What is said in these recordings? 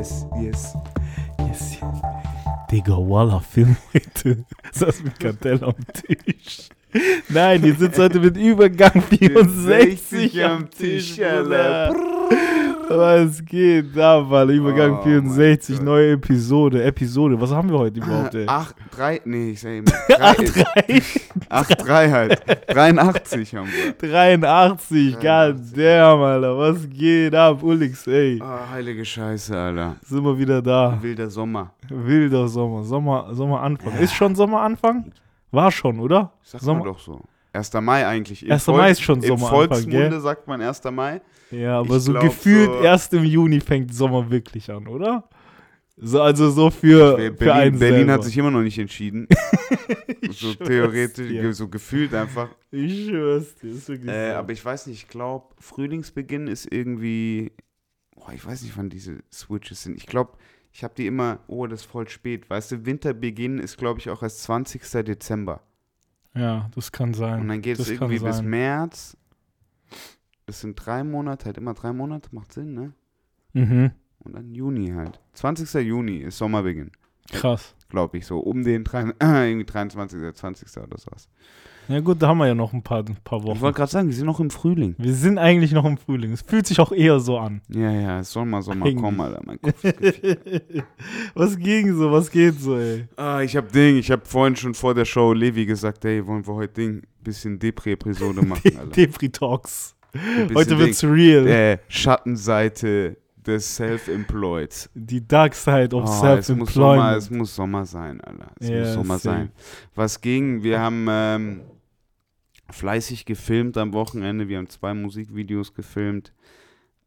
Yes, yes. Yes. Digga, Walla, Film heute. Saß mit Kartell am Tisch. Nein, ihr sitzt heute mit Übergang 64 am Tisch, Alter. Was geht da, Mann? Übergang Oh 64, mein Gott. neue Episode. Episode, was haben wir heute überhaupt, ey? 8, 3, nee, ich sag eben. 8, 3, 8, 3 halt. 83 haben wir. 83, god damn, Alter. Was geht ab, Ulix, ey? Oh, heilige Scheiße, Alter. Sind wir wieder da. Wilder Sommer. Wilder Sommer, Sommer, Sommeranfang. Ist schon Sommeranfang? War schon, oder? Sag Sommer- mal doch so. 1. Mai eigentlich. Im 1. Mai ist schon Im Sommeranfang, Volksmunde gell? sagt man 1. Mai. Ja, aber Ich so glaub, gefühlt so- erst im Juni fängt Sommer wirklich an, oder? So, also so für, Berlin, für einen Berlin selber. hat sich immer noch nicht entschieden. so theoretisch, dir. so gefühlt einfach. Ich schwör's dir, ist wirklich Äh, so. aber ich weiß nicht, ich glaube, Frühlingsbeginn ist irgendwie. Boah, ich weiß nicht, wann diese Switches sind. Ich glaube, ich habe die immer, oh, das ist voll spät. Weißt du, Winterbeginn ist, glaube ich, auch erst 20. Dezember. Ja, das kann sein. Und dann geht es das irgendwie bis. März. Das sind drei Monate, halt immer drei Monate, macht Sinn, ne? Mhm, Und dann Juni halt. 20. Juni ist Sommerbeginn, krass. glaube ich, so. Um den drei, irgendwie 23. 20. oder sowas. Ja gut, da haben wir ja noch ein paar, ein paar Ich Wochen. wollte gerade sagen, wir sind noch im Frühling. Wir sind eigentlich noch im Frühling. Es fühlt sich auch eher so an. Ja, ja, es soll mal Sommer Eigentlich. kommen, Alter. Mein Kopf. Was ging so? Was geht so, ey? Ah, ich hab Ding, ich hab vorhin schon vor der Show Levi gesagt, ey, wollen wir heute Ding, bisschen Depri-Episode machen, Alter. Depri Talks. Ein bisschen Heute wird's Ding. real. Äh, Schattenseite des Self-Employed. Die Dark Side of Oh, es, muss Sommer, Self-Employment. es muss Sommer sein, Alter. Es Ja, muss Sommer safe. sein. Was ging? Wir haben ähm, fleißig gefilmt am Wochenende. Wir haben zwei Musikvideos gefilmt.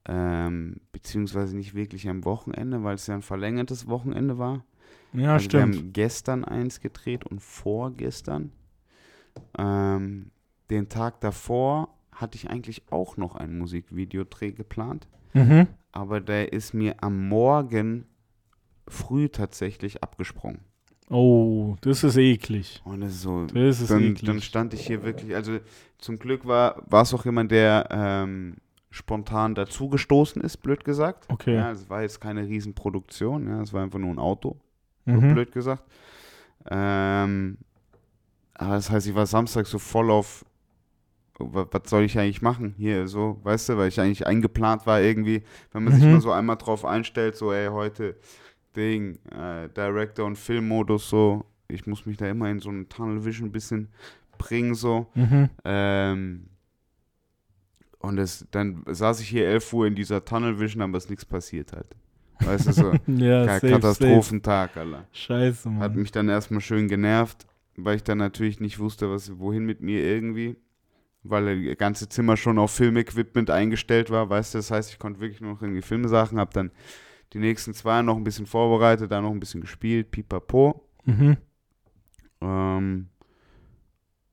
Ähm, beziehungsweise nicht wirklich am Wochenende, weil es ja ein verlängertes Wochenende war. Ja, also Wir stimmt. haben gestern eins gedreht und vorgestern. Ähm, den Tag davor hatte ich eigentlich auch noch ein Musikvideodreh geplant, Mhm. aber der ist mir am Morgen früh tatsächlich abgesprungen. Oh, das ist eklig. Und das ist so. Das ist Dann, eklig. dann stand ich hier wirklich, also zum Glück war es auch jemand, der ähm, spontan dazugestoßen ist, blöd gesagt. Okay. Ja, es war jetzt keine Riesenproduktion, ja, es war einfach nur ein Auto. mhm. blöd gesagt. Ähm, aber das heißt, ich war Samstag so voll auf, wa- was soll ich eigentlich machen hier, so, weißt du, weil ich eigentlich eingeplant war irgendwie, wenn man sich Mhm. mal so einmal drauf einstellt, so, ey, heute Ding, äh, Director und Filmmodus, so, ich muss mich da immer in so einen Tunnel Vision ein bisschen bringen, so. Mhm. Ähm, und es, dann saß ich hier 11 Uhr in dieser Tunnel Vision, aber es ist nichts passiert halt. Weißt du, so, Ja, safe, safe. Katastrophentag, Alter. Scheiße, Hat Mann. mich dann erstmal schön genervt, weil ich dann natürlich nicht wusste, was, wohin mit mir irgendwie. Weil das ganze Zimmer schon auf Filmequipment eingestellt war, weißt du, das heißt, ich konnte wirklich nur noch irgendwie Filmsachen, hab dann die nächsten zwei noch ein bisschen vorbereitet, dann noch ein bisschen gespielt, pipapo. Mhm. Ähm,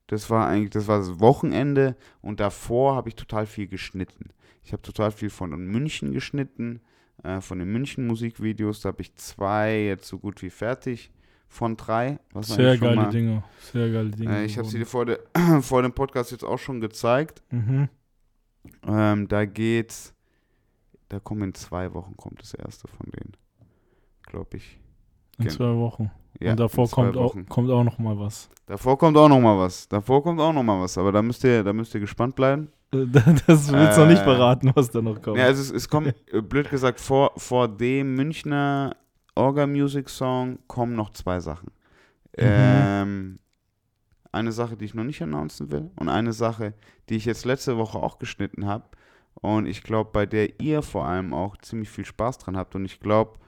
das war eigentlich, das war das Wochenende und davor habe ich total viel geschnitten. Ich habe total viel von München geschnitten, äh, von den München Musikvideos. Da habe ich zwei jetzt so gut wie fertig von drei. Was Sehr geile mal- Dinge. Sehr geile Dinge. Äh, ich habe sie dir vor, der, vor dem Podcast jetzt auch schon gezeigt. Mhm. Ähm, da geht's, da kommen in zwei Wochen kommt das erste von denen, glaube ich. In Gen- zwei Wochen. Ja, Und davor kommt auch, kommt auch noch mal was. Davor kommt auch noch mal was. Davor kommt auch noch mal was. Aber da müsst ihr, da müsst ihr gespannt bleiben. Das willst du noch nicht Äh, verraten, was da noch kommt. Ja, also es, es kommt, äh, blöd gesagt, vor, vor dem Münchner Orga Music Song kommen noch zwei Sachen. Ähm, eine Sache, die ich noch nicht announcen will und eine Sache, die ich jetzt letzte Woche auch geschnitten habe und ich glaube, bei der ihr vor allem auch ziemlich viel Spaß dran habt und ich glaube,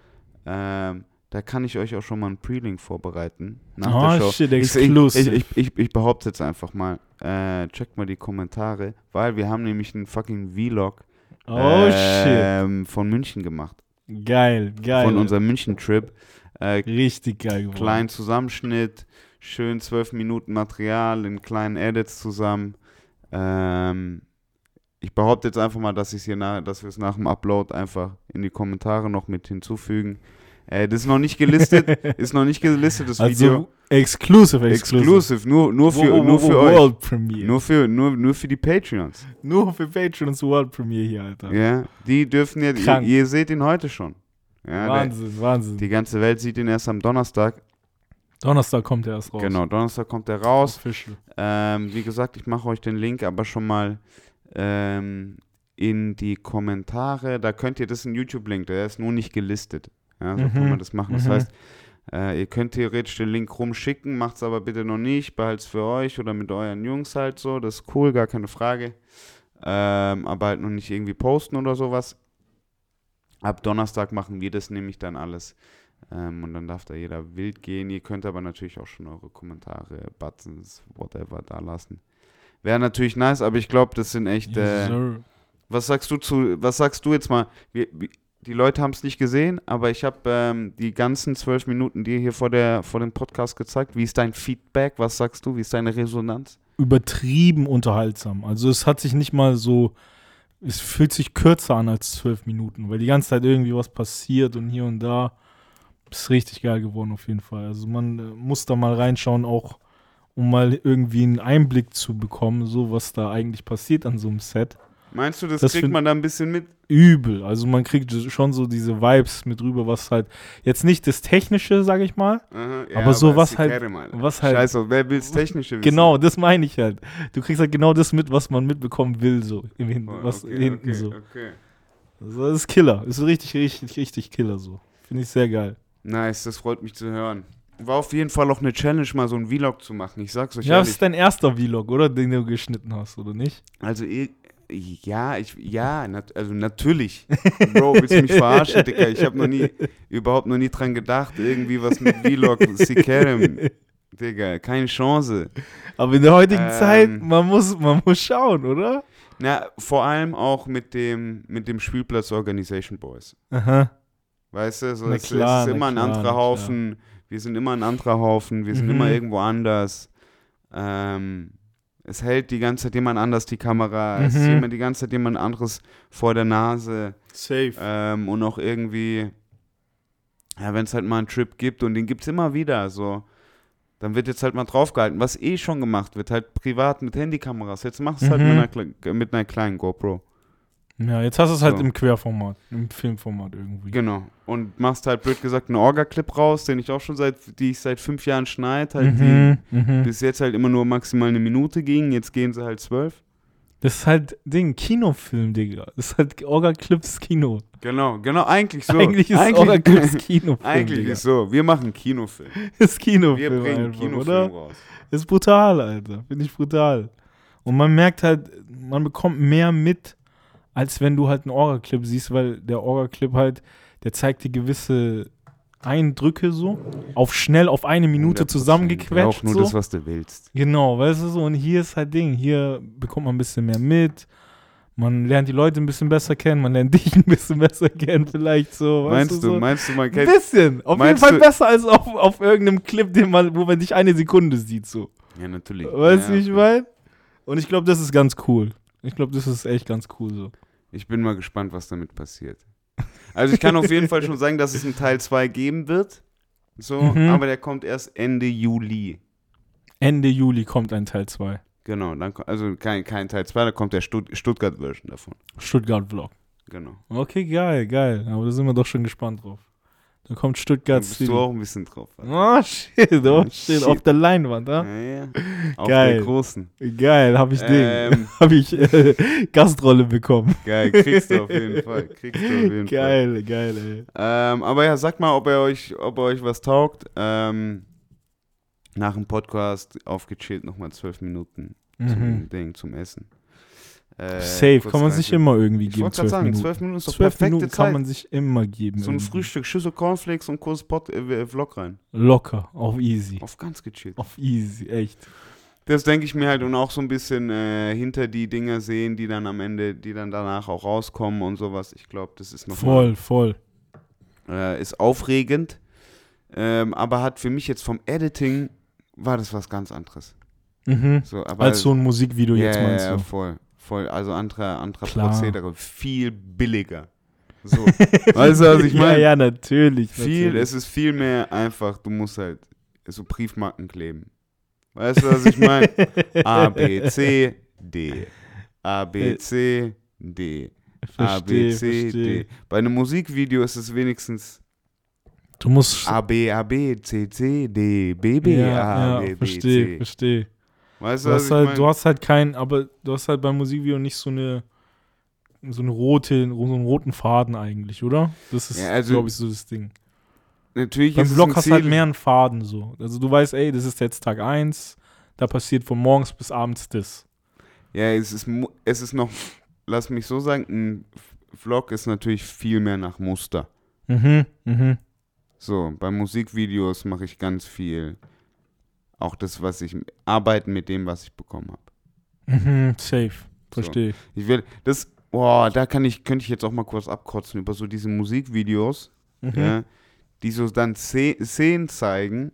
ähm, da kann ich euch auch schon mal einen Pre-Link vorbereiten nach oh, der Show. shit, exclusive. ich, ich, ich, ich behaupte jetzt einfach mal, äh, checkt mal die Kommentare, weil wir haben nämlich einen fucking Vlog oh, ähm, von München gemacht. Geil, geil. Von unserem München-Trip. Äh, Richtig geil geworden. kleinen Zusammenschnitt, schön zwölf Minuten Material in kleinen Edits zusammen. Ähm, ich behaupte jetzt einfach mal, dass, hier nach, dass wir es nach dem Upload einfach in die Kommentare noch mit hinzufügen. Äh, das ist noch nicht gelistet, ist noch nicht gelistet, das Video. also, exclusive, exclusive. Exclusive, nur, nur für, Wo- wo- nur wo- für euch. World Premiere. Nur für, nur, nur für die Patreons. Nur für Patrons World Premiere hier, Alter. Ja, die dürfen ja, ihr, ihr seht ihn heute schon. Ja, Wahnsinn, der, Wahnsinn. die ganze Welt sieht ihn erst am Donnerstag. Donnerstag kommt er erst raus. Genau, Donnerstag kommt er raus. Ähm, wie gesagt, ich mache euch den Link aber schon mal ähm, in die Kommentare. Da könnt ihr, das ist ein YouTube-Link, der ist nur nicht gelistet. Ja, so kann Mhm. man das machen. Das Mhm. heißt, äh, ihr könnt theoretisch den Link rumschicken, macht es aber bitte noch nicht, behaltet es für euch oder mit euren Jungs halt so. Das ist cool, gar keine Frage. Ähm, aber halt noch nicht irgendwie posten oder sowas. Ab Donnerstag machen wir das nämlich dann alles. Ähm, und dann darf da jeder wild gehen. Ihr könnt aber natürlich auch schon eure Kommentare, Buttons, whatever da lassen. Wäre natürlich nice, aber ich glaube, das sind echt. Yes, Äh, was sagst du zu, was sagst du jetzt mal? Wir, wir, die Leute haben es nicht gesehen, aber ich habe ähm, die ganzen zwölf Minuten dir hier vor, der, vor dem Podcast gezeigt. Wie ist dein Feedback? Was sagst du? Wie ist deine Resonanz? Übertrieben unterhaltsam. Also es hat sich nicht mal so, es fühlt sich kürzer an als zwölf Minuten, weil die ganze Zeit irgendwie was passiert und hier und da. Ist richtig geil geworden auf jeden Fall. Also man äh, muss da mal reinschauen, auch um mal irgendwie einen Einblick zu bekommen, so was da eigentlich passiert an so einem Set. Meinst du, das, Das kriegt man da ein bisschen mit? Übel. Also man kriegt schon so diese Vibes mit rüber, was halt jetzt nicht das Technische, sag ich mal. Aha, Aber so was ist die halt- mal. was halt- Scheiße, wer will's Technische wissen? Genau, das meine ich halt. Du kriegst halt genau das mit, was man mitbekommen will, so im Hin Oh, was okay, hinten okay, so. Okay. Also das ist Killer. Ist richtig, richtig, richtig Killer so. Finde ich sehr geil. Nice, das freut mich zu hören. War auf jeden Fall auch eine Challenge, mal so einen Vlog zu machen. Ich sag's euch Ja, das ehrlich. ist dein erster Vlog, oder? Den du geschnitten hast, oder nicht? Also, eh- ja, ich, ja, nat also natürlich. Bro, willst du mich verarschen, Dicker? Ich habe noch nie, überhaupt noch nie dran gedacht, irgendwie was mit Vlog, Sikerem. Digga, keine Chance. Aber in der heutigen Ähm. Zeit, man muss, man muss schauen, oder? Na, vor allem auch mit dem, mit dem Spielplatz Organization Boys. Aha. Weißt du, so, es, ist immer ein anderer klar. Wir sind immer ein anderer Haufen. Wir sind Mhm. immer irgendwo anders. Ähm, es hält die ganze Zeit jemand anders die Kamera. Es ist Mhm. immer die ganze Zeit jemand anderes vor der Nase. Safe. Ähm, und auch irgendwie, ja, wenn es halt mal einen Trip gibt und den gibt es immer wieder, so, dann wird jetzt halt mal draufgehalten, was eh schon gemacht wird, halt privat mit Handykameras. Jetzt machst du es halt Mhm. mit einer, kle- mit einer kleinen GoPro. Ja, jetzt hast du es halt So. im Querformat, im Filmformat irgendwie. Genau. Und machst halt blöd gesagt einen Orga-Clip raus, den ich auch schon seit, die ich seit fünf Jahren schneide, halt Mhm, die mhm. bis jetzt halt immer nur maximal eine Minute ging, jetzt gehen sie halt zwölf. Das ist halt Ding, Kinofilm, Digga. Das ist halt Orga-Clips Kino. Genau, genau, eigentlich so. Eigentlich ist Orga-Clips Kinofilm. eigentlich Digga. ist so. Wir machen Kinofilm. ist Wir Kinofilm bringen einfach, Kinofilm oder? raus. Ist brutal, Alter. Finde ich brutal. Und man merkt halt, man bekommt mehr mit, als wenn du halt einen Orga-Clip siehst, weil der Orga-Clip halt, der zeigt dir gewisse Eindrücke so, auf schnell auf eine Minute 100%. zusammengequetscht. Auch nur so. das, was du willst. Genau, weißt du so, und hier ist halt Ding, hier bekommt man ein bisschen mehr mit, man lernt die Leute ein bisschen besser kennen, man lernt dich ein bisschen besser kennen, vielleicht so, weißt Meinst du, so. meinst du, man Ein kennt. bisschen, auf jeden Fall besser als auf, auf irgendeinem Clip, den man, wo man dich eine Sekunde sieht, so. Ja, natürlich. Weißt du, ja, wie ich meine? Und ich glaube, das ist ganz cool. Ich glaube, das ist echt ganz cool so. Ich bin mal gespannt, was damit passiert. Also ich kann auf jeden Fall schon sagen, dass es einen Teil 2 geben wird. So, Mhm. aber der kommt erst Ende Juli. Ende Juli kommt ein Teil 2. Genau, dann, also kein, kein Teil 2, da kommt der Stutt Stuttgart-Version davon. Stuttgart-Vlog. Genau. Okay, geil, geil. Aber da sind wir doch schon gespannt drauf. Da kommt Da Stuttgart bist City. du auch ein bisschen drauf. Alter. Oh, shit, oh, shit. Shit. Auf der Leinwand, ah? Ja, ja. Auf Geil. der großen. Geil, habe ich. Ähm, Habe ich äh, Gastrolle bekommen. geil, kriegst du auf jeden Fall. Kriegst du auf jeden Fall. Geil, geil, ey. Ähm, aber ja, sagt mal, ob er euch, ob er euch was taugt. Ähm, nach dem Podcast aufgechillt nochmal zwölf Minuten Mhm. zum Ding, zum Essen. Äh, Safe, kann man sich immer irgendwie Ich geben. wollte gerade sagen, Minuten. zwölf Minuten ist doch Zwölf perfekte Minuten Zeit. kann man sich immer geben. so ein irgendwie. Frühstück, Schüssel Cornflakes und kurz Pot, äh, Vlog rein. Locker, auf easy. Auf ganz gechillt. Auf easy, echt. Das denke ich mir halt und auch so ein bisschen äh, hinter die Dinger sehen, die dann am Ende, die dann danach auch rauskommen und sowas. Ich glaube, das ist noch Voll, voll. äh, ist aufregend, ähm, aber hat für mich jetzt vom Editing war das was ganz anderes. Mhm. So, Als so ein Musikvideo ja, jetzt ja, meinst ja, du. voll, voll. Also anderer Klar. Prozedere, viel billiger. So, weißt du, was ich meine? Ja, ja, natürlich. Viel, natürlich. es ist viel mehr einfach, du musst halt so Briefmarken kleben. Weißt du, was ich meine? A, B, C, D. A, B, C, D. A, B, Verstehe, C, verstehe. D. Bei einem Musikvideo ist es wenigstens Du musst. A, B, A, B, C, C, D, B, B, ja, A, ja, B, B, verstehe, C. verstehe. Weißt du, Du hast, halt, mein? du hast halt kein, aber du hast halt beim Musikvideo nicht so eine so eine rote, so einen roten Faden eigentlich, oder? Das ist, Ja, also- glaube ich, so das Ding. Natürlich Beim Vlog hast du halt mehr einen Faden so. Also du weißt, ey, das ist jetzt Tag 1, da passiert von morgens bis abends das. Ja, es ist, es ist noch, lass mich so sagen, ein Vlog ist natürlich viel mehr nach Muster. Mhm, mhm. So, bei Musikvideos mache ich ganz viel. Auch das, was ich, arbeiten mit dem, was ich bekommen habe. Mhm, safe. Verstehe. Ich will, das, boah, da kann ich, könnte ich jetzt auch mal kurz abkotzen über so diese Musikvideos, Mhm. ja, die so dann Sze- Szenen zeigen,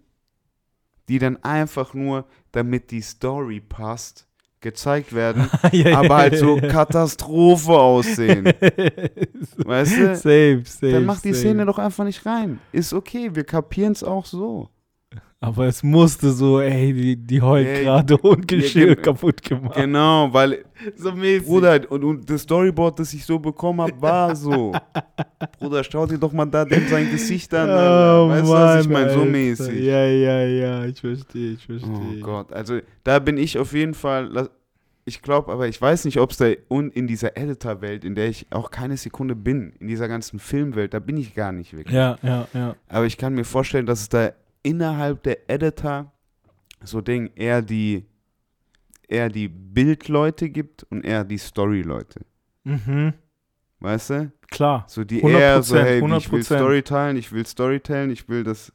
die dann einfach nur, damit die Story passt, gezeigt werden, ja, ja, aber halt so ja, ja. Katastrophe aussehen. Weißt du? Safe, safe. Dann macht die safe. Szene doch einfach nicht rein. Ist okay, wir kapieren es auch so. Aber es musste so, ey, die, die heult Ey, gerade und ja, Geschirr gen- kaputt gemacht. Genau, weil, So mäßig. Bruder, und, und das Storyboard, das ich so bekommen habe, war so. Bruder, schau dir doch mal da dem sein Gesicht an. Alter. weißt du, was ich meine? So Oh mäßig. Ja, ja, ja, ich verstehe, ich verstehe. Oh Gott, also da bin ich auf jeden Fall, ich glaube, aber ich weiß nicht, ob es da un- in dieser Editor-Welt, in der ich auch keine Sekunde bin, in dieser ganzen Filmwelt, da bin ich gar nicht wirklich. Ja, ja, ja. Aber ich kann mir vorstellen, dass es da innerhalb der Editor so Ding eher die eher die Bildleute gibt und eher die Storyleute. Mhm. Weißt du? Klar. So die 100%, eher so, hey, ich will 100%. Storyteilen, ich will Storytellen, ich will das.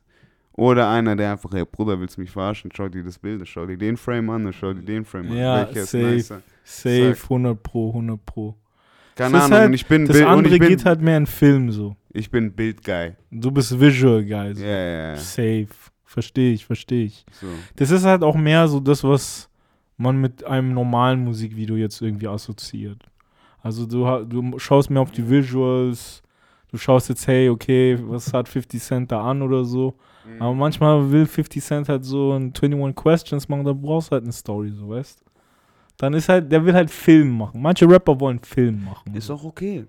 Oder einer, der einfach, hey Bruder, willst du mich verarschen? Schau dir das Bild, an, schau dir den Frame an, schau dir den Frame an. Ja, Welcher ist safe. nicer? Safe, Sag. 100 pro, 100 pro. Keine ist Ahnung, halt- und ich bin Das Bild, andere ich bin, geht halt mehr in Film so. Ich bin Bildguy. Du bist Visual Guy. So. Ja, ja, ja. Safe. Verstehe ich, verstehe ich. So. Das ist halt auch mehr so das, was man mit einem normalen Musikvideo jetzt irgendwie assoziiert. Also du, du schaust mehr auf die Visuals, du schaust jetzt, hey, okay, was hat 50 Cent da an oder so. Mhm. Aber manchmal will 50 Cent halt so ein 21 Questions machen, da brauchst du halt eine Story, so weißt Dann ist halt, der will halt Film machen. Manche Rapper wollen Film machen. Ist auch okay.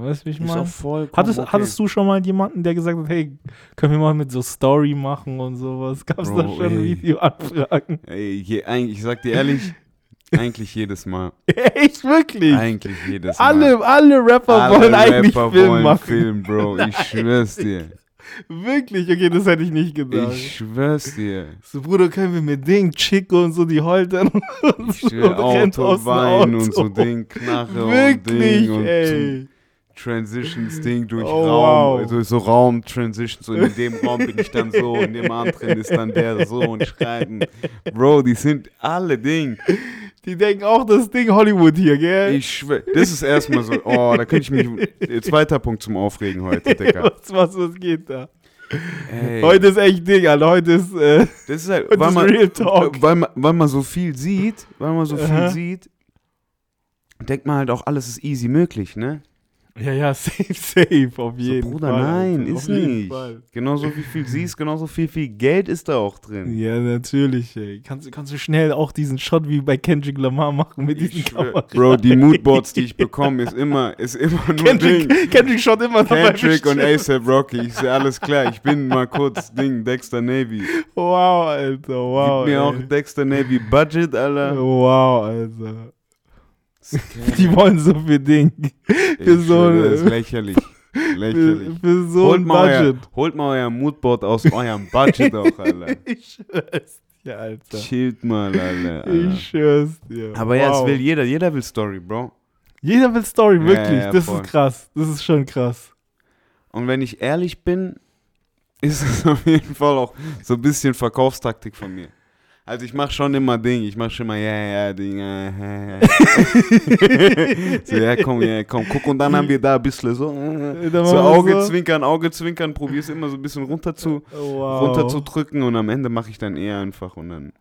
Weißt du, wie ich meine? Hattest, okay. hattest du schon mal jemanden, der gesagt hat, hey, können wir mal mit so Story machen und sowas? Gab es da schon ey. Videoanfragen? Ey, je, ich sag dir ehrlich, eigentlich jedes Mal. Echt, wirklich? Eigentlich jedes Mal. Alle, alle Rapper Alle wollen eigentlich Rapper Film wollen machen. Film, Bro. Ich schwör's dir. Wirklich? Okay, das hätte ich nicht gedacht. Ich schwör's dir. so, Bruder, können wir mit Ding, Chico und so, die dann und Ich so, schwör, rennt Auto, Wein und Auto. so Ding, und Wirklich, Ding und ey. Transitions Ding durch Oh, Raum, wow. also so Raum Transitions und in dem Raum bin ich dann so, in dem anderen ist dann der so und schreiten. Bro, die sind alle Ding. Die denken auch das Ding Hollywood hier, gell? Ich schwör, das ist erstmal so, oh, da könnte ich mich, zweiter Punkt zum Aufregen heute, Digga. was, was, was geht da? Ey, Heute ist echt Ding, Alter. Heute ist, äh, das ist halt, heute weil ist man, Real Talk. weil, man, weil man so viel sieht, weil man so viel Aha. sieht, denkt man halt auch, alles ist easy möglich, ne? Ja, ja, safe, safe, auf jeden Bruder, Fall. nein, Alter, ist nicht. Fall. Genauso wie viel siehst, genauso viel, viel Geld ist da auch drin. Ja, natürlich, ey. Kannst, du- kannst du schnell auch diesen Shot wie bei Kendrick Lamar machen mit diesen Kameras? Bro, die Moodboards, die ich bekomme, ist immer, ist immer nur Ding. Kendrick, Kendrick schaut immer dabei Kendrick und. ASAP Rocky, ich sehe alles klar. Ich bin mal kurz Ding, Dexter Navy. Wow, Alter, wow. Gib mir auch ey. Dexter Navy Budget, Alter. Wow, Alter. Die wollen so viel Ding. Ich für so das ist lächerlich. Für, Lächerlich. für so holt, ein mal euer, Budget. holt mal euer Moodboard aus eurem Budget auch, Alter. Ich schwör's dir, Alter. Chillt mal, Alter. Alter. Ich schwör's dir. Aber ja, es Wow. will jeder. Jeder will Story, Bro. Jeder will Story, Ja, wirklich. ja, das voll. ist krass. Das ist schon krass. Und wenn ich ehrlich bin, ist es auf jeden Fall auch so ein bisschen Verkaufstaktik von mir. Also ich mache schon immer Ding, ich mache schon immer, ja, ja, Ding, ja, ja, ja. so, ja, komm, ja, komm, guck, und dann haben wir da ein bisschen so, äh, Dann so Auge so. zwinkern, Auge zwinkern, probier's immer so ein bisschen runter zu, Wow. runter zu drücken und am Ende mache ich dann eher einfach und dann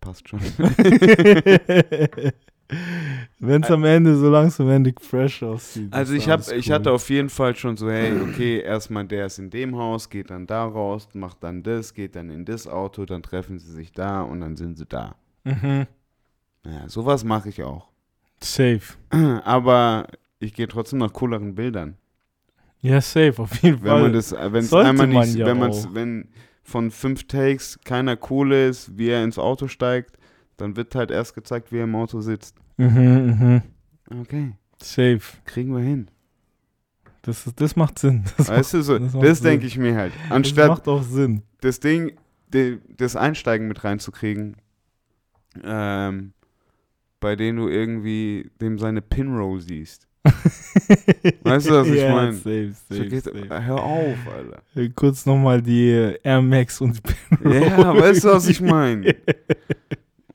passt schon. Wenn es am Ende so langsam Ende fresh aussieht. Also ich, hab, alles ich cool. hatte auf jeden Fall schon so, hey, okay, erstmal der ist in dem Haus, geht dann da raus, macht dann das, geht dann in das Auto, dann treffen sie sich da und dann sind sie da. Mhm. Ja, sowas mache ich auch. Safe. Aber ich gehe trotzdem nach cooleren Bildern. Ja, safe, auf jeden Wenn Fall. man das, wenn es einmal man nicht, ja wenn man's, auch. wenn von fünf Takes keiner cool ist, wie er ins Auto steigt, dann wird halt erst gezeigt, wie er im Auto sitzt. Mhm, mhm. Okay, Safe. kriegen wir hin. Das, ist, das macht Sinn. Das, Weißt du, so, das macht das denke ich mir halt. das Anstatt macht auch Sinn. das Ding, de, das Einsteigen mit reinzukriegen, ähm, bei dem du irgendwie dem seine Pinroll siehst. Weißt du, was ich ja, mein? Safe, So safe, geht, safe. hör auf, Alter. Äh, Kurz nochmal die Air Max und die Ja, weißt du, was ich meine?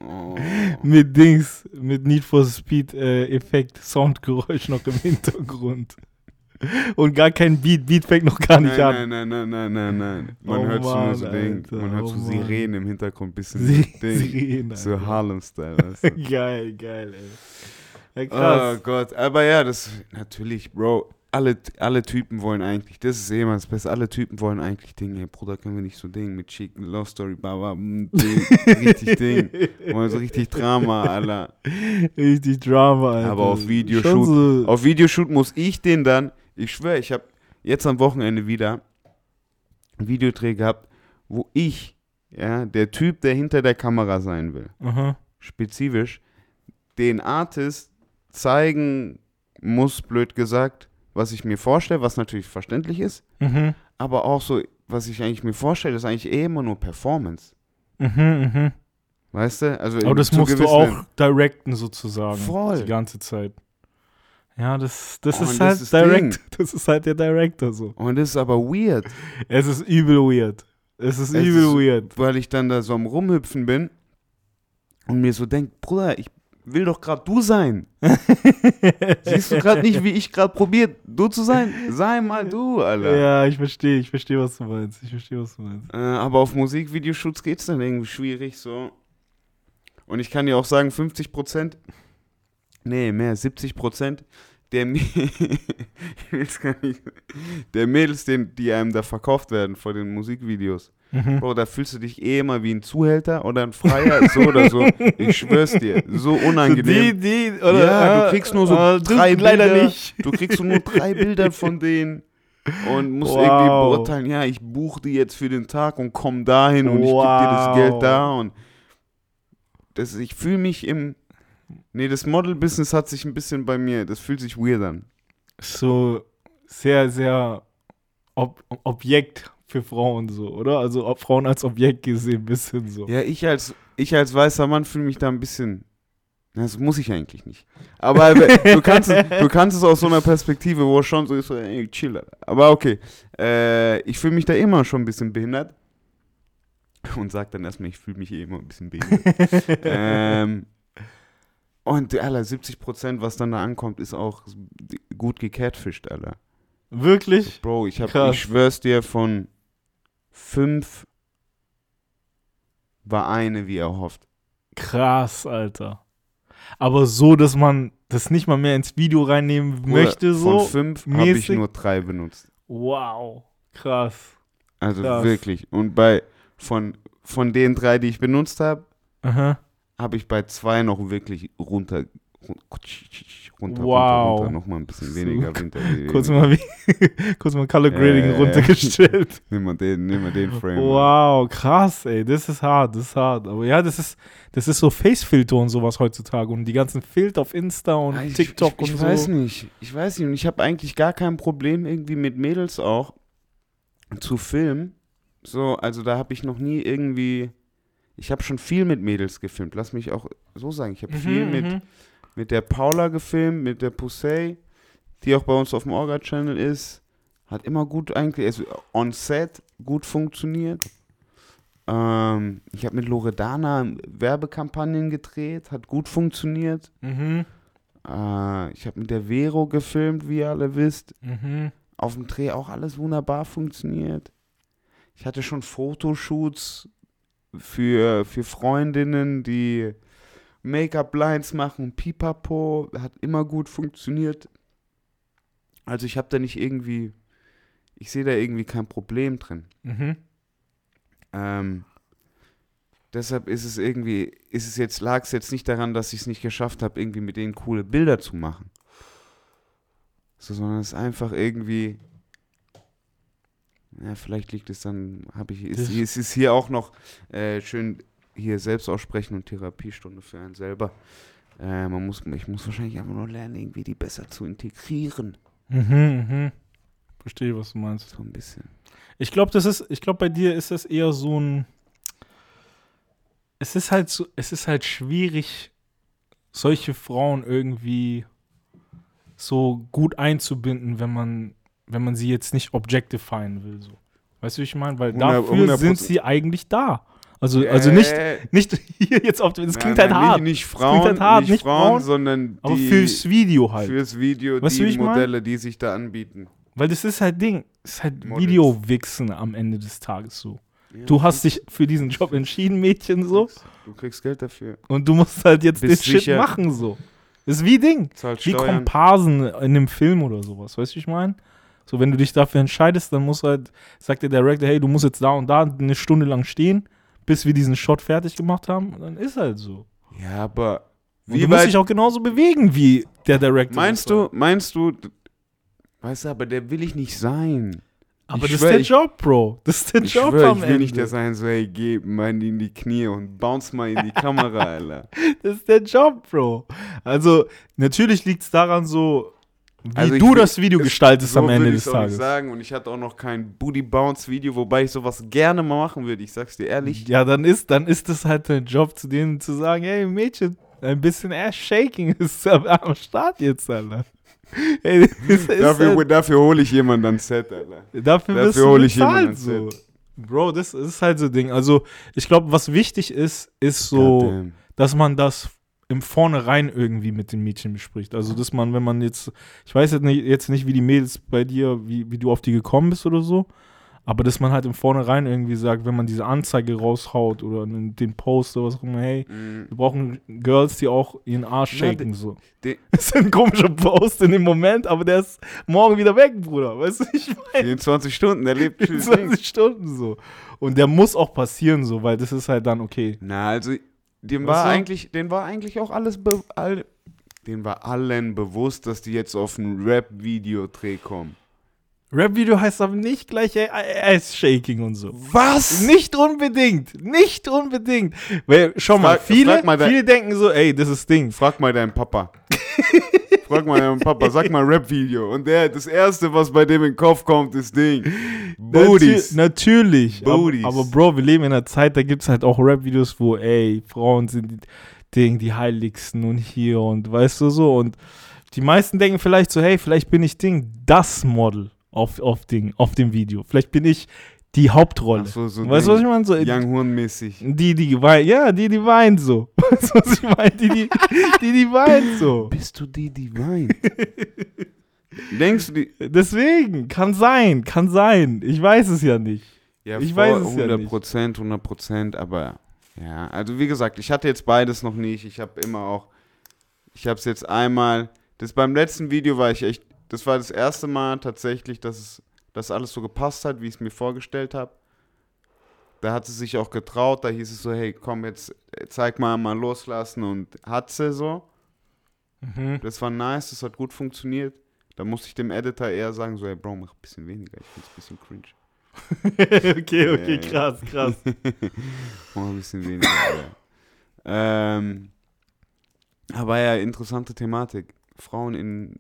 Oh. mit Dings, mit Need for Speed äh, Effekt, Soundgeräusch noch im Hintergrund. Und gar kein Beat, Beat fängt noch gar nicht an. Nein, nein, nein, nein, nein, nein. Man Oh hört so nur Mann, so Alter, man hört oh so Mann. Sirenen im Hintergrund, bisschen. Sirenen, So. Harlem-Style, du? Geil, geil, ey. Ja, Oh krass. Gott, aber ja, das natürlich, Bro. Alle, alle Typen wollen eigentlich, das ist eh immer das Beste, alle Typen wollen eigentlich Dinge. Hey, Bruder, können wir nicht so Ding mit Chick, Love Story, baba, mm, Ding, richtig Ding. Wollen so richtig Drama, Alter. Richtig Drama, Alter. Aber auf Videoshoot- So, Auf Videoshoot muss ich den dann, ich schwöre, ich habe jetzt am Wochenende wieder einen Videodreh gehabt, wo ich, ja, der Typ, der hinter der Kamera sein will, aha. spezifisch, den Artist zeigen muss, blöd gesagt, was ich mir vorstelle, was natürlich verständlich ist, Mhm. aber auch so, was ich eigentlich mir vorstelle, ist eigentlich eh immer nur Performance. Mhm, mhm. Weißt du? Also Aber das musst du auch directen sozusagen. Voll. Die ganze Zeit. Ja, das, das Oh, ist halt das direct. Das ist halt der Director so. Und das ist aber weird, Es ist übel weird. Es ist Es übel ist- weird. weil ich dann da so am Rumhüpfen bin und mir so denke, Bruder, ich will doch gerade du sein. Siehst du gerade nicht, wie ich gerade probiert, du zu sein? Sei mal du, Alter. Ja, ich verstehe, ich verstehe, was du meinst. Ich verstehe, was du meinst. Äh, aber auf Musikvideoshoots geht es dann irgendwie schwierig so. Und ich kann dir auch sagen, 50 Prozent, nee, mehr, 70 Prozent der, der Mädels, den, die einem da verkauft werden vor den Musikvideos, Mhm. Bro, da fühlst du dich eh immer wie ein Zuhälter oder ein Freier, so oder so. Ich schwör's dir, so unangenehm. Die, die, oder? Ja, du ah, kriegst nur so du drei leider Bilder. nicht. Du kriegst nur drei Bilder von denen und musst Wow. irgendwie beurteilen, ja, ich buche die jetzt für den Tag und komm dahin und ich gebe dir das Wow. Geld da und das, ich fühle mich im, nee, das Model-Business hat sich ein bisschen bei mir, das fühlt sich weird an. So sehr, sehr Ob Objekt für Frauen so, oder? Also ob Frauen als Objekt gesehen, bisschen so. Ja, ich als, ich als weißer Mann fühle mich da ein bisschen. Das muss ich eigentlich nicht. Aber du kannst, du kannst es aus so einer Perspektive, wo es schon so ist, ey, chill. Aber okay. Äh, ich fühle mich da immer schon ein bisschen behindert. Und sag dann erstmal, ich fühle mich eh immer ein bisschen behindert. ähm, und Alter, 70 Prozent, was dann da ankommt, ist auch gut gecatfischt, Alter. Wirklich? Bro, ich, hab, Krass. ich schwör's dir, von fünf war eine wie erhofft. Krass, Alter. Aber so, dass man das nicht mal mehr ins Video reinnehmen Bruder, möchte, so. Von fünf habe ich nur drei benutzt. Wow. Krass. Also Krass. wirklich. Und bei von, von den drei, die ich benutzt habe. Habe ich bei zwei noch wirklich runter. run- Runter, Wow. runter, runter, noch mal ein bisschen So, weniger runter. Kurz mal, wie, kurz mal Color Grading ja. runtergestellt. Nimm mal den, nimm mal den Frame. Wow, krass, ey, das ist hart, das ist hart. Aber ja, das ist, das ist so Facefilter und sowas heutzutage und die ganzen Filter auf Insta und ich, TikTok ich, ich und weiß so. nicht. Ich weiß nicht. Und ich habe eigentlich gar kein Problem irgendwie mit Mädels auch zu filmen. So, also da habe ich noch nie irgendwie. Ich habe schon viel mit Mädels gefilmt. Lass mich auch so sagen. Ich habe viel Mhm, mit, mhm. mit der Paula gefilmt, mit der Poussey, die auch bei uns auf dem Orga-Channel ist. Hat immer gut eigentlich, also on set gut funktioniert. Ähm, ich habe mit Loredana Werbekampagnen gedreht, hat gut funktioniert. Mhm. Äh, ich habe mit der Vero gefilmt, wie ihr alle wisst. Mhm. Auf dem Dreh auch alles wunderbar funktioniert. Ich hatte schon Fotoshoots für, für Freundinnen, die Make-up-Lines machen, pipapo, hat immer gut funktioniert. Also ich habe da nicht irgendwie, ich sehe da irgendwie kein Problem drin. Mhm. Ähm, deshalb ist es irgendwie, ist es jetzt, lag es jetzt nicht daran, dass ich es nicht geschafft habe, irgendwie mit denen coole Bilder zu machen. So, sondern es ist einfach irgendwie. Ja, vielleicht liegt es dann, habe ich, ist, es ist hier auch noch äh, schön hier selbst aussprechen und Therapiestunde für einen selber. Äh, man muss, ich muss wahrscheinlich einfach nur lernen, irgendwie die besser zu integrieren. Mhm, mhm. Verstehe, was du meinst. So ein bisschen. Ich glaube, das ist, ich glaube, bei dir ist das eher so ein. Es ist halt so, es ist halt schwierig, solche Frauen irgendwie so gut einzubinden, wenn man, wenn man sie jetzt nicht objectifieren will. So. Weißt du, wie ich meine? Weil 100 dafür sind 100%. sie eigentlich da. Also, also nicht, Äh, nicht hier jetzt auf dem, das klingt nein, halt nein, hart. Nicht, nicht klingt Frauen, halt hart, nicht nicht Frauen, Frauen, sondern aber die, fürs Video halt. fürs Video, Weißt die ich mein? Modelle, die sich da anbieten. Weil das ist halt Ding, das ist halt. Video-Wichsen am Ende des Tages so. Ja, Du hast dich für diesen Job entschieden, Mädchen, so. Du kriegst Geld dafür. Und du musst halt jetzt den Bist Shit sicher. machen, so. Ist wie Ding. Zahlt Wie Steuern. Komparsen in einem Film oder sowas. Weißt du, wie ich meine? So, wenn du dich dafür entscheidest, dann muss halt, sagt der Director, hey, du musst jetzt da und da eine Stunde lang stehen, bis wir diesen Shot fertig gemacht haben. Und dann ist halt so. Ja, aber Und wie du musst dich auch genauso bewegen, wie der Director. meinst du, meinst du, weißt du, aber der will ich nicht sein. Aber ich das schwör, ist der Job, Bro. Das ist der Ich Job schwör, am ich will Ende. nicht der sein, so, hey, gib mal in die Knie und bounce mal in die Kamera, Alter. Das ist der Job, Bro. Also, natürlich liegt es daran so, wie Also ich du will- das Video es- gestaltest so am Ende des Tages. sagen und ich hatte auch noch kein Booty Bounce Video, wobei ich sowas gerne mal machen würde. Ich sag's dir ehrlich. Ja, dann ist, dann ist es halt dein Job, zu denen zu sagen, hey Mädchen, ein bisschen Ass-Shaking ist am, Start jetzt, Alter. Hey, das ist Dafür, halt, dafür hole ich jemanden ans Set, Alter. dafür, dafür du hol ich jemanden so. ans Bro, das ist halt so Ding. Also, ich glaube, was wichtig ist, ist so, dass man das im Vornherein irgendwie mit den Mädchen bespricht. Also, dass man, wenn man jetzt, ich weiß jetzt nicht, jetzt nicht wie die Mädels bei dir, wie, wie du auf die gekommen bist oder so, aber dass man halt im Vornherein irgendwie sagt, wenn man diese Anzeige raushaut oder den Post oder was auch immer, hey, Mhm. wir brauchen Girls, die auch ihren Arsch shaken, so. de- Das ist ein komischer Post in dem Moment, aber der ist morgen wieder weg, Bruder. Weißt du, ich meine, 24 Stunden, der lebt für 20 Stunden so. Und der muss auch passieren, so, weil das ist halt dann okay. Na, also, dem Weißt war du? eigentlich, den war eigentlich auch alles, be all, den war allen bewusst, dass die jetzt auf einen Rap-Videodreh kommen. Rap-Video heißt aber nicht gleich Ass-Shaking und so. Was? Nicht unbedingt. Nicht unbedingt. Weil, schau mal, Frag- viele, frag mal viele denken so, ey, das ist Ding. Frag mal deinen Papa. Frag mal Papa, sag mal Rap-Video. Und der, das erste, was bei dem in den Kopf kommt, ist Ding. Booties. Natür natürlich. Booties. Aber, aber Bro, wir leben in einer Zeit, da gibt es halt auch Rap-Videos, wo, ey, Frauen sind die, Ding, die heiligsten und hier und weißt du so. Und die meisten denken vielleicht so, hey, vielleicht bin ich Ding, das Model auf, auf, Ding, auf dem Video. Vielleicht bin ich die Hauptrolle. Ach so, so weißt du, was ich meine? So, Young Horn-mäßig. die, die weint, ja, die, die weint so. Weißt du, was ich meine? Die, die, die, die weint so. Bist du die, die weint? Denkst du die? Deswegen, kann sein, kann sein. Ich weiß es ja nicht. Ja, Ich weiß es ja 100 nicht. Prozent, 100 Prozent, aber ja, also wie gesagt, ich hatte jetzt beides noch nicht. Ich habe immer auch, ich habe es jetzt einmal, das beim letzten Video war ich echt, das war das erste Mal tatsächlich, dass es, dass alles so gepasst hat, wie ich es mir vorgestellt habe. Da hat sie sich auch getraut, da hieß es so, hey, komm jetzt, äh, zeig mal, mal loslassen und hat sie so. Mhm. Das war nice, das hat gut funktioniert. Da musste ich dem Editor eher sagen, so, hey Bro, mach ein bisschen weniger, ich find's ein bisschen cringe. okay, okay, ja. krass, krass. Mach ein bisschen weniger. ja. ähm, aber ja, interessante Thematik. Frauen in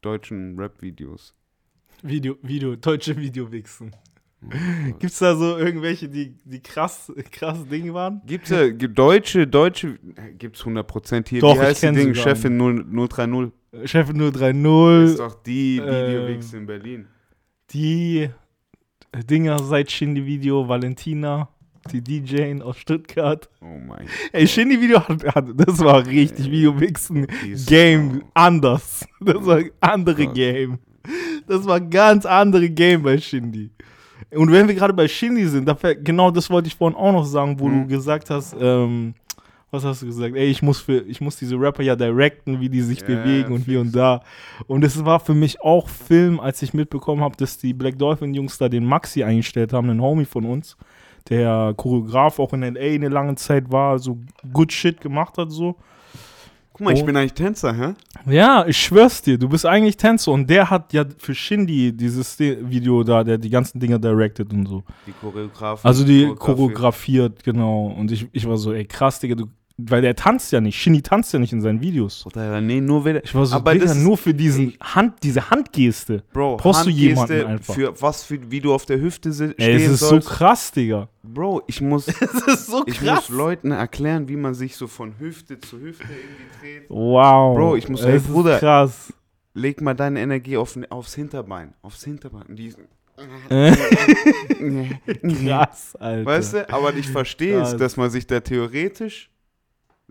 deutschen Rap-Videos. Video, Video, deutsche Video-Wichsen. Oh Gott. Gibt's da so irgendwelche, die, die krass, krass Dinge waren? Gibt's ja ge- deutsche, deutsche, äh, gibt's 100% hier. Doch, Wie heißt die Ding? Chefin 0, 030. Chef nur Ist 3.0, doch die ähm, Videowix in Berlin. die Dinger seit Shindy-Video, Valentina, die DJ aus Stuttgart. Oh mein Ey, Shindy-Video, hat, hat, das war richtig. Video-Wichsen. Die ist Game anders. Das war ein andere Gott. Game. Das war ein ganz andere Game bei Shindy. Und wenn wir gerade bei Shindy sind, genau das wollte ich vorhin auch noch sagen, wo Mhm. du gesagt hast, ähm, was hast du gesagt? Ey, ich muss für, ich muss diese Rapper ja directen, wie die sich Ja, bewegen und hier und da. Und es war für mich auch Film, als ich mitbekommen habe, dass die Black Dolphin Jungs da den Maxi eingestellt haben, einen Homie von uns, der Choreograf auch in LA eine lange Zeit war, so good shit gemacht hat so. Guck mal, ich Oh. bin eigentlich Tänzer, hä? Ja, ich schwör's dir, du bist eigentlich Tänzer und der hat ja für Shindy dieses De- Video da, der die ganzen Dinger directed und so. Die Choreografie. Also die Choreografie. choreografiert, genau. Und ich, ich war so, ey, krass, Digga, du, weil der tanzt ja nicht. Shindy tanzt ja nicht in seinen Videos. Oder, nee, nur wieder. Ich war so, Aber Digga, nur für diesen Hand, diese Handgeste. Bro, brauchst du Handgeste jemanden einfach. Für was, für, wie du auf der Hüfte si- Ey, es ist sollst. so krass, Digga. Bro, ich muss, Es ist so ich muss Leuten erklären, wie man sich so von Hüfte zu Hüfte irgendwie dreht. Wow. Bro, ich muss- ey, ist Bruder. krass. Leg mal deine Energie auf, aufs Hinterbein. Aufs Hinterbein. Und Die, krass, Alter. weißt du, aber ich verstehe es, Krass. dass man sich da theoretisch,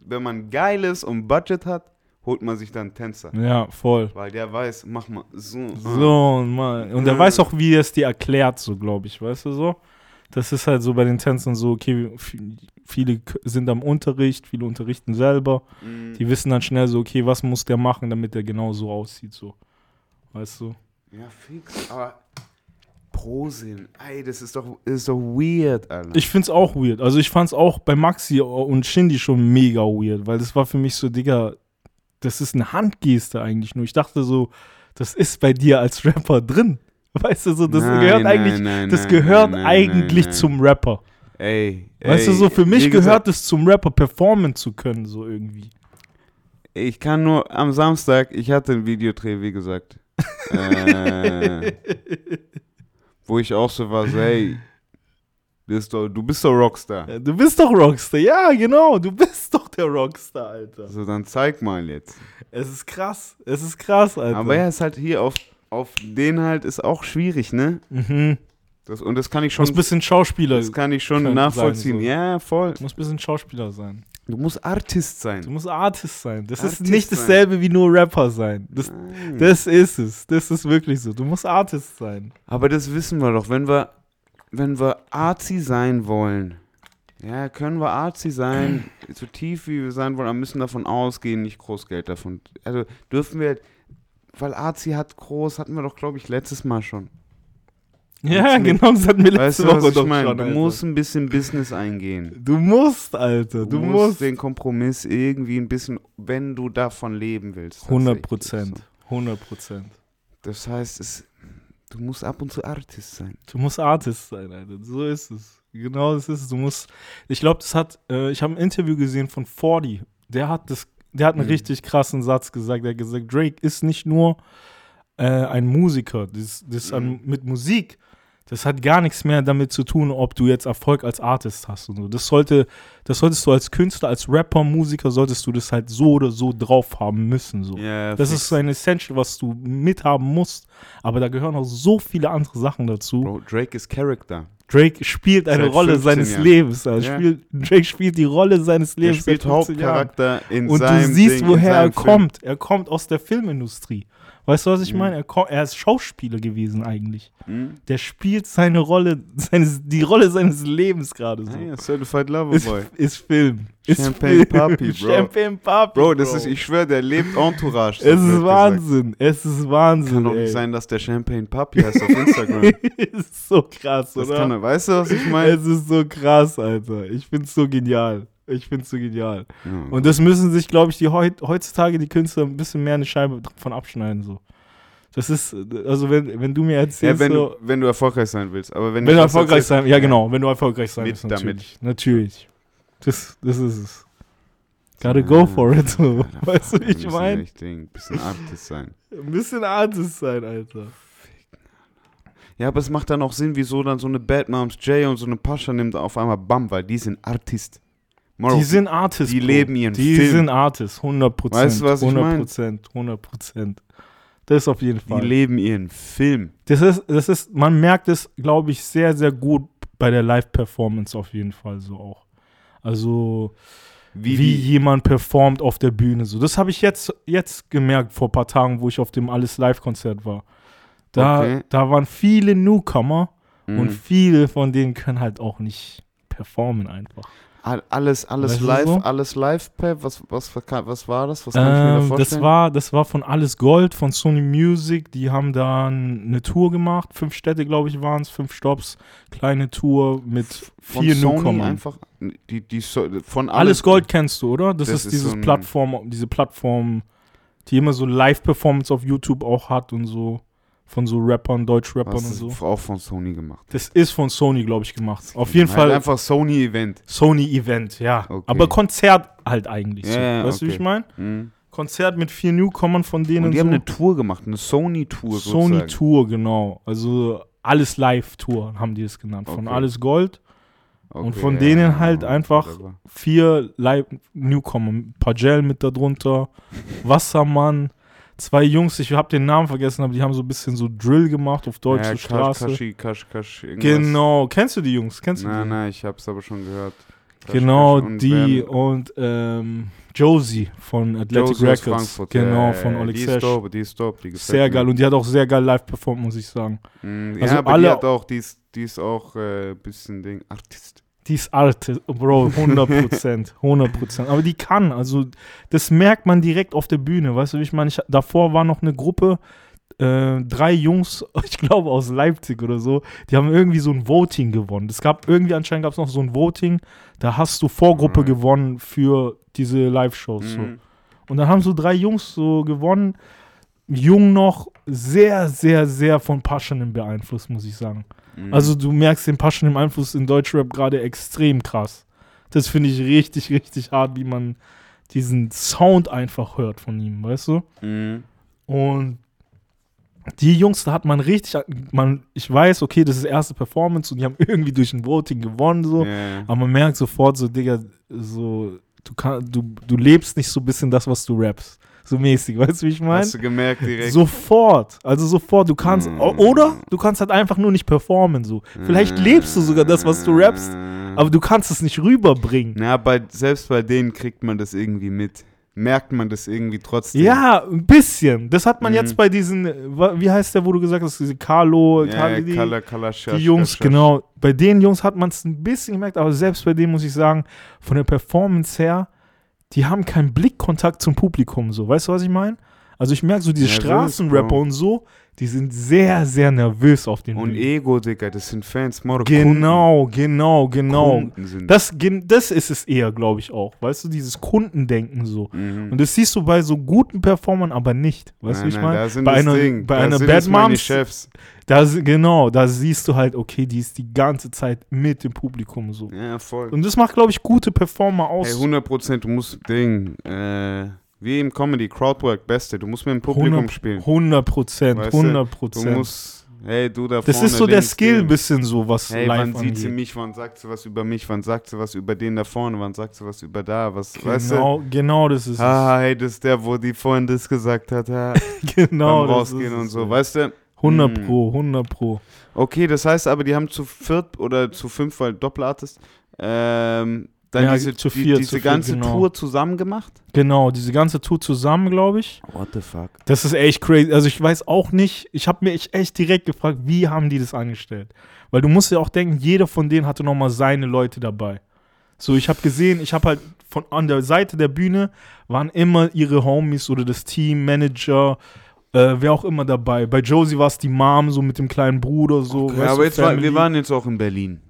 wenn man geil ist und Budget hat, holt man sich dann Tänzer. Ja, voll. Weil der weiß, mach mal so. ah. So, und, mal. und der weiß auch, wie er es dir erklärt, so, glaube ich, weißt du so? Das ist halt so bei den Tänzern so, okay, viele sind am Unterricht, viele unterrichten selber. Mm, Die wissen dann schnell so, okay, was muss der machen, damit der genau so aussieht, so. Weißt du? Ja, fix. Aber Prosinn, ey, das ist doch, das ist doch weird, Alter. Ich find's auch weird. Also ich fand's auch bei Maxi und Shindy schon mega weird, weil das war für mich so, Digga, das ist eine Handgeste eigentlich nur. Ich dachte so, das ist bei dir als Rapper drin. Weißt du so, das Nein, gehört nein, eigentlich, nein, das gehört eigentlich zum Rapper. Ey, Weißt ey, du so, für mich gehört es zum Rapper, performen zu können, so irgendwie. Ich kann nur am Samstag, ich hatte ein Videodreh, wie gesagt. äh, wo ich auch so war, so, hey, du bist doch, du bist doch Rockstar. Du bist doch Rockstar, ja, genau, du bist doch der Rockstar, Alter. So, dann zeig mal jetzt. Es ist krass, es ist krass, Alter. Aber ja, ist halt hier auf, auf den halt ist auch schwierig, ne? Mhm. Das, und das kann ich schon, musst ein bisschen Schauspieler, das kann ich schon nachvollziehen. sein, so. Ja, voll. du musst ein bisschen Schauspieler sein. Du musst Artist Du sein. musst Artist sein. Das ist Artist nicht sein. dasselbe wie nur Rapper sein. Das, Nein. das ist es. Das ist wirklich so. Du musst Artist sein. Aber das wissen wir doch, wenn wir, wenn wir Arzi sein wollen, ja, können wir Arzi sein, so tief wie wir sein wollen, aber müssen davon ausgehen, nicht groß Geld davon. Also dürfen wir, weil Arzi hat groß, hatten wir doch, glaube ich, letztes Mal schon. Ja, genau, das hatten wir Weißt letzte du, was Woche ich doch meine? schon. Du Alter. musst ein bisschen Business eingehen. du musst, Alter. Du, musst. den Kompromiss irgendwie ein bisschen, wenn du davon leben willst. 100 tatsächlich. Prozent. So. 100 Prozent. Das heißt, es, du musst ab und zu Artist sein. Du musst Artist sein, Alter. So ist es. Genau das ist es. Du musst. Ich glaube, das hat. Äh, ich habe ein Interview gesehen von 40. Der hat das. Der hat einen Mhm. richtig krassen Satz gesagt. Der hat gesagt, Drake ist nicht nur äh, ein Musiker. Das, das an, Mhm. mit Musik. Das hat gar nichts mehr damit zu tun, ob du jetzt Erfolg als Artist hast und so. Das sollte, das solltest du als Künstler, als Rapper, Musiker, solltest du das halt so oder so drauf haben müssen. So. Ja, Das ist so ein Essential, was du mithaben musst. Aber da gehören auch so viele andere Sachen dazu. Bro, Drake ist Character. Drake spielt eine Seit Rolle 15 seines Jahren. Lebens. Also Ja. spielt, Drake spielt die Rolle seines Lebens spielt seit 15 Jahren. Hauptcharakter in Und du siehst, Ding, in woher er seinem Film. kommt. Er kommt aus der Filmindustrie. Weißt du, was ich Mhm. meine? Er, er ist Schauspieler gewesen eigentlich. Hm? Der spielt seine Rolle, seines, die Rolle seines Lebens gerade so. Ja, Certified Lover ist, Boy. ist Film. Ist Champagne Film. Papi, Bro. Champagne Papi. Bro, das ist, ich schwöre, der lebt Entourage. Es so ist gesagt. Wahnsinn. Es ist Wahnsinn. Kann doch nicht sein, dass der Champagne Papi heißt auf Instagram. ist so krass, Das oder? kann er, weißt du, was ich meine? Es ist so krass, Alter. Ich find's so genial. Ich find's so genial. Ja. Und das müssen sich, glaube ich, die heut, heutzutage die Künstler ein bisschen mehr eine Scheibe davon abschneiden. So. Das ist, also wenn, wenn du mir ja, erzählst, wenn, so, du, wenn du erfolgreich sein willst. Aber wenn, wenn du erfolgreich erzähl- sein, ja genau, wenn du erfolgreich sein willst, damit. natürlich. Natürlich. Das, das ist es. Gotta go for it, so. Alter, Weißt du, wie ich meine? Ding, bisschen Artist sein. Ein bisschen Artist sein, Alter. Ja, aber es macht dann auch Sinn, wieso dann so eine Bad Moms Jay und so eine Pascha nimmt auf einmal Bam, weil die sind Artist. Moro, Die sind Artists. die Bro. leben ihren Die Film. sind Artists, 100 Prozent. Weißt du, was ich 100 mein? Prozent, 100 Prozent. Das auf jeden die Fall. leben ihren Film. Das ist, das ist, man merkt es, glaube ich, sehr, sehr gut bei der Live-Performance auf jeden Fall so auch. Also, Wie, wie, die, jemand performt auf der Bühne. So, das habe ich jetzt, jetzt gemerkt vor ein paar Tagen, wo ich auf dem Alles Live-Konzert war. Da, Okay. da waren viele Newcomer Mhm. und viele von denen können halt auch nicht performen einfach. All- alles, alles Weißt live, so? alles live, Pep. Was, was, was, war das? Was kann ich mir da Ähm, vorstellen? das, war, das war von Alles Gold, von Sony Music. Die haben dann eine Tour gemacht. Fünf Städte, glaube ich, waren es. Fünf Stops. Kleine Tour mit Von vier Sony einfach. die, die so, von Alles Gold kennst du, oder? Das, Das ist ist dieses so Plattform, diese Plattform, die immer so Live-Performance auf YouTube auch hat und so. Von so Rappern, Deutsch-Rappern und so. ist auch von Sony gemacht. Das ist von Sony, glaube ich, gemacht. Auf jeden Halt Fall einfach Sony-Event. Sony-Event, ja. Okay. Aber Konzert halt eigentlich so. Ja, ja, weißt du, wie ich meine? Mhm. Konzert mit vier Newcomern von denen Und die so. haben eine Tour gemacht, eine Sony-Tour sozusagen. Sony-Tour, genau. Also alles Live-Tour haben die es genannt. Von Okay. Alles Gold. Okay, Und von ja, denen halt ja, einfach whatever. vier Live-Newcomer. Pagel mit darunter, Wassermann, zwei Jungs, ich habe den Namen vergessen, aber die haben so ein bisschen so Drill gemacht auf deutsche ja, Kasch, Straße. Kashi, Kasch, Kasch, irgendwas. Genau, kennst du die Jungs? Kennst du Nein, die? nein, ich hab's aber schon gehört. Kasch, Genau, Kasch und die wer- und ähm, Josie von Athletic Josie Records. Frankfurt. Genau, ja, von ja, Oleg Die ist dope, die ist dope. Die gefällt Sehr mir. geil und die hat auch sehr geil live performt, muss ich sagen. Mhm, Also ja, aber alle- die hat auch, die ist, die ist auch äh, bisschen Ding, Artist. Die ist Arte, Bro, 100 Prozent, 100 Prozent. Aber die kann, also das merkt man direkt auf der Bühne, weißt du, wie ich meine? Ich, davor war noch eine Gruppe, äh, drei Jungs, ich glaube aus Leipzig oder so, die haben irgendwie so ein Voting gewonnen. Es gab irgendwie anscheinend gab es noch so ein Voting, da hast du Vorgruppe Alright. gewonnen für diese Live-Shows. So. Mhm. Und dann haben so drei Jungs so gewonnen, jung noch, sehr, sehr, sehr von Passionem beeinflusst, muss ich sagen. Mhm. Also du merkst den Passion Einfluss in Deutschrap gerade extrem krass. Das finde ich richtig, richtig hart, wie man diesen Sound einfach hört von ihm, weißt du? Mhm. Und die Jungs, da hat man richtig, man, ich weiß, okay, das ist erste Performance und die haben irgendwie durch ein Voting gewonnen, so. Ja. Aber man merkt sofort so, Digga, so, du, kann, du, du lebst nicht so ein bisschen das, was du rappst. So mäßig, weißt du, wie ich meine? Hast du gemerkt direkt? Sofort, also sofort, du kannst, Mm. oder du kannst halt einfach nur nicht performen, so. Vielleicht lebst du sogar das, was du rappst, aber du kannst es nicht rüberbringen. Na, bei, selbst bei denen kriegt man das irgendwie mit. Merkt man das irgendwie trotzdem. Ja, ein bisschen. Das hat man Mhm. jetzt bei diesen, wie heißt der, wo du gesagt hast, diese Carlo, ja, Carlo ja, die, Kala, Kala, Schasch, die Jungs, Schasch. genau. Bei den Jungs hat man es ein bisschen gemerkt, aber selbst bei denen muss ich sagen, von der Performance her, die haben keinen Blickkontakt zum Publikum, so. Weißt du, was ich meine? Also ich merke so diese Nervös, Straßenrapper Bro. und so, die sind sehr, sehr nervös auf den Und Bühnen. Ego, Digga, das sind Fans. Moro, Genau, genau, Kunden. genau. Kunden sind Das, das ist es eher, glaube ich, auch. Weißt du, dieses Kundendenken so. Mhm. Und das siehst du bei so guten Performern aber nicht. Weißt du, ich meine? Bei das einer, Ding. bei da einer sind Bad Moms, Chefs. da, si- genau, da siehst du halt, okay, die ist die ganze Zeit mit dem Publikum so. Ja, voll. Und das macht, glaube ich, gute Performer aus. Hey, 100 Prozent, du musst Ding, äh, wie im Comedy, Crowdwork, Beste, du musst mit dem Publikum 100 spielen. 100 Prozent, Weißt du, 100 Du Prozent. musst, hey, du da Das ist so der Skill ein bisschen so, was Hey, live wann sieht sie angeht. mich, wann sagt sie was über mich, wann sagt sie was über den da vorne, wann sagt sie was über da, was, weißt du? Genau, genau das ist Ah, hey, das ist der, wo die vorhin das gesagt hat, ha, es. Genau, beim Rausgehen und so, ja. weißt du? 100 Mm. Pro, 100 Pro. Okay, das heißt aber, die haben zu viert oder zu fünf, weil Doppelartist, ähm, dann Ja, diese, zu die, viert, diese zu ganze genau. Tour zusammen gemacht? Genau, diese ganze Tour zusammen, glaube ich. What the fuck? Das ist echt crazy. Also ich weiß auch nicht, ich habe mir echt- direkt gefragt, wie haben die das angestellt? Weil du musst ja auch denken, jeder von denen hatte nochmal seine Leute dabei. So, ich habe gesehen, ich habe halt von an der Seite der Bühne waren immer ihre Homies oder das Team, Manager, äh, wer auch immer dabei. Bei Josie war es die Mom, so mit dem kleinen Bruder, so. Ja, weißt aber jetzt war, wir waren jetzt auch in Berlin.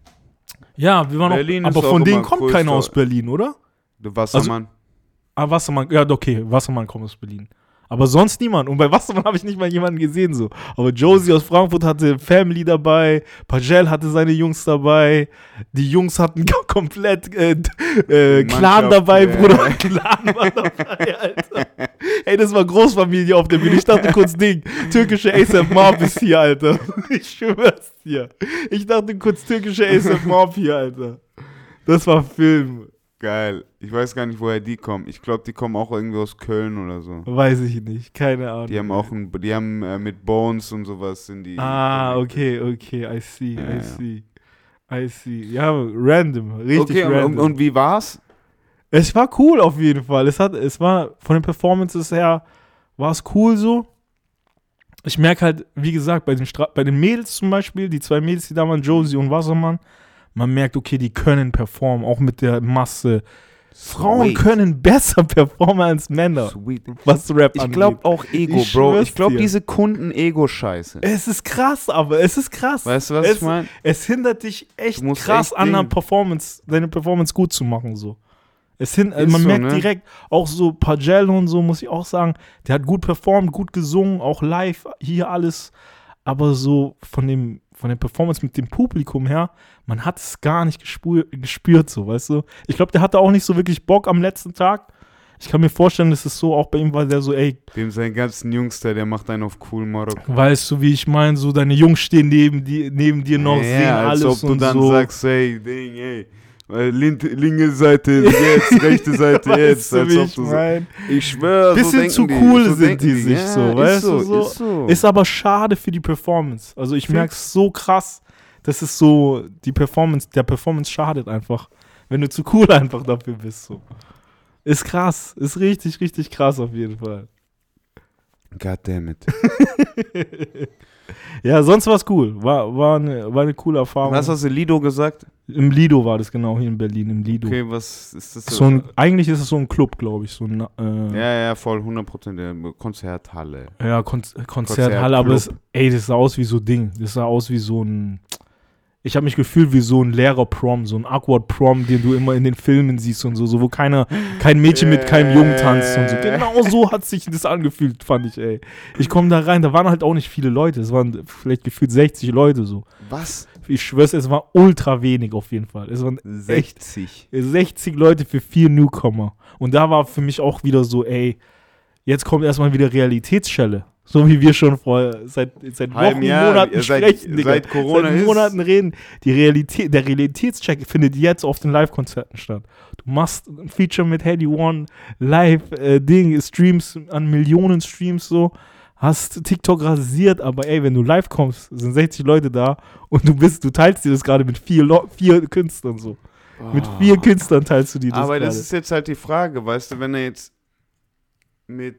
Ja, wir waren Berlin auch, aber auch von denen immer kommt keiner aus Berlin, oder? Wassermann. Ah, Wassermann, ja, okay, Wassermann kommt aus Berlin. Aber sonst niemand. Und bei Wassermann habe ich nicht mal jemanden gesehen so. Aber Josie aus Frankfurt hatte Family dabei, Pagel hatte seine Jungs dabei, die Jungs hatten komplett äh, äh, Clan dabei, ja. Bruder. Clan war dabei, Alter. Ey, das war Großfamilie auf der Bühne. Ich dachte kurz, Ding, türkische ASAP Mob ist hier, Alter. Ich schwör's dir. Ich dachte kurz, türkische ASAP Mob hier, Alter. Das war Film. Geil. Ich weiß gar nicht, woher die kommen. Ich glaube, die kommen auch irgendwie aus Köln oder so. Weiß ich nicht, keine Ahnung. Die haben auch ein, die haben äh, mit Bones und sowas sind die. Ah, okay, okay, I see, Ja, I ja. see. I see. Ja, random, richtig Okay, und, random. und, und wie war's? es war cool auf jeden Fall. Es hat, es war von den Performances her, war es cool so. Ich merke halt, wie gesagt, bei den, Stra bei den Mädels zum Beispiel, die zwei Mädels, die da waren, Josie und Wassermann, man merkt, okay, die können performen, auch mit der Masse. Frauen Sweet. können besser performen als Männer, Sweet. was Rap Ich glaube auch Ego, Ich Bro. Ich glaube diese Kunden-Ego-Scheiße. Es ist krass, aber es ist krass. Weißt du, was es, ich meine? Es hindert dich echt krass echt an Performance, deine Performance gut zu machen, so. Es hin, Ist man so, merkt ne? direkt, auch so Pagello und so, muss ich auch sagen, der hat gut performt, gut gesungen, auch live, hier alles. Aber so von dem, von der Performance mit dem Publikum her, man hat es gar nicht gespür, gespürt, so, weißt du? Ich glaube, der hatte auch nicht so wirklich Bock am letzten Tag. Ich kann mir vorstellen, dass es so auch bei ihm war, der so, ey, Dem seinen ganzen Jungs da, der macht einen auf cool Marokko. weißt du, wie ich meine, so deine Jungs stehen neben, die, neben dir noch, sehen ja, als alles ob du und dann so. sagst, hey, Ding, ey. Äh, Linke, linke Seite jetzt, rechte Seite jetzt. Als ob ich mein? ich schwöre, so Bisschen zu die, cool so sind denken die sich ja, so, ist weißt so, du, so. Ist so. Ist aber schade für die Performance. Also ich merke es so krass, dass es so, die Performance, der Performance schadet einfach, wenn du zu cool einfach dafür bist. So. Ist krass, ist richtig, richtig krass auf jeden Fall. Goddammit. Ja, sonst war es cool. War, war, eine, war eine coole Erfahrung. Was hast du Lido gesagt? Im Lido war das genau, hier in Berlin, im Lido. Okay, was ist das? So ein, eigentlich ist es so ein Club, glaube ich. So ein, äh, ja, ja, voll, 100%. der Konzerthalle. Ja, Kon Konzerthalle, aber das, ey, das sah aus wie so Ding. Das sah aus wie so ein. Ich habe mich gefühlt wie so ein leerer Prom, so ein awkward Prom, den du immer in den Filmen siehst und so, so wo keiner, kein Mädchen mit keinem Jungen tanzt und so. Genau so hat sich das angefühlt, fand ich, ey. Ich komme da rein, da waren halt auch nicht viele Leute. Es waren vielleicht gefühlt 60 Leute so. Was? Ich schwör's, es war ultra wenig auf jeden Fall. Es waren echt 60. 60 Leute für vier Newcomer. Und da war für mich auch wieder so, ey, jetzt kommt erstmal wieder Realitätsschelle. So wie wir schon vor seit, seit Wochen, Jahr, Monaten seit- sprechen, Digga. seit Corona seit Monaten reden. Die Realität, der Realitätscheck findet jetzt auf den Live-Konzerten statt. Du machst ein Feature mit Heady One, live, äh, Streams an Millionen Streams so. Hast TikTok rasiert, aber ey, wenn du live kommst, sind 60 Leute da und du bist, du teilst dir das gerade mit vier, Lo- vier Künstlern so. Mit Oh. vier Künstlern teilst du dir das Aber das ist jetzt halt die Frage, weißt du, wenn er jetzt mit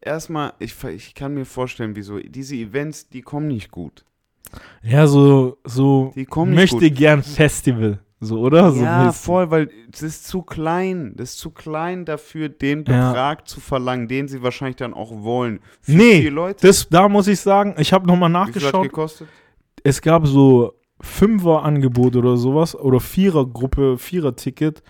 erstmal, ich, ich kann mir vorstellen, wieso diese Events, die kommen nicht gut. Ja, so, so Die kommen möchte gut. gern Festival, so, oder? So ja, mäßig. voll, weil es ist zu klein. Das ist zu klein dafür, den Ja. Betrag zu verlangen, den sie wahrscheinlich dann auch wollen. Für Nee, Leute. Das, da muss ich sagen, ich habe nochmal Wie viel hat nachgeschaut. gekostet? Es gab so Fünfer-Angebot oder sowas oder Vierer-Gruppe, Vierer-Ticket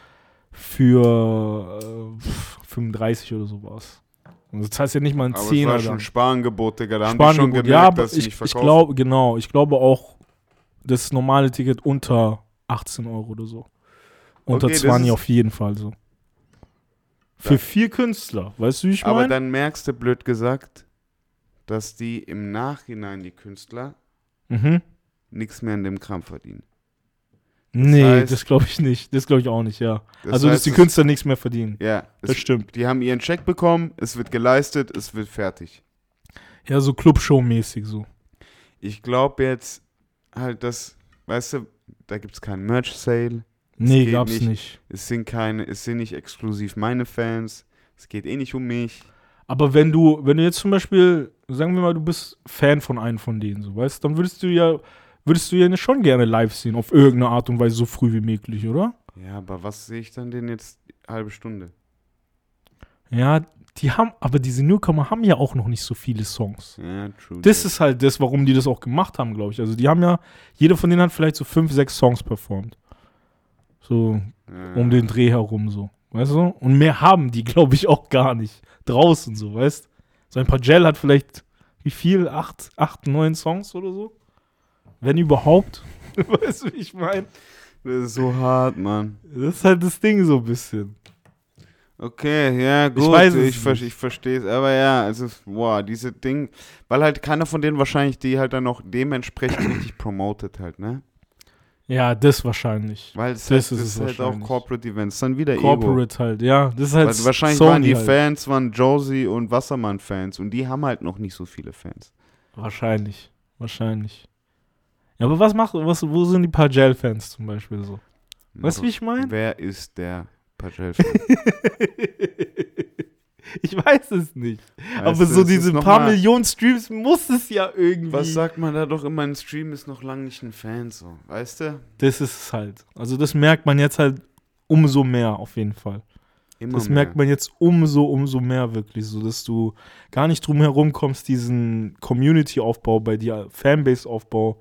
für äh, 35 oder sowas. Und das heißt ja nicht mal ein Aber es Zehner. war schon dann. Sparangebote, Digga. Da haben die schon Sparangebot, gemerkt, ja, aber dass ich, nicht ich glaube, genau, ich glaube auch das normale Ticket unter 18 Euro oder so. Unter Okay, das 20 ist- auf jeden Fall so. Für vier Künstler, weißt du, wie ich Aber meine? dann merkst du, blöd gesagt, dass die im Nachhinein, die Künstler, Mhm. nichts mehr in dem Kram verdienen. Nee, heißt- das glaube ich nicht. Das glaube ich auch nicht, ja. Das also, dass heißt, die es- Künstler nichts mehr verdienen. Ja, Das stimmt. die haben ihren Check bekommen, es wird geleistet, es wird fertig. Ja, so Clubshow-mäßig so. Ich glaube jetzt halt, dass, weißt du, da gibt es keinen Merch-Sale, Nee, gab's nicht. nicht. es sind keine, es sind nicht exklusiv meine Fans, es geht eh nicht um mich. Aber wenn du, wenn du jetzt zum Beispiel, sagen wir mal, du bist Fan von einem von denen, so weißt, dann würdest du ja, würdest du ja schon gerne live sehen, auf irgendeine Art und Weise so früh wie möglich, oder? Ja, aber was sehe ich dann denn jetzt halbe Stunde? Ja, die haben, aber diese Newcomer haben ja auch noch nicht so viele Songs. Ja, true. Das ist halt das, warum die das auch gemacht haben, glaube ich. Also die haben ja, jeder von denen hat vielleicht so fünf, sechs Songs performt. So ja. um den Dreh herum so, weißt du? Und mehr haben die, glaube ich, auch gar nicht. Draußen so, weißt So ein paar Gel hat vielleicht, wie viel? Acht, acht, neun Songs oder so? Wenn überhaupt. weißt du, wie ich meine? Das ist so hart, Mann. Das ist halt das Ding so ein bisschen. Okay, ja, gut, ich, weiß es ich, ver ich verstehe es, aber ja, also, boah, diese Ding, weil halt keiner von denen wahrscheinlich die halt dann noch dementsprechend richtig promotet halt, ne? Ja, das wahrscheinlich. Weil es, Das halt, ist das es ist halt auch. Corporate Events, dann wieder Ego. Corporate halt, ja. Das ist halt Weil wahrscheinlich Sony waren die halt. Fans, waren Josie und Wassermann-Fans und die haben halt noch nicht so viele Fans. Wahrscheinlich. Wahrscheinlich. Ja, aber was macht, was, wo sind die paar Gel-Fans zum Beispiel so? Weißt du, wie ich meine? Wer ist der Pagel-Fan? ich weiß es nicht. Weißt aber so diese paar Millionen Streams muss es ja irgendwie. Was sagt man da doch immer, ein Stream ist noch lange nicht ein Fan, so, weißt du? Das ist es halt. Also das merkt man jetzt halt umso mehr auf jeden Fall. Immer Das mehr. merkt man jetzt umso, umso mehr wirklich, so dass du gar nicht drum herum kommst, diesen Community-Aufbau bei dir, Fanbase-Aufbau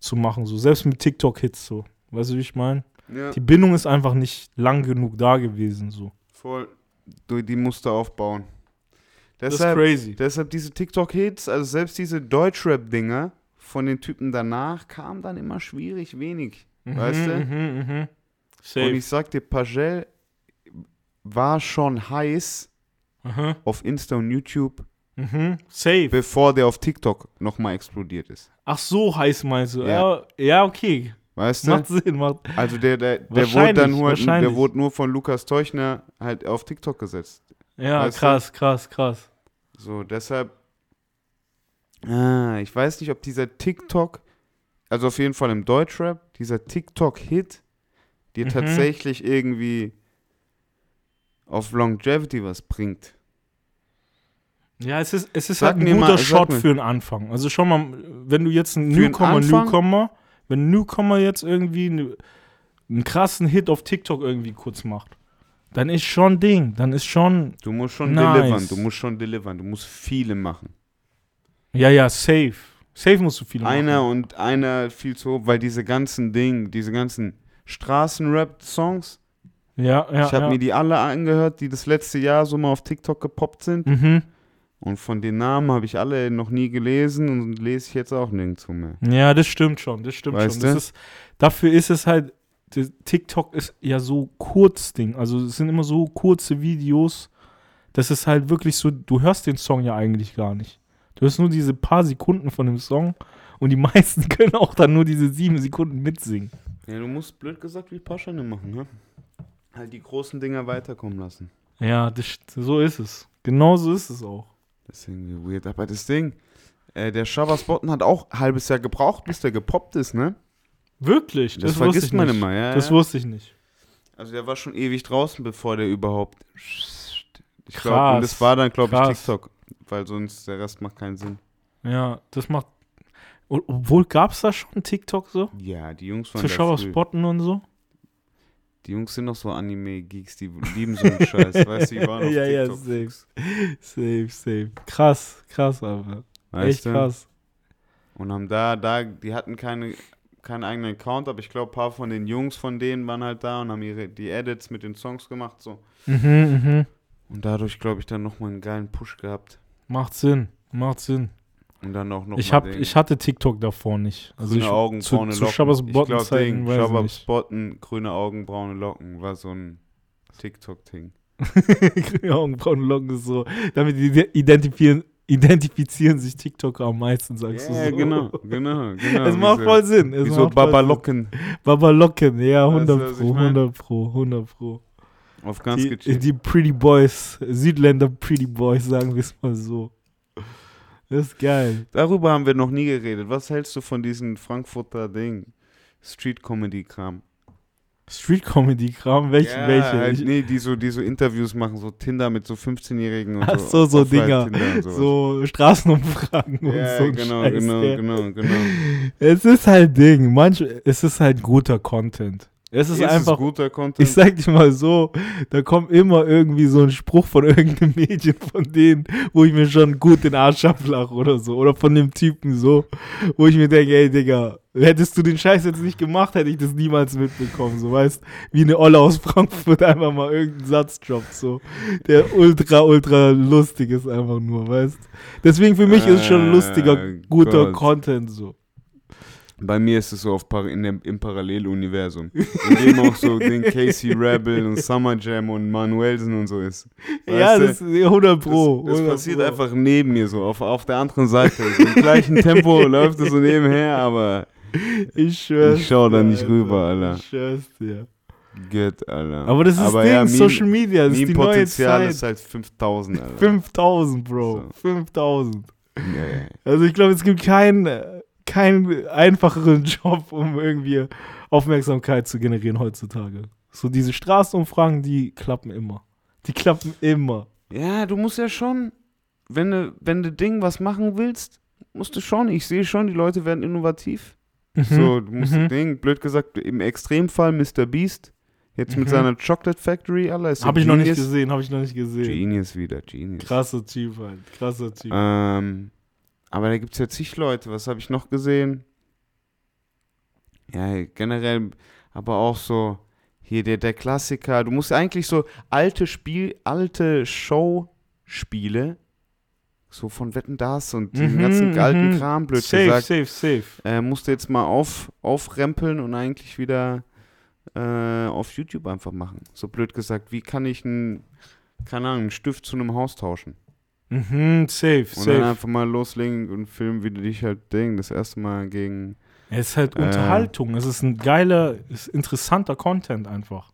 zu machen, so selbst mit TikTok-Hits so. Weißt du, wie ich meine? Ja, Die Bindung ist einfach nicht lang genug da gewesen, so. voll. Du, die musst du aufbauen. Das Deshalb, ist crazy. deshalb diese TikTok-Hits, also selbst diese Deutschrap-Dinger von den Typen danach kam dann immer schwierig wenig. weißt du? Mhm, mhm. Und ich sag dir, Pagel war schon heiß Aha. auf Insta und YouTube, Mhm. Safe. bevor der auf TikTok nochmal explodiert ist. Ach so heiß meinst du? Ja. Ja, okay. Weißt du? Macht Sinn. Macht. Also der, der, der wurde dann nur, der wurde nur von Lukas Teuchner halt auf TikTok gesetzt. Ja, Weißt du? krass, krass, krass. So, deshalb. Ah, ich weiß nicht, ob dieser TikTok, also auf jeden Fall im Deutschrap, dieser TikTok-Hit, dir Mhm. tatsächlich irgendwie auf Longevity was bringt. Ja, es ist, es ist Sag halt ein guter mal- Shot für den Anfang. Also schon mal, wenn du jetzt ein Newcomer? Newcomer, wenn ein Newcomer jetzt irgendwie ne- einen krassen Hit auf TikTok irgendwie kurz macht, dann ist schon Ding, dann ist schon, Du musst schon Nice. delivern, du musst schon delivern, du musst viele machen. ja, ja, safe. Safe musst du viel machen. Einer und einer viel zu hoch, weil diese ganzen Dinge, diese ganzen Straßenrap-Songs, Ja, ja, ich habe ja. mir die alle angehört, die das letzte Jahr so mal auf TikTok gepoppt sind. Mhm. Und von den Namen habe ich alle noch nie gelesen und lese ich jetzt auch nirgendwo mehr. Ja, das stimmt schon, das stimmt Weißt schon. Das ist, dafür ist es halt, TikTok ist ja so kurz Ding. Also es sind immer so kurze Videos. Das ist halt wirklich so, du hörst den Song ja eigentlich gar nicht. Du hörst nur diese paar Sekunden von dem Song und die meisten können auch dann nur diese sieben Sekunden mitsingen. Ja, du musst blöd gesagt wie Paschane machen, ne? Halt die großen Dinger weiterkommen lassen. Ja, das, so ist es. Genau so ist es auch. Das ist irgendwie weird. Aber das Ding, äh, der Shabazz Botten hat auch ein halbes Jahr gebraucht, bis der gepoppt ist, ne? Wirklich? Das, wusste vergisst man nicht. immer, ja. Das ja. wusste ich nicht. Also der war schon ewig draußen, bevor der überhaupt. Ich Krass, glaub, und das war dann, glaube ich. TikTok. Weil sonst der Rest macht keinen Sinn. Ja, das macht. Obwohl gab es da schon TikTok so? Ja, die Jungs waren Für früh. Spotten und so? Die Jungs sind noch so Anime-Geeks, die lieben so einen Scheiß. weißt du, die waren auf Ja, ja, safe. Safe, safe. Krass, krass, aber. Weißt Echt du? krass. Und haben da, da, die hatten keine, keinen eigenen Account, aber ich glaube, ein paar von den Jungs von denen waren halt da und haben ihre, die Edits mit den Songs gemacht, so. Mhm, mhm. Und dadurch, glaube ich, dann nochmal einen geilen Push gehabt. Macht Sinn. Macht Sinn. Und dann auch noch Ich, hab, den ich hatte TikTok davor nicht. Also grüne ich, Augen, zu, braune zu Locken. Schabbers ich glaube, ich Schabbers grüne Augen, braune Locken war so ein TikTok-Ding. Grüne Augen, braune Locken ist so. Damit ide- identifizieren, identifizieren sich TikToker am meisten, sagst Ja, du so. genau, genau, genau. Es macht voll Sinn. Es Wie so voll Baba Sinn. Locken. Baba Locken, ja, Weißt du, 100 was ich pro, mein? 100 pro, 100 pro. Auf ganz Die, gechillt. die Pretty Boys, Südländer Pretty Boys, sagen wir es mal so. Das ist geil. Darüber haben wir noch nie geredet. Was hältst du von diesem Frankfurter Ding? Street-Comedy-Kram. Street-Comedy-Kram, welche, ja, welche? Halt, nee, die so, die so Interviews machen, so Tinder mit so 15-Jährigen und Ach so. so, so Dinger. So Straßenumfragen und ja, so genau, Scheiß, genau, ey. genau, genau. Es ist halt Ding, manch, es ist halt guter Content. Es ist, Ist es einfach, guter Content? ich sag dir mal so, da kommt immer irgendwie so ein Spruch von irgendeinem Mädchen von denen, wo ich mir schon gut den Arsch ablache oder so. Oder von dem Typen so, wo ich mir denke, ey Digga, hättest du den Scheiß jetzt nicht gemacht, hätte ich das niemals mitbekommen. So, weißt, wie eine Olle aus Frankfurt einfach mal irgendeinen Satz droppt, so. Der ultra, ultra lustig ist einfach nur, weißt. Deswegen für mich ist es schon Ah, lustiger, guter Gott. Content, so. Bei mir ist es so auf Par in dem, im Paralleluniversum. In dem auch so den Casey Rebel und Summer Jam und Manuelsen und so ist. Weißt ja, das ist 100 Pro. Das, das 100 passiert Pro. einfach neben mir so, auf, auf der anderen Seite. So Im gleichen Tempo läuft es so nebenher, aber Ich schwör's. Ich schau da nicht rüber, Alter. Ich schwör's dir. gut, Alter. Aber das ist aber Ding, ja, Social Media, das ist die neue Meme-Potenzial Zeit. ist halt 5000, Alter. 5000, Bro. So. 5000. Ja, ja. Also ich glaube, es gibt keinen keinen einfacheren Job, um irgendwie Aufmerksamkeit zu generieren heutzutage. So diese Straßenumfragen, die klappen immer. Die klappen immer. Ja, du musst ja schon, wenn du, wenn du Ding was machen willst, musst du schon. Ich sehe schon, die Leute werden innovativ. So, du musst Mhm. Ding, blöd gesagt, im Extremfall Mr. Beast, Jetzt mit Mhm. seiner Chocolate Factory, Alter. ist Habe ich noch nicht gesehen, habe ich noch nicht gesehen. Genius wieder, Genius. Krasser Typ halt, krasser Typ. Ähm, aber da gibt es ja zig Leute. Was habe ich noch gesehen? Ja, generell, aber auch so, hier der, der Klassiker. Du musst eigentlich so alte Spiel, alte Show-Spiele, so von Wetten das und diesen Mhm, ganzen alten mhm. Kram, blöd safe, gesagt, safe, safe. äh, musst du jetzt mal auf, aufrempeln und eigentlich wieder äh, auf YouTube einfach machen. So blöd gesagt, wie kann ich einen, keine Ahnung, einen Stift zu einem Haus tauschen? Mhm, safe, Und dann safe. einfach mal loslegen und filmen, wie du dich halt Ding, das erste Mal gegen. Es ist halt Äh. Unterhaltung. Es ist ein geiler, ist interessanter Content einfach.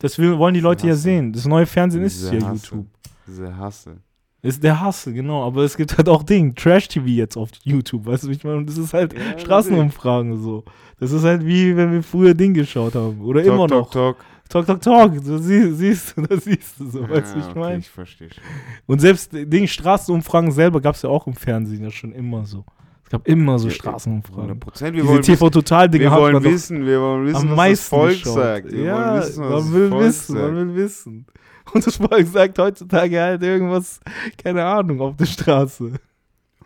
Das wollen die Leute ja sehen. Das neue Fernsehen ist Diese ja Hasse. YouTube. Diese Hasse. Ist der Hasse, genau. Aber es gibt halt auch Ding, Trash-TV jetzt auf YouTube, weißt du, wie ich meine? Und das ist halt Ja, Straßenumfragen so. Das ist halt wie, wenn wir früher Ding geschaut haben. Oder Talk, immer noch. Talk. Talk, talk, talk. Du sie, siehst du, das siehst du so, weißt du, Ah, ich okay, meine? Ich verstehe schon. Und selbst Ding, Straßenumfragen selber gab es ja auch im Fernsehen ja schon immer so. Es gab immer so Ja, Straßenumfragen. 100%. Wir Diese wollen, wissen, TV-Total-Dinge wir hat wollen man wissen, wir wollen wissen, was das Volk geschaut. sagt. Wir ja, wollen wissen, was man will Volk wissen, man sagt. will wissen. Und das Volk sagt heutzutage halt irgendwas, keine Ahnung, auf der Straße.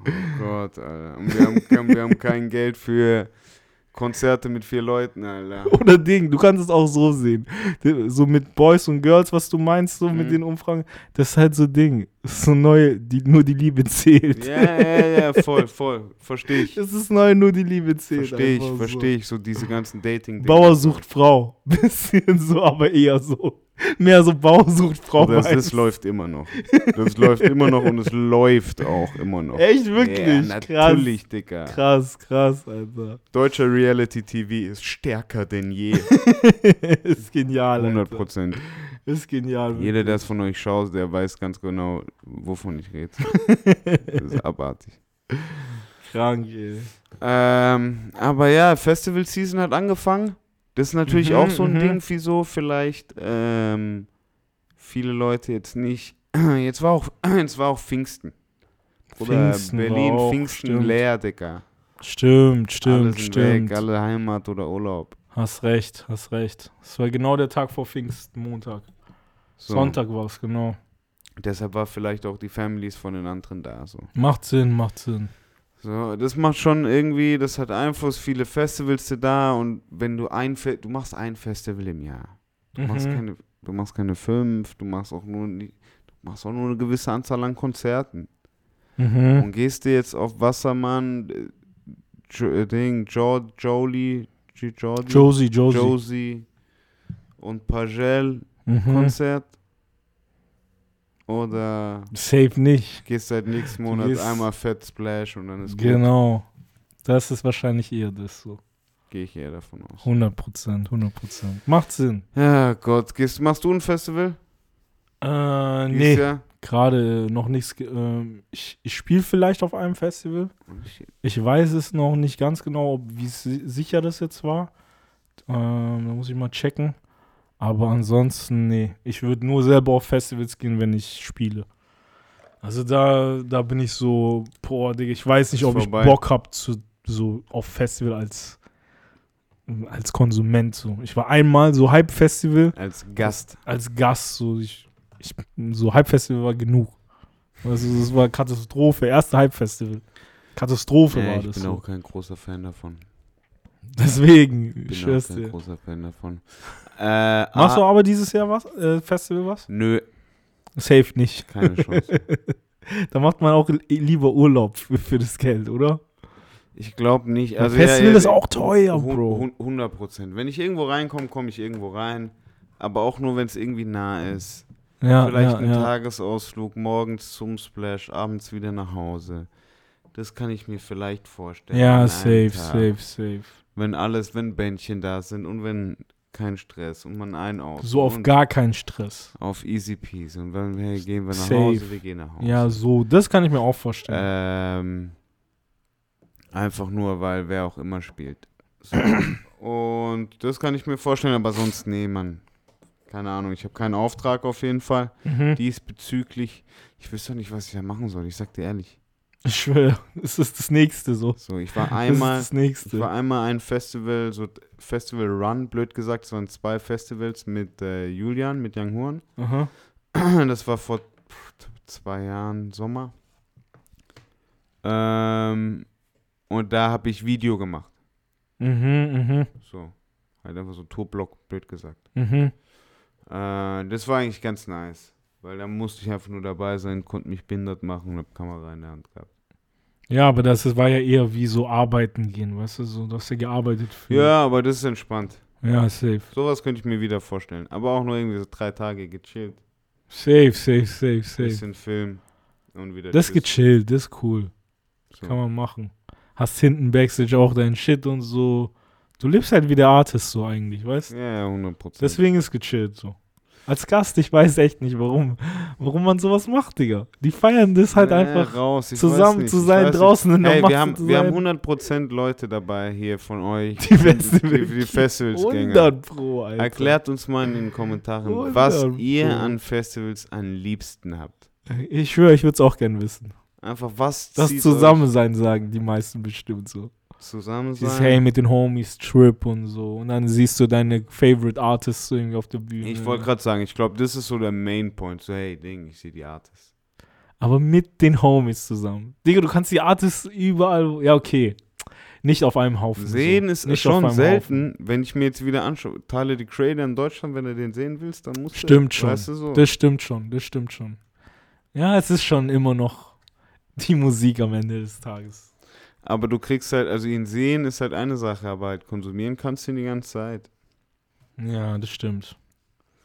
Oh Gott, Alter. Und wir haben, wir haben kein Geld für Konzerte mit vier Leuten, Alter. Oder Ding, du kannst es auch so sehen. So mit Boys und Girls, was du meinst, so mit Mhm. den Umfragen. Das ist halt so Ding. Das ist so neu, die, nur die Liebe zählt. Ja, ja, ja, voll, voll. Verstehe ich. Das ist neu, nur die Liebe zählt. Verstehe ich, einfach so. verstehe ich. So diese ganzen dating Bauer sucht Frau. Bisschen so, aber eher so. Mehr so Bauer sucht Frau. Das, das läuft immer noch. Das läuft immer noch und es läuft auch immer noch. Echt wirklich? Ja, krass. natürlich, Dicker. Krass, krass, Alter. Deutscher Reality-TV ist stärker denn je. ist genial, 100 Alter. Prozent. Ist genial. Jeder, der es von euch schaut, der weiß ganz genau, wovon ich rede. Das ist abartig. Krank, ey. Ähm, aber ja, Festival Season hat angefangen. Das ist natürlich Mhm, auch so ein mhm. Ding, wieso vielleicht ähm, viele Leute jetzt nicht. Jetzt war auch, jetzt war auch Pfingsten. Oder Pfingsten Berlin, auch, Pfingsten stimmt. leer, Dicker. Stimmt, alle stimmt, sind stimmt. weg, alle Heimat oder Urlaub. Hast recht, hast recht. Es war genau der Tag vor Pfingsten, Montag. So. Sonntag war es, genau. Deshalb war vielleicht auch die Families von den anderen da. So. Macht Sinn, macht Sinn. So, das macht schon irgendwie, das hat Einfluss, viele Festivals sind da und wenn du ein Fe du machst ein Festival im Jahr. Du machst Mhm. keine, du machst keine fünf, du machst auch nur du machst auch nur eine gewisse Anzahl an Konzerten. Mhm. Und gehst du jetzt auf Wassermann, äh, jo, äh, Ding, jo, Jolie, Jordi, Josie, Josie. Josie und Pagel Mhm. Konzert? Oder Safe nicht. gehst seit nächsten Monat gehst- einmal Fett Splash und dann ist gut? Genau. Das ist wahrscheinlich eher das so. Gehe ich eher davon aus. 100 Prozent, 100 Prozent. Macht Sinn. Ja, Gott. Gehst, machst du ein Festival? Äh, Dieses nee, Jahr? gerade noch nichts. ge- Ähm, ich ich spiele vielleicht auf einem Festival. Ich weiß es noch nicht ganz genau, ob wie si- sicher das jetzt war. Ähm, da muss ich mal checken. Aber ansonsten, nee. Ich würde nur selber auf Festivals gehen, wenn ich spiele. Also da, da bin ich so, boah, Digga, ich weiß nicht, ob vorbei. ich Bock habe zu so auf Festival als als Konsument so. Ich war einmal so Hype Festival Als Gast. als Gast so ich, ich so Hype Festival war genug. Also das war Katastrophe, erste Hype Festival. Katastrophe Ja, war ich das bin so. auch kein großer Fan davon. Deswegen, Bin ich auch schwör's kein dir. großer Fan davon. Äh, Machst du ah, aber dieses Jahr was? Äh, Festival was? Nö, Safe nicht. keine Chance. da macht man auch li- lieber Urlaub für, für das Geld, oder? Ich glaube nicht. Also Festival ja, ja, ist auch teuer, Bro. hu- 100 Prozent. Wenn ich irgendwo reinkomme, komme ich irgendwo rein. Aber auch nur, wenn es irgendwie nah ist. Ja, Vielleicht ja, ein. Tagesausflug, morgens zum Splash, abends wieder nach Hause. Das kann ich mir vielleicht vorstellen. Ja, safe, Tag. safe, safe. Wenn alles, wenn Bändchen da sind und wenn kein Stress und man einen aus. So auf gar keinen Stress. auf easy peasy. Und wenn wir gehen wir nach Safe. Hause, wir gehen nach Hause. Ja, so, das kann ich mir auch vorstellen. Ähm, einfach nur, weil wer auch immer spielt. So. Und das kann ich mir vorstellen, aber sonst, nee, Mann. Keine Ahnung, ich habe keinen Auftrag auf jeden Fall. mhm. Diesbezüglich, ich wüsste doch nicht, was ich da machen soll. Ich sag dir ehrlich. Ich schwöre, es ist das nächste so. So, ich war Das einmal, ist das nächste. ich war einmal ein Festival, so Festival Run, blöd gesagt, es waren zwei Festivals mit äh, Julian, mit Young Horn. Aha. Das war vor zwei Jahren Sommer. Ähm, und da habe ich Video gemacht. Mhm, mhm, So. Halt einfach so Tourblock, blöd gesagt. mhm. Äh, das war eigentlich ganz nice. Weil da musste ich einfach nur dabei sein, konnte mich behindert machen und hab Kamera in der Hand gehabt. Ja, aber das war ja eher wie so arbeiten gehen, weißt du, so, du hast ja gearbeitet für. Ja, aber das ist entspannt. Ja, safe. Sowas könnte ich mir wieder vorstellen. Aber auch nur irgendwie so drei Tage gechillt. Safe, safe, safe, safe. Bisschen Film und wieder Das ist gechillt, das ist cool. So. Kann man machen. Hast hinten Backstage auch deinen Shit und so. Du lebst halt wie der Artist so eigentlich, weißt du? Ja, ja, 100 Prozent. Deswegen ist gechillt so. Als Gast, ich weiß echt nicht, warum, warum man sowas macht, Digga. Die feiern das halt einfach, raus. zusammen zu sein, draußen in der Ey, wir haben, wir haben sein. 100% Leute dabei hier von euch. Die Festival- Die, die Festivalsgänger. 100 Pro, Alter. Erklärt uns mal in den Kommentaren, 100 was ihr an Festivals am liebsten habt. Ich schwöre, ich würde es auch gern wissen. Einfach was Das Zusammensein sagen die meisten bestimmt so. Zusammen Dieses sein. Hey mit den Homies, Trip und so. Und dann siehst du deine Favorite Artists so irgendwie auf der Bühne. Ich wollte gerade sagen, ich glaube, das ist so der Main Point. So, hey, Ding, ich sehe die Artists. Aber mit den Homies zusammen. Digga, du kannst die Artists überall. Ja, okay. Nicht auf einem Haufen. Sehen so. ist Nicht schon selten, wenn ich mir jetzt wieder anschaue. Tyler, the Creator in Deutschland, wenn du den sehen willst, dann musst Stimmt du. schon. Weißt du so? Das stimmt schon, das stimmt schon. Ja, es ist schon immer noch die Musik am Ende des Tages. Aber du kriegst halt, also ihn sehen ist halt eine Sache, aber halt konsumieren kannst du ihn die ganze Zeit. Ja, das stimmt.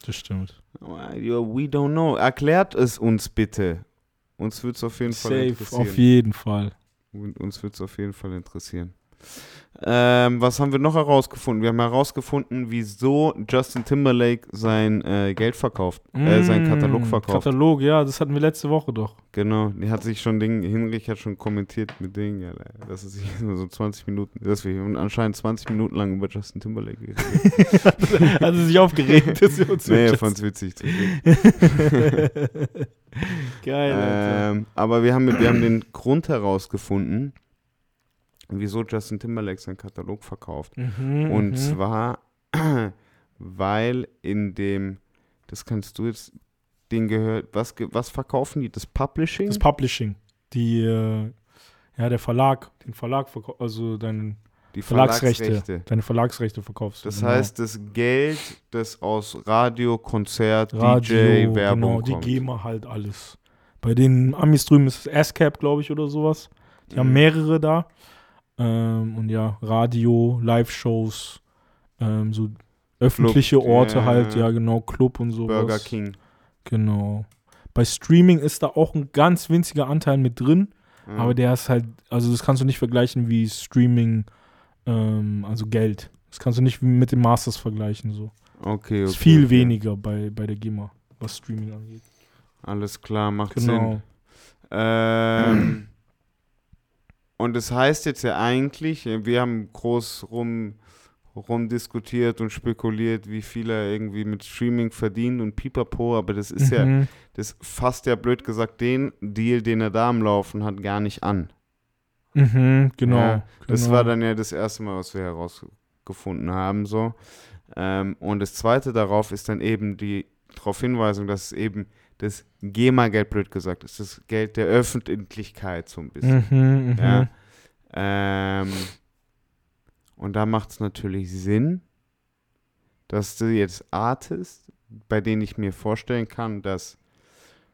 Das stimmt. We don't know. Erklärt es uns bitte. Uns wird es auf jeden Fall Safe, interessieren. auf jeden Fall. Und Uns wird es auf jeden Fall interessieren. Ähm, was haben wir noch herausgefunden? Wir haben herausgefunden, wieso Justin Timberlake sein äh, Geld verkauft, äh, seinen Mm, Katalog verkauft. Katalog, ja, das hatten wir letzte Woche doch. genau, die hat sich schon Ding, Hinrich hat schon kommentiert mit Dingen, ja, dass es sich nur so 20 Minuten, dass wir anscheinend 20 Minuten lang über Justin Timberlake geredet haben. Hat er sich aufgeregt, dass wir uns Nee, ich fand's witzig. Glück. Geil. Ähm, aber wir haben, wir haben den Grund herausgefunden, wieso Justin Timberlake seinen Katalog verkauft. Mhm, Und mhm. zwar, weil in dem, das kannst du jetzt, den gehört, was, was verkaufen die? Das Publishing? Das Publishing. Die, äh, ja, der Verlag, den Verlag also deinen die Verlagsrechte. Verlagsrechte. Deine Verlagsrechte verkaufst du. Das genau. heißt, das Geld, das aus Radio, Konzert, Radio, DJ, Werbung genau, die kommt. GEMA halt alles. Bei den Amis drüben ist es ASCAP, glaube ich, oder sowas. Die haben Mhm. mehrere da. Ähm, und ja, Radio, Live-Shows, ähm, so öffentliche Club, Orte ja, halt, ja. genau, Club und sowas. Burger King. Genau. Bei Streaming ist da auch ein ganz winziger Anteil mit drin, Ja. aber der ist halt, also das kannst du nicht vergleichen wie Streaming, ähm, also Geld. Das kannst du nicht mit den Masters vergleichen, so. okay, okay, ist viel okay. weniger bei, bei der GEMA, was Streaming angeht. Alles klar, macht Sinn. Genau. Ähm, und das heißt jetzt ja eigentlich, äh, wir haben groß rum, rumdiskutiert und spekuliert, wie viel er irgendwie mit Streaming verdient und pipapo, aber das ist ja, Mhm. das fasst ja blöd gesagt den Deal, den er da am Laufen hat, gar nicht an. Mhm, genau. Ja, Das genau. war dann ja das erste Mal, was wir herausgefunden haben, so. Ähm, und das zweite darauf ist dann eben die darauf Hinweisung, dass es eben das GEMA-Geld, blöd gesagt, ist das Geld der Öffentlichkeit so ein bisschen. Mhm, mhm. Ja. Ähm, und da macht es natürlich Sinn, dass du jetzt Artists, bei denen ich mir vorstellen kann, dass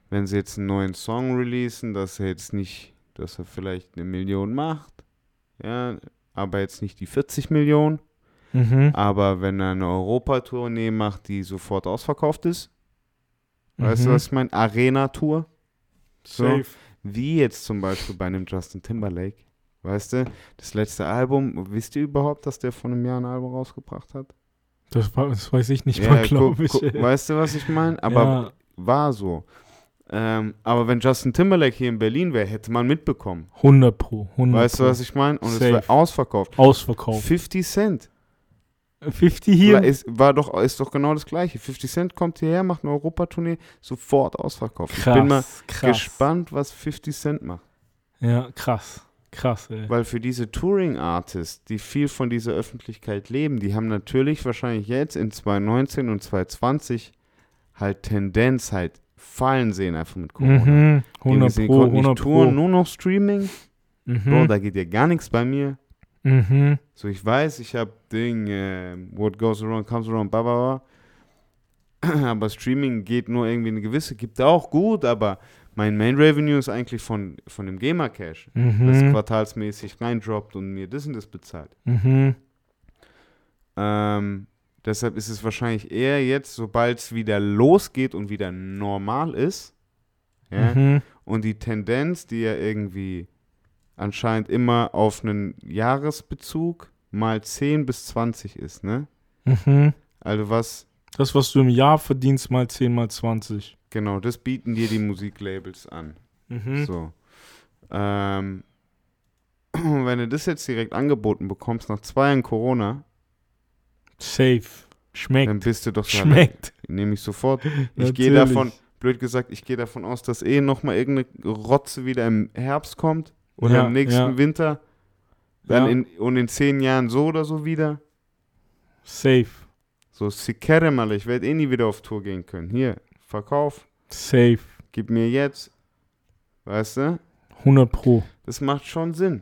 wenn sie jetzt einen neuen Song releasen, dass er jetzt nicht, dass er vielleicht eine Million macht, ja, aber jetzt nicht die 40 Millionen, Mhm. aber wenn er eine Europatournee macht, die sofort ausverkauft ist, weißt du, Mhm. was ich meine? Arena-Tour, so. Safe. wie jetzt zum Beispiel bei einem Justin Timberlake. Weißt du, das letzte Album, wisst ihr überhaupt, dass der vor einem Jahr ein Album rausgebracht hat? Das, das weiß ich nicht Ja, glaube ich. ey. weißt du, was ich meine? Aber ja, war so. Ähm, aber wenn Justin Timberlake hier in Berlin wäre, hätte man mitbekommen. 100 pro. 100 Weißt du, was ich meine? Und es Safe. wäre ausverkauft. Ausverkauft. 50 Cent. 50 hier? Ist, war doch, ist doch genau das Gleiche. 50 Cent kommt hierher, macht eine Europatournee, sofort ausverkauft. krass, ich bin mal krass. gespannt, was 50 Cent macht. Ja, krass. Krass, ey. Weil für diese Touring-Artists, die viel von dieser Öffentlichkeit leben, die haben natürlich wahrscheinlich jetzt in 2019 und 2020 halt Tendenz halt fallen sehen einfach mit Corona. Mhm. Die 100 gesehen, Pro, konnten nicht 100 Pro. touren, nur noch Streaming. Bro, Mhm. da geht ja gar nichts bei mir. Mhm. So, ich weiß, ich habe Ding, äh, what goes around comes around, bla bla bla. Aber Streaming geht nur irgendwie eine gewisse, gibt auch gut, aber mein Main Revenue ist eigentlich von, von dem Gamer Cash, das Mhm. quartalsmäßig reindroppt und mir das und das bezahlt. Mhm. Ähm, deshalb ist es wahrscheinlich eher jetzt, sobald es wieder losgeht und wieder normal ist, ja, Mhm. und die Tendenz, die ja irgendwie anscheinend immer auf einen Jahresbezug mal 10 bis 20 ist, ne? Mhm. Also was, Das, was du im Jahr verdienst, mal 10 mal 20. genau, das bieten dir die Musiklabels an. Mhm. So. Ähm, und wenn du das jetzt direkt angeboten bekommst nach zwei Jahren Corona, Safe. dann Schmeckt. bist du doch so, Schmeckt. nehme ich sofort. Ich gehe davon, blöd gesagt, ich gehe davon aus, dass eh nochmal irgendeine Rotze wieder im Herbst kommt oder Ja, im nächsten ja. Winter. Dann in, und in zehn Jahren so oder so wieder. Safe. So, Sikere mal, ich werde eh nie wieder auf Tour gehen können. Hier, Verkauf, Safe. gib mir jetzt. Weißt du? 100 Pro. Das macht schon Sinn.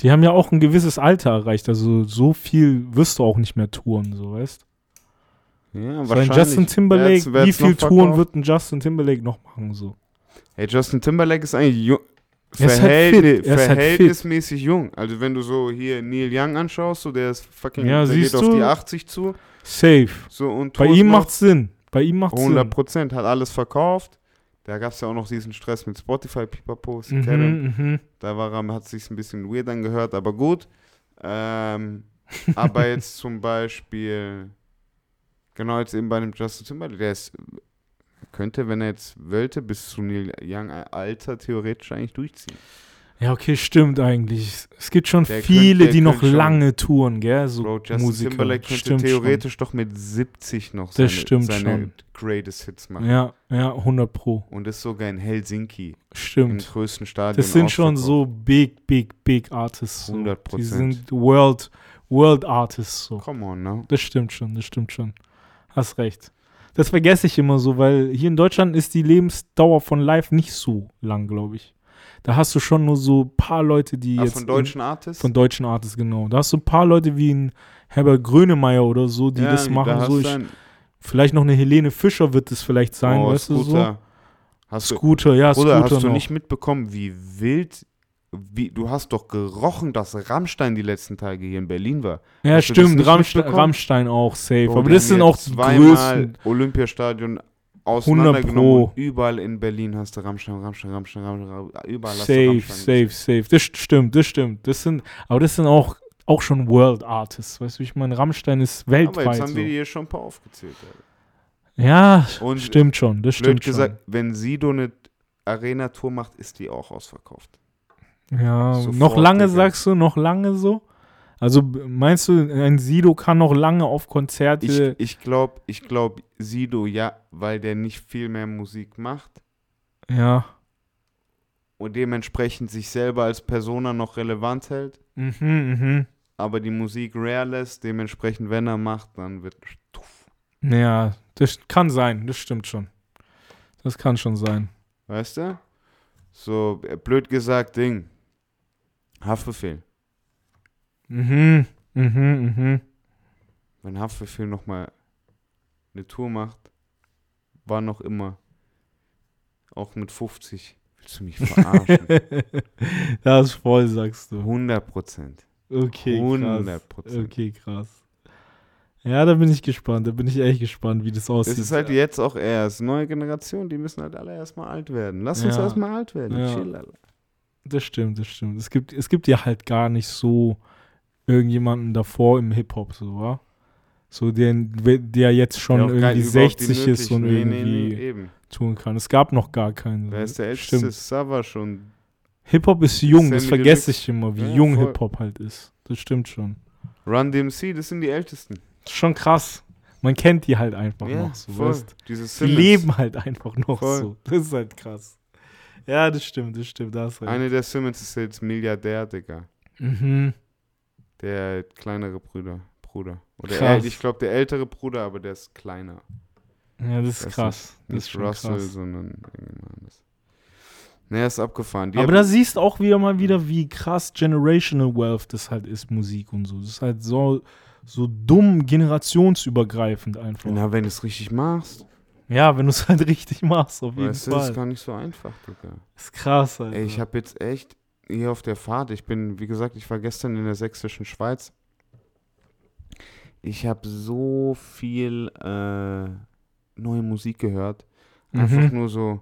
Die haben ja auch ein gewisses Alter erreicht. Also so viel wirst du auch nicht mehr touren, so weißt Ja, so ein Justin Timberlake, Wer's- wer's wie viel Touren verkauft? wird ein Justin Timberlake noch machen? So. Hey, Justin Timberlake ist eigentlich halt Verhältni fit, er ist halt verhältnismäßig jung. Also wenn du so hier Neil Young anschaust, so der ist fucking, Ja, der geht auf die 80 zu. Safe. So und Bei ihm noch macht's Sinn. Bei ihm macht's 100 Sinn. Prozent, hat alles verkauft. Da gab es ja auch noch diesen Stress mit Spotify, Pipapo. Mhm, mhm. Da war er, hat sich ein bisschen weird angehört, aber gut. Ähm, aber jetzt zum Beispiel, genau jetzt eben bei dem Justin Timberlake, der ist, könnte, wenn er jetzt wollte, bis zu Neil Young Alter theoretisch eigentlich durchziehen. Ja, okay, stimmt eigentlich. Es gibt schon Der viele, könnt- die noch schon- lange touren, gell? So Bro, Justin Musiker. Timberlake könnte Stimmt theoretisch doch mit 70 noch Das seine, stimmt seine schon. greatest Hits schon. machen. Ja, ja, 100 Pro. Und das sogar in Helsinki, im Stimmt. größten Stadion. Das sind schon so big, big, big Artists. So. 100%. Die sind World, World Artists. So. Come on, no? Das stimmt schon, das stimmt schon. Hast recht. Das vergesse ich immer so, weil hier in Deutschland ist die Lebensdauer von Live nicht so lang, glaube ich. Da hast du schon nur so ein paar Leute, die Ah, jetzt. von deutschen Artists? Von deutschen Artists, genau. Da hast du ein paar Leute wie ein Herbert Grönemeyer oder so, die Ja, das da machen. hast So, du ich, vielleicht noch eine Helene Fischer wird es vielleicht sein, oh, weißt du so? Scooter. Hast du, Scooter, ja, Bruder, Scooter hast du noch. nicht mitbekommen, wie wild, wie, du hast doch gerochen, dass Rammstein die letzten Tage hier in Berlin war. ja, hast das stimmt, Rammstein? Rammstein auch safe. Bro, Aber die das sind auch zweimal größten. Olympiastadion 100 auseinandergenommen überall in Berlin hast du Rammstein, Rammstein, Rammstein, Rammstein, überall hast du Safe, Rammstein safe, safe. Das st- stimmt, das stimmt. Das sind, aber das sind auch, auch schon World Artists. Weißt du, ich meine, Rammstein ist Aber weltweit. jetzt haben so. wir hier schon ein paar aufgezählt. Alter. Ja, Und stimmt schon, das stimmt gesagt, wenn Sido eine Arena-Tour macht, ist die auch ausverkauft. Ja, sofort, noch lange Digga. sagst du, noch lange so? Also meinst du, ein Sido kann noch lange auf Konzerte? Ich, ich glaube, ich glaub, Sido, ja, weil der nicht viel mehr Musik macht ja. und dementsprechend sich selber als Persona noch relevant hält, Mhm, mhm. aber die Musik rare lässt, dementsprechend, wenn er macht, dann wird. Ja, das kann sein, das stimmt schon. Das kann schon sein. Weißt du? So, äh, blöd gesagt, Ding. Haftbefehl. Mhm, mhm, mhm. Wenn Haftbefehl nochmal eine Tour macht, war noch immer. Auch mit 50. Willst du mich verarschen? das ist voll, sagst du. 100 Prozent. Okay, 100 krass. Prozent. Okay, krass. Ja, da bin ich gespannt. Da bin ich echt gespannt, wie das aussieht. Das ist halt jetzt auch erst. Neue Generation, die müssen halt alle erstmal alt werden. Lass uns Ja. erstmal alt werden. Ja. Chill. Das stimmt, das stimmt. Es gibt, es gibt ja halt gar nicht so irgendjemanden davor im Hip-Hop, so, wa? So, den, der jetzt schon Der irgendwie nicht überhaupt die 60 ist und nee, irgendwie Nee, nee, tun kann. Es gab noch gar keinen. Wer ist der älteste? Savage und Hip-Hop ist jung, das Sammy vergesse Deluxe. ich immer, wie Ja, jung. Hip-Hop halt ist. Das stimmt schon. Run DMC, das sind die ältesten. Das ist schon krass. Man kennt die halt einfach ja, noch so, voll. weißt Dieses Die leben halt einfach noch Voll. so. Das ist halt krass. Ja, das stimmt, das stimmt. Da hast du recht. Eine der Simmons ist jetzt Milliardär, Digga. Mhm. Der kleinere Bruder. Bruder. Oder Krass. äl- ich glaube, der ältere Bruder, aber der ist kleiner. Ja, das ist Das ist krass. Das ist Nicht schon Russell, krass. sondern irgendjemand anders. Naja, ist abgefahren. Die Aber da siehst auch wieder mal wieder, wie krass Generational Wealth das halt ist, Musik und so. Das ist halt so, so dumm generationsübergreifend einfach. Na, wenn du es richtig machst, Ja, wenn du es halt richtig machst, auf jeden weißt du, das Fall. ist gar nicht so einfach, Digga. ist krass, Alter. Ey, ich habe jetzt echt hier auf der Fahrt, ich bin, wie gesagt, ich war gestern in der sächsischen Schweiz. Ich habe so viel äh, neue Musik gehört. Einfach Mhm. nur so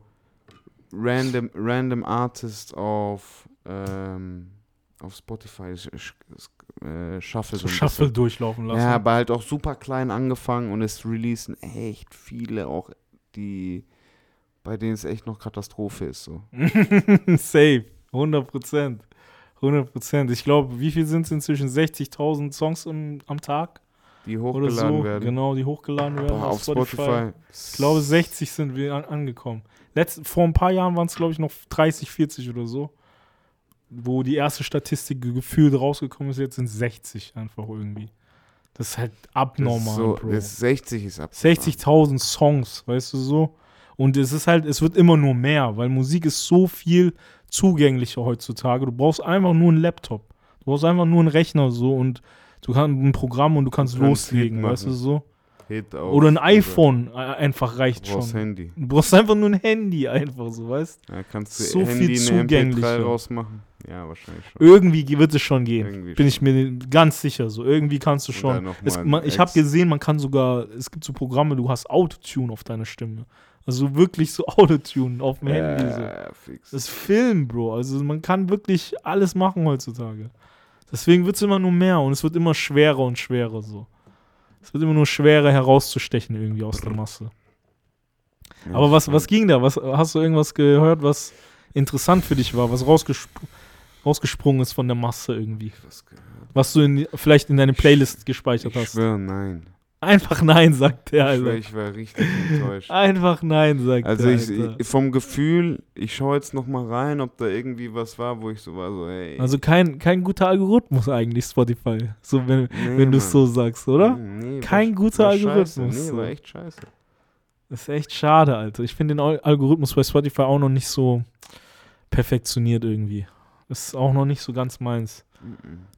random, random Artists auf, ähm, auf Spotify. Äh, Shuffle so Shuffle bisschen. durchlaufen lassen. Ja, aber halt auch super klein angefangen und es releasen echt viele auch, die, bei denen es echt noch Katastrophe ist. So. Safe. 100 Prozent. 100 Prozent. Ich glaube, wie viel sind es inzwischen? 60.000 Songs im, am Tag? Die hochgeladen so? werden. Genau, die hochgeladen werden Boah, auf Spotify. Ich glaube, 60 sind wir an, angekommen. Letzt, vor ein paar Jahren waren es, glaube ich, noch 30, 40 oder so. Wo die erste Statistik ge- gefühlt rausgekommen ist, jetzt sind 60 einfach irgendwie. Das ist halt abnormal, so, Bro. das 60 ist ab. 60.000 Songs, weißt du so? Und es ist halt, es wird immer nur mehr, weil Musik ist so viel zugänglicher heutzutage. Du brauchst einfach nur einen Laptop. Du brauchst einfach nur einen Rechner so und du kannst ein Programm und du kannst Du kannst loslegen, weißt du so? Hit auf, Oder ein oder iPhone äh, einfach reicht Du brauchst schon. Handy. Du brauchst einfach nur ein Handy, einfach so, weißt Ja, kannst du So viel Handy MP3 zugänglicher. rausmachen? Ja, wahrscheinlich schon. Irgendwie wird es schon gehen. Irgendwie Bin ich schon. mir ganz sicher. So irgendwie kannst du schon. Es, man, ich habe gesehen, man kann sogar. Es gibt so Programme, du hast Autotune auf deiner Stimme. Also wirklich so Autotune auf dem Handy. So. Fix. Das ist Film, Bro. Also man kann wirklich alles machen heutzutage. Deswegen wird es immer nur mehr und es wird immer schwerer und schwerer so. Es wird immer nur schwerer herauszustechen irgendwie aus der Masse. Ja, Aber was, was ging da? Was, hast du irgendwas gehört, was interessant für dich war, was rausgespr rausgesprungen ist von der Masse irgendwie? Was? Was du in, vielleicht in deine Playlist gespeichert Ich hast? schwöre, nein. Einfach nein, sagt der, Ich schwöre, Alter. ich war richtig enttäuscht. Einfach nein, sagt Also der, ich, Alter. ich vom Gefühl, ich schaue jetzt noch mal rein, ob da irgendwie was war, wo ich so war, so ey. Also kein, kein guter Algorithmus eigentlich, Spotify. So, wenn, nee, wenn du es so sagst, oder? Nee, Kein war- guter war Algorithmus, Scheiße. Nee, war echt scheiße. Das ist echt schade, Alter. Ich finde den Al- Algorithmus bei Spotify auch noch nicht so perfektioniert irgendwie. Das ist auch noch nicht so ganz meins.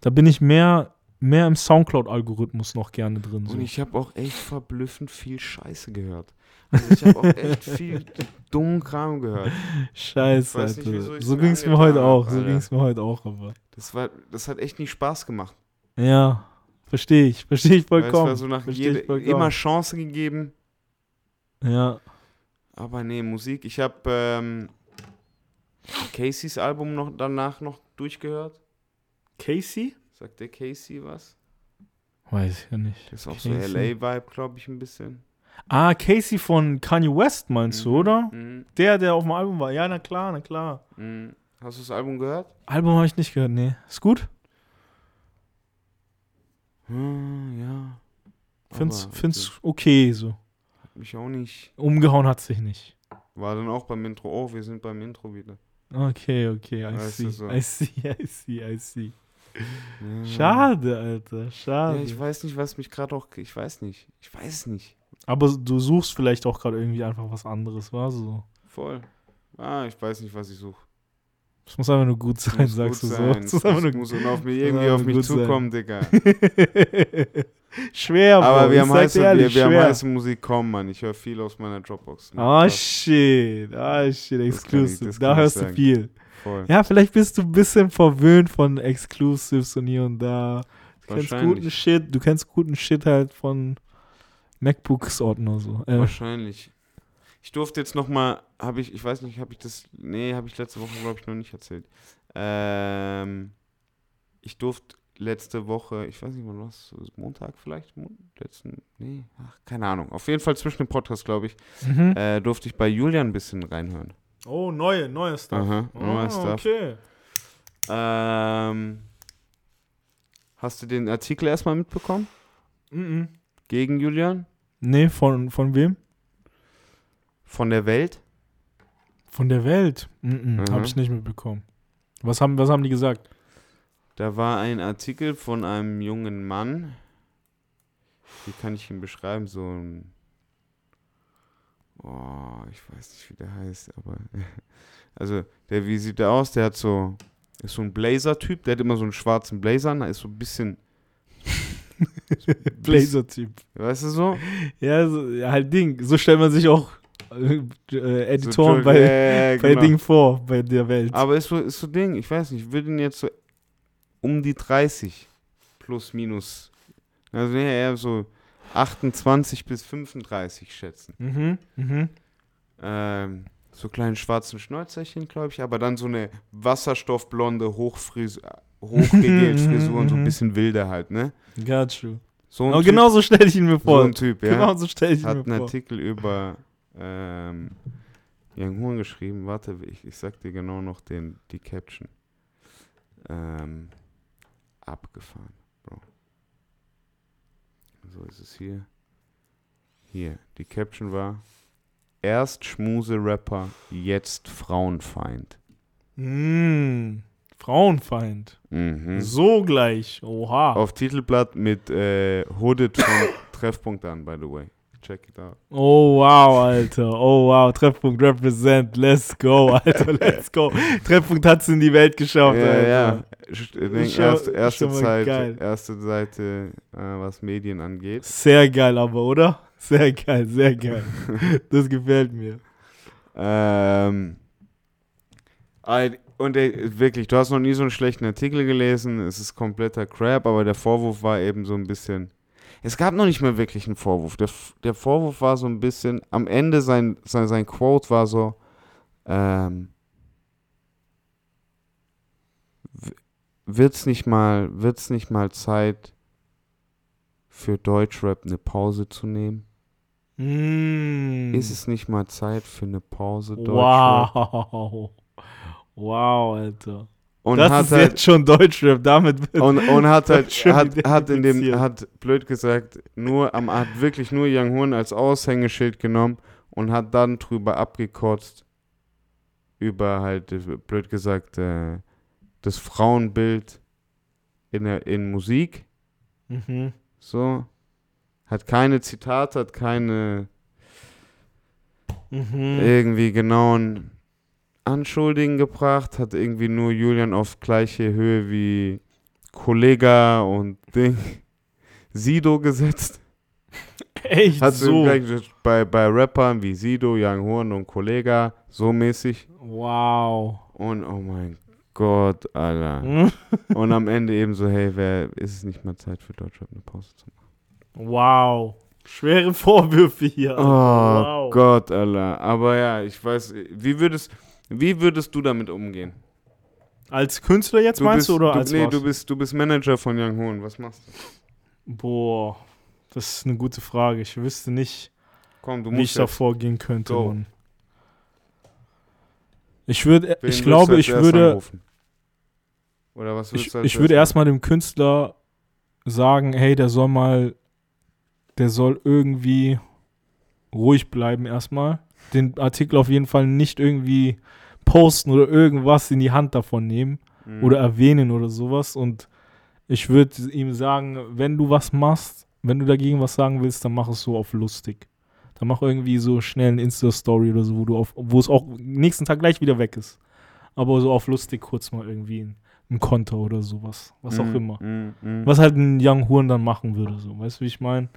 Da bin ich mehr, mehr im Soundcloud-Algorithmus noch gerne drin. So. Und ich habe auch echt verblüffend viel Scheiße gehört. Also ich habe auch echt viel dummen Kram gehört. Scheiße, nicht, Alter. So ging es mir heute hab, auch. So ging es mir heute auch, aber. Das war, das hat echt nie Spaß gemacht. Ja, verstehe ich. Verstehe ich Weil es vollkommen. war so nach jede, vollkommen. immer Chance gegeben. Ja. Aber nee, Musik. Ich habe ähm, Caseys Album noch danach noch durchgehört. Casey? Sagt der Casey was? Weiß ich ja nicht. Das ist auch so Casey. LA-Vibe, glaube ich, ein bisschen. Ah, Casey von Kanye West meinst du, Mhm, oder? Mhm. Der, der auf dem Album war. Ja, na klar, na klar. Mhm. Hast du das Album gehört? Album habe ich nicht gehört, nee. Ist gut? Hm, ja. Find's, Aber find's okay so. Hat mich auch nicht. Umgehauen hat sich nicht. War dann auch beim Intro. Oh, wir sind beim Intro wieder. Okay, okay, I Weißt see. so. I see, I see, I see. Ja. Schade, Alter, schade. Ja, ich weiß nicht, was mich gerade auch. Ich weiß nicht. Ich weiß nicht. Aber du suchst vielleicht auch gerade irgendwie einfach was anderes, war so. Voll. Ah, ich weiß nicht, was ich suche. Es muss einfach nur gut sein, sagst gut du sein. so. Es muss nur muss und auf mich, irgendwie auf mich gut sein. zukommen, Digga. Schwer, Bro. Aber wir haben, heiße, ehrlich, wir, wir haben heiße Musik kommen, Mann. Ich höre viel aus meiner Dropbox. Ah, Krass. shit. Ah, shit, ich- exclusive. da hörst du viel. Voll. Ja, vielleicht bist du ein bisschen verwöhnt von Exclusives und hier und da. Du kennst guten Shit, du kennst guten Shit halt von MacBooks Ordner so. Äh, Wahrscheinlich. Ich durfte jetzt noch mal, habe ich, ich weiß nicht, habe ich das, nee, habe ich letzte Woche, glaube ich, noch nicht erzählt. Ähm, ich durfte letzte Woche, ich weiß nicht wann was, Montag vielleicht, Mon letzten, nee, ach, keine Ahnung. Auf jeden Fall zwischen dem Podcast, glaube ich, mhm. äh, durfte ich bei Julian ein bisschen reinhören. Oh, neue, neue Stuff. Aha, neuer Stuff. Ah, okay. Ähm, hast du den Artikel erstmal mitbekommen? Mhm. Gegen Julian? Nee, von, von wem? Von der Welt? Von der Welt? Mhm, Mhm. Habe ich nicht mitbekommen. Was haben, was haben die gesagt? Da war ein Artikel von einem jungen Mann. Wie kann ich ihn beschreiben? So ein. Oh, ich weiß nicht, wie der heißt, aber. Also, der, wie sieht der aus? Der hat so. Ist so ein Blazer-Typ, der hat immer so einen schwarzen Blazer an, da ist so ein bisschen. Blazer-Typ. Weißt du so? Ja, so, ja, halt Ding. So stellt man sich auch äh, Editoren so, bei, äh, bei genau. Ding vor, bei der Welt. Aber ist so, ist so Ding, ich weiß nicht, ich würde ihn jetzt so um die 30 plus minus. Also eher so 28 bis 35 schätzen. Mhm, mhm. Ähm, so kleinen schwarzen Schnäuzerchen, glaube ich, aber dann so eine wasserstoffblonde Hochfrisur, hochgegelt Frisur und so ein bisschen wilder halt, ne? Got you. So ein Typ, genau so stelle ich ihn mir so vor. ein Typ, ja. Genau so stelle ich ihn Hat mir einen vor. Artikel über ähm, Young Horn geschrieben. Warte, ich, ich sag dir genau noch den, die Caption. Ähm, abgefahren, Bro. So ist es hier. Hier, die Caption war Erst Schmuse-Rapper, jetzt Frauenfeind. Mm, Frauenfeind. Mhm. So gleich. Oha. Auf Titelblatt mit äh, Hooded von Treffpunkt an, by the way. Check it out. Oh wow, Alter. Oh wow. Treffpunkt represent. Let's go, Alter. Let's go. Treffpunkt hat's in die Welt geschafft, Ja, Alter. ja. Denk, Schon- erste, Zeit, erste Seite, äh, was Medien angeht. Sehr geil, aber, oder? Sehr geil, sehr geil. Das gefällt mir. Ähm, und ey, wirklich, du hast noch nie so einen schlechten Artikel gelesen. Es ist kompletter Crap, aber der Vorwurf war eben so ein bisschen. Es gab noch nicht mal wirklich einen Vorwurf. Der, der Vorwurf war so ein bisschen. Am Ende sein, sein, sein Quote war so. Ähm, wird's nicht mal, wird's nicht mal Zeit für Deutschrap eine Pause zu nehmen? Mm. Ist es nicht mal Zeit für eine Pause Deutschrap? Wow. Wow, Alter. Und das hat ist halt, jetzt schon Deutschrap. Damit wird und, und hat halt, hat, hat in dem, hat blöd gesagt, nur am, hat wirklich nur Young Horn als Aushängeschild genommen und hat dann drüber abgekotzt, über halt, blöd gesagt, äh, das Frauenbild in, der, in Musik, Mhm. so. Hat keine Zitate, hat keine Mhm. irgendwie genauen Anschuldigen gebracht, hat irgendwie nur Julian auf gleiche Höhe wie Kollega und Ding Sido gesetzt. Echt Hat so bei, bei Rappern wie Sido, Young Horn und Kollega so mäßig. Wow. Und oh mein Gott, Alter. Und am Ende eben so, hey, wer ist es nicht mal Zeit für Deutschrap eine Pause zu machen? Wow. Schwere Vorwürfe hier. Oh wow. Gott, Alter. Aber ja, ich weiß, wie würdest, wie würdest du damit umgehen? Als Künstler jetzt meinst bist, du oder du, als Nee, was? du bist, du bist Manager von Young Horn. Was machst du? Boah, das ist eine gute Frage. Ich wüsste nicht, Komm, du wie ich da vorgehen könnte. Mann. Ich würde, ich glaube, du ich würde, anrufen? Oder was würdest ich, du als ich würde erstmal dem Künstler sagen, hey, der soll mal, der soll irgendwie ruhig bleiben erstmal. Den Artikel auf jeden Fall nicht irgendwie posten oder irgendwas in die Hand davon nehmen. machen? oder erwähnen oder sowas. Und ich würde ihm sagen, wenn du was machst, wenn du dagegen was sagen willst, dann mach es so auf lustig. Dann mach irgendwie so schnell eine Insta-Story oder so, wo du auf, wo es auch nächsten Tag gleich wieder weg ist. Aber so auf lustig kurz mal irgendwie ein, ein Konto oder sowas. Was auch Mm, immer. mm, mm. Was halt ein Young Huren dann machen würde, so. Weißt du, wie ich meine?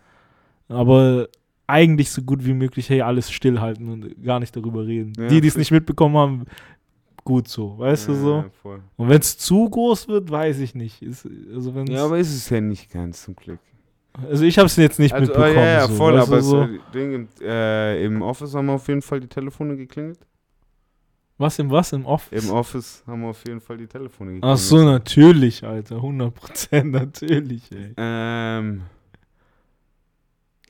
Aber eigentlich so gut wie möglich, hey, alles stillhalten und gar nicht darüber reden. Ja, die, die es nicht mitbekommen haben, gut so, weißt du so? Ja, voll. Und wenn es zu groß wird, weiß ich nicht. Ist, also, Ja, aber ist es ja nicht ganz zum Glück. also ich habe es jetzt nicht Also, mitbekommen. oh, ja, ja, so, voll, du, aber so. Ding, im, äh, im Office haben auf jeden Fall die Telefone geklingelt. was im was? Im Office? Im Office haben auf jeden Fall die Telefone geklingelt. Ach so, natürlich, Alter. 100% natürlich, ey. Ähm.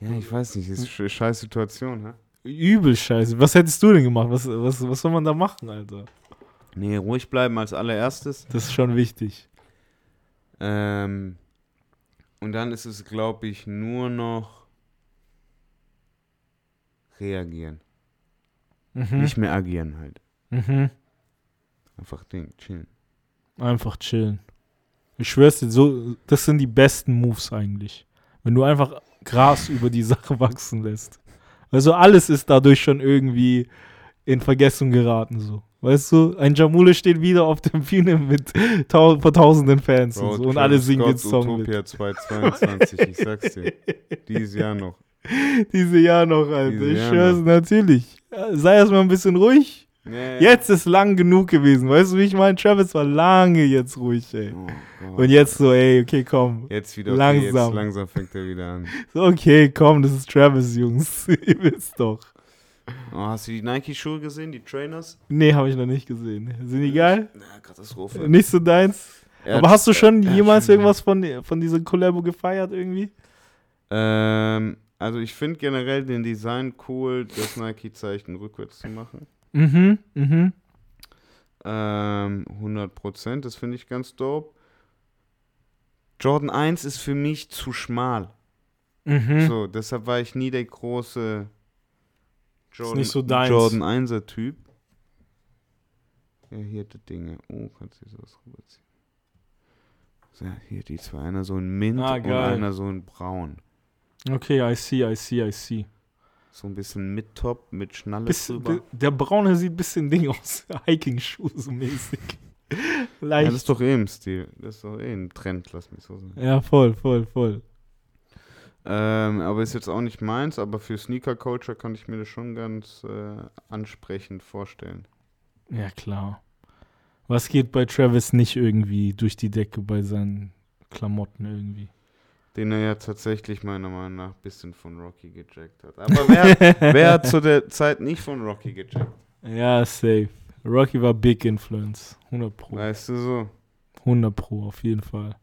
Ja, ich weiß nicht, ist eine scheiß Situation, hä? Übel scheiße. Was hättest du denn gemacht? Was, was, was soll man da machen, Alter? Nee, ruhig bleiben als allererstes. Das ist schon wichtig. Ähm, und dann ist es, glaube ich, nur noch reagieren. Mhm. Nicht mehr agieren halt. Mhm. Einfach Ding, chillen. Einfach chillen. Ich schwör's dir, so, das sind die besten Moves eigentlich. Wenn du einfach Gras über die Sache wachsen lässt. Also alles ist dadurch schon irgendwie in Vergessen geraten, so. Weißt du, ein Jamule steht wieder auf der Bühne mit tau vor tausenden Fans Bro, und so und alle singen den Song Utopia 2022, ich sag's dir. Dieses Jahr noch. mit. Diese Jahr noch, Alter. Diese ich schwör's, natürlich. Sei erstmal ein bisschen ruhig. Nee. Jetzt ist lang genug gewesen. Weißt du, wie ich meine? Travis war lange jetzt ruhig, ey. Oh Gott. Und jetzt so, ey, okay, komm. Jetzt wieder okay, langsam. Jetzt langsam fängt er wieder an. So, okay, komm, das ist Travis, Jungs. Ihr wisst doch. Oh, hast du die Nike-Schuhe gesehen, die Trainers? Nee, habe ich noch nicht gesehen. Sind die geil? Na, Katastrophe. Nicht so deins? Er Aber hast du schon er jemals schon- irgendwas von, von dieser Collabo gefeiert irgendwie? Ähm, also ich finde generell den Design cool, das Nike-Zeichen rückwärts zu machen. Mhm, mhm. Ähm, 100%, das finde ich ganz dope. Jordan 1 ist für mich zu schmal. Mhm. So, deshalb war ich nie der große Jordan, nicht so deins. Jordan 1er Typ. Ja, hier die Dinge. Oh, kannst du sowas rüberziehen. So, hier die zwei. Einer so in Mint Ah, und einer so in Braun. Okay, I see, I see, I see. So ein bisschen mit Top, mit Schnalle Bisschen, drüber. der Braune sieht ein bisschen Ding aus. Hiking-Schuh so mäßig. Ja, Leicht. das ist doch eh im Stil. Das ist doch eh ein Trend, lass mich so sagen. Ja, voll, voll, voll. Ähm, aber ist jetzt auch nicht meins, aber für Sneaker Culture kann ich mir das schon ganz äh, ansprechend vorstellen. Ja, klar. Was geht bei Travis nicht irgendwie durch die Decke bei seinen Klamotten irgendwie? Den er ja tatsächlich meiner Meinung nach ein bisschen von Rocky gejackt hat. Aber wer, wer hat zu der Zeit nicht von Rocky gejackt? Ja, safe. Rocky war Big Influence. 100 Pro. Weißt du so? 100 Pro, auf jeden Fall.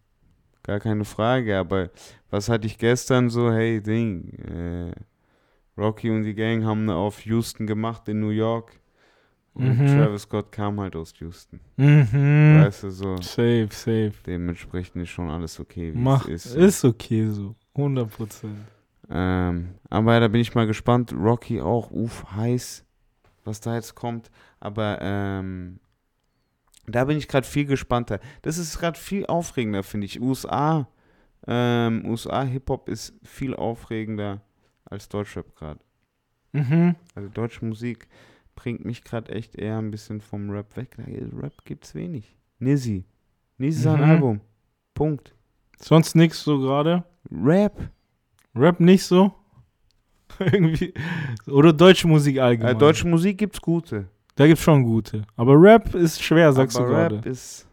Gar keine Frage, aber was hatte ich gestern so, hey Ding, äh, Rocky und die Gang haben auf Houston gemacht in New York und Mhm. Travis Scott kam halt aus Houston. Mhm. Weißt du so? Safe, safe. Dementsprechend ist schon alles okay, wie Mach, es ist, ist. okay so. 100 Prozent. Ähm, aber da bin ich mal gespannt. Rocky auch, uff, heiß, was da jetzt kommt. Aber ähm, da bin ich gerade viel gespannter. Das ist gerade viel aufregender, finde ich. USA, ähm, USA Hip-Hop ist viel aufregender als Deutschrap gerade. Mhm. Also deutsche Musik bringt mich gerade echt eher ein bisschen vom Rap weg. Rap gibt's wenig. Nizzy. Nizzy ist ein Mhm. Album. Punkt. Sonst nichts so gerade? Rap. Rap nicht so? Irgendwie. Oder deutsche Musik allgemein. Äh, deutsche Musik gibt's gute. Da gibt's schon gute. Aber Rap ist schwer, sagst aber du Rap gerade. ist.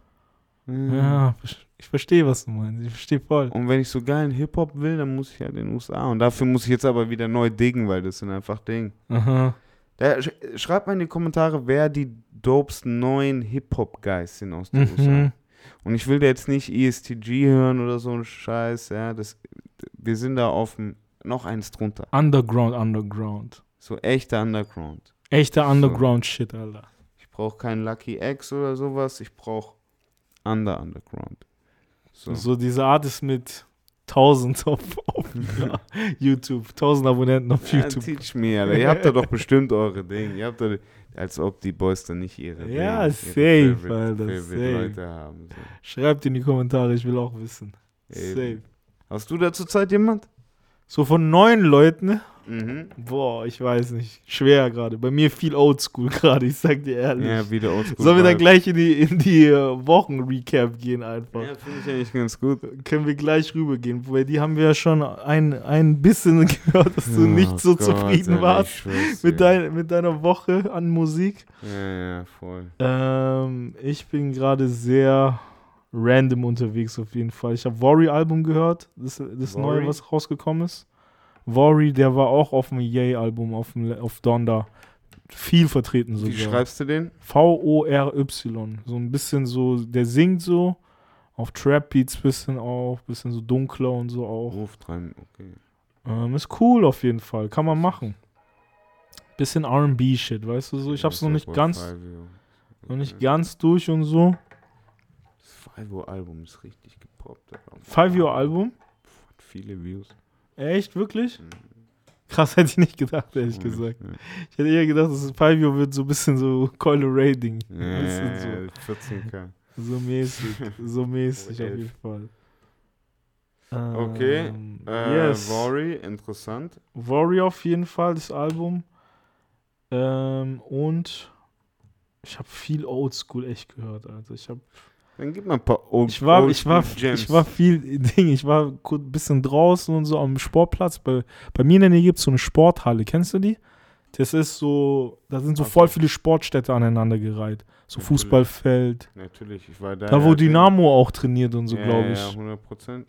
mm. Ja, ich verstehe, was du meinst. Ich verstehe voll. Und wenn ich so geilen Hip-Hop will, dann muss ich halt in den USA. Und dafür muss ich jetzt aber wieder neu diggen, weil das sind einfach Dinge. Aha. Da, sch schreibt mal in die Kommentare, wer die dopesten neuen Hip-Hop-Guys sind aus den USA. Mhm. Und ich will da jetzt nicht ESTG hören oder so ein Scheiß, ja. Das, wir sind da auf dem, noch eins drunter. Underground, Underground. So echter Underground. Echter Underground-Shit, Alter. Ich brauche keinen Lucky X oder sowas. Ich brauche Under Underground. So. So diese Art ist mit 1000 auf, auf ja, YouTube, 1000 Abonnenten auf Ja, YouTube. teach me, Alter. Ihr habt da doch bestimmt eure Dinge. Ihr habt da, als ob die Boys dann nicht ihre, Ja, Dinge, safe, ihre Favorite, Alter, Favorite safe. Leute haben. So. Schreibt in die Kommentare, ich will auch wissen. Eben. Safe. Hast du da zurzeit jemand? So von neun Leuten, Mhm. boah, ich weiß nicht. Schwer gerade. Bei mir viel Oldschool gerade, ich sag dir ehrlich. Ja, wieder oldschool. Sollen wir dann gleich in die, in die äh, Wochen-Recap gehen einfach? Ja, finde ich eigentlich ganz gut. Können wir gleich rübergehen, weil die haben wir ja schon ein, ein bisschen gehört, dass du nicht so Oh Gott, zufrieden warst mit, dein, mit deiner Woche an Musik. Ja, ja, voll. Ähm, ich bin gerade sehr random unterwegs auf jeden Fall. Ich habe Worry-Album gehört, das, das neue, was rausgekommen ist. Worry, der war auch auf dem Yay-Album, auf, dem- auf Donda. Viel vertreten Wie sogar. schreibst du den? V-O-R-Y. So ein bisschen so, der singt so, auf Trap-Beats bisschen auch, bisschen so dunkler und so auch. Ruf rein, okay. Ähm, ist cool auf jeden Fall, kann man machen. Bisschen R&B-Shit, weißt du so. Ich hab's noch nicht ganz, noch nicht ganz durch und so. Das Five-Album ist richtig gepoppt. Alter. Five-Year-Album? Hat viele Views. Echt, wirklich? Mhm. Krass, hätte ich nicht gedacht, ehrlich Ja, gesagt. Ich hätte eher gedacht, das Fivio wird so ein bisschen so Coil Rating. Ja, ja, 14k. so, so mäßig. So mäßig auf jeden Fall. Okay, Ähm, Äh, yes. Vori, interessant. Warrior auf jeden Fall, das Album. Ähm, und ich habe viel Oldschool echt gehört. Also ich habe Dann gib mal ein paar Old, ich war, Old ich war, Gems. ich war viel Ding, ich war ein bisschen draußen und so am Sportplatz. Bei, bei mir in der Nähe gibt es so eine Sporthalle, kennst du die? Das ist so, da sind so Okay. voll viele Sportstädte aneinander So Natürlich. Fußballfeld. Natürlich, ich war da. Da, wo ja, Dynamo auch trainiert und so, ja, glaube Ja, ich. 100 Prozent.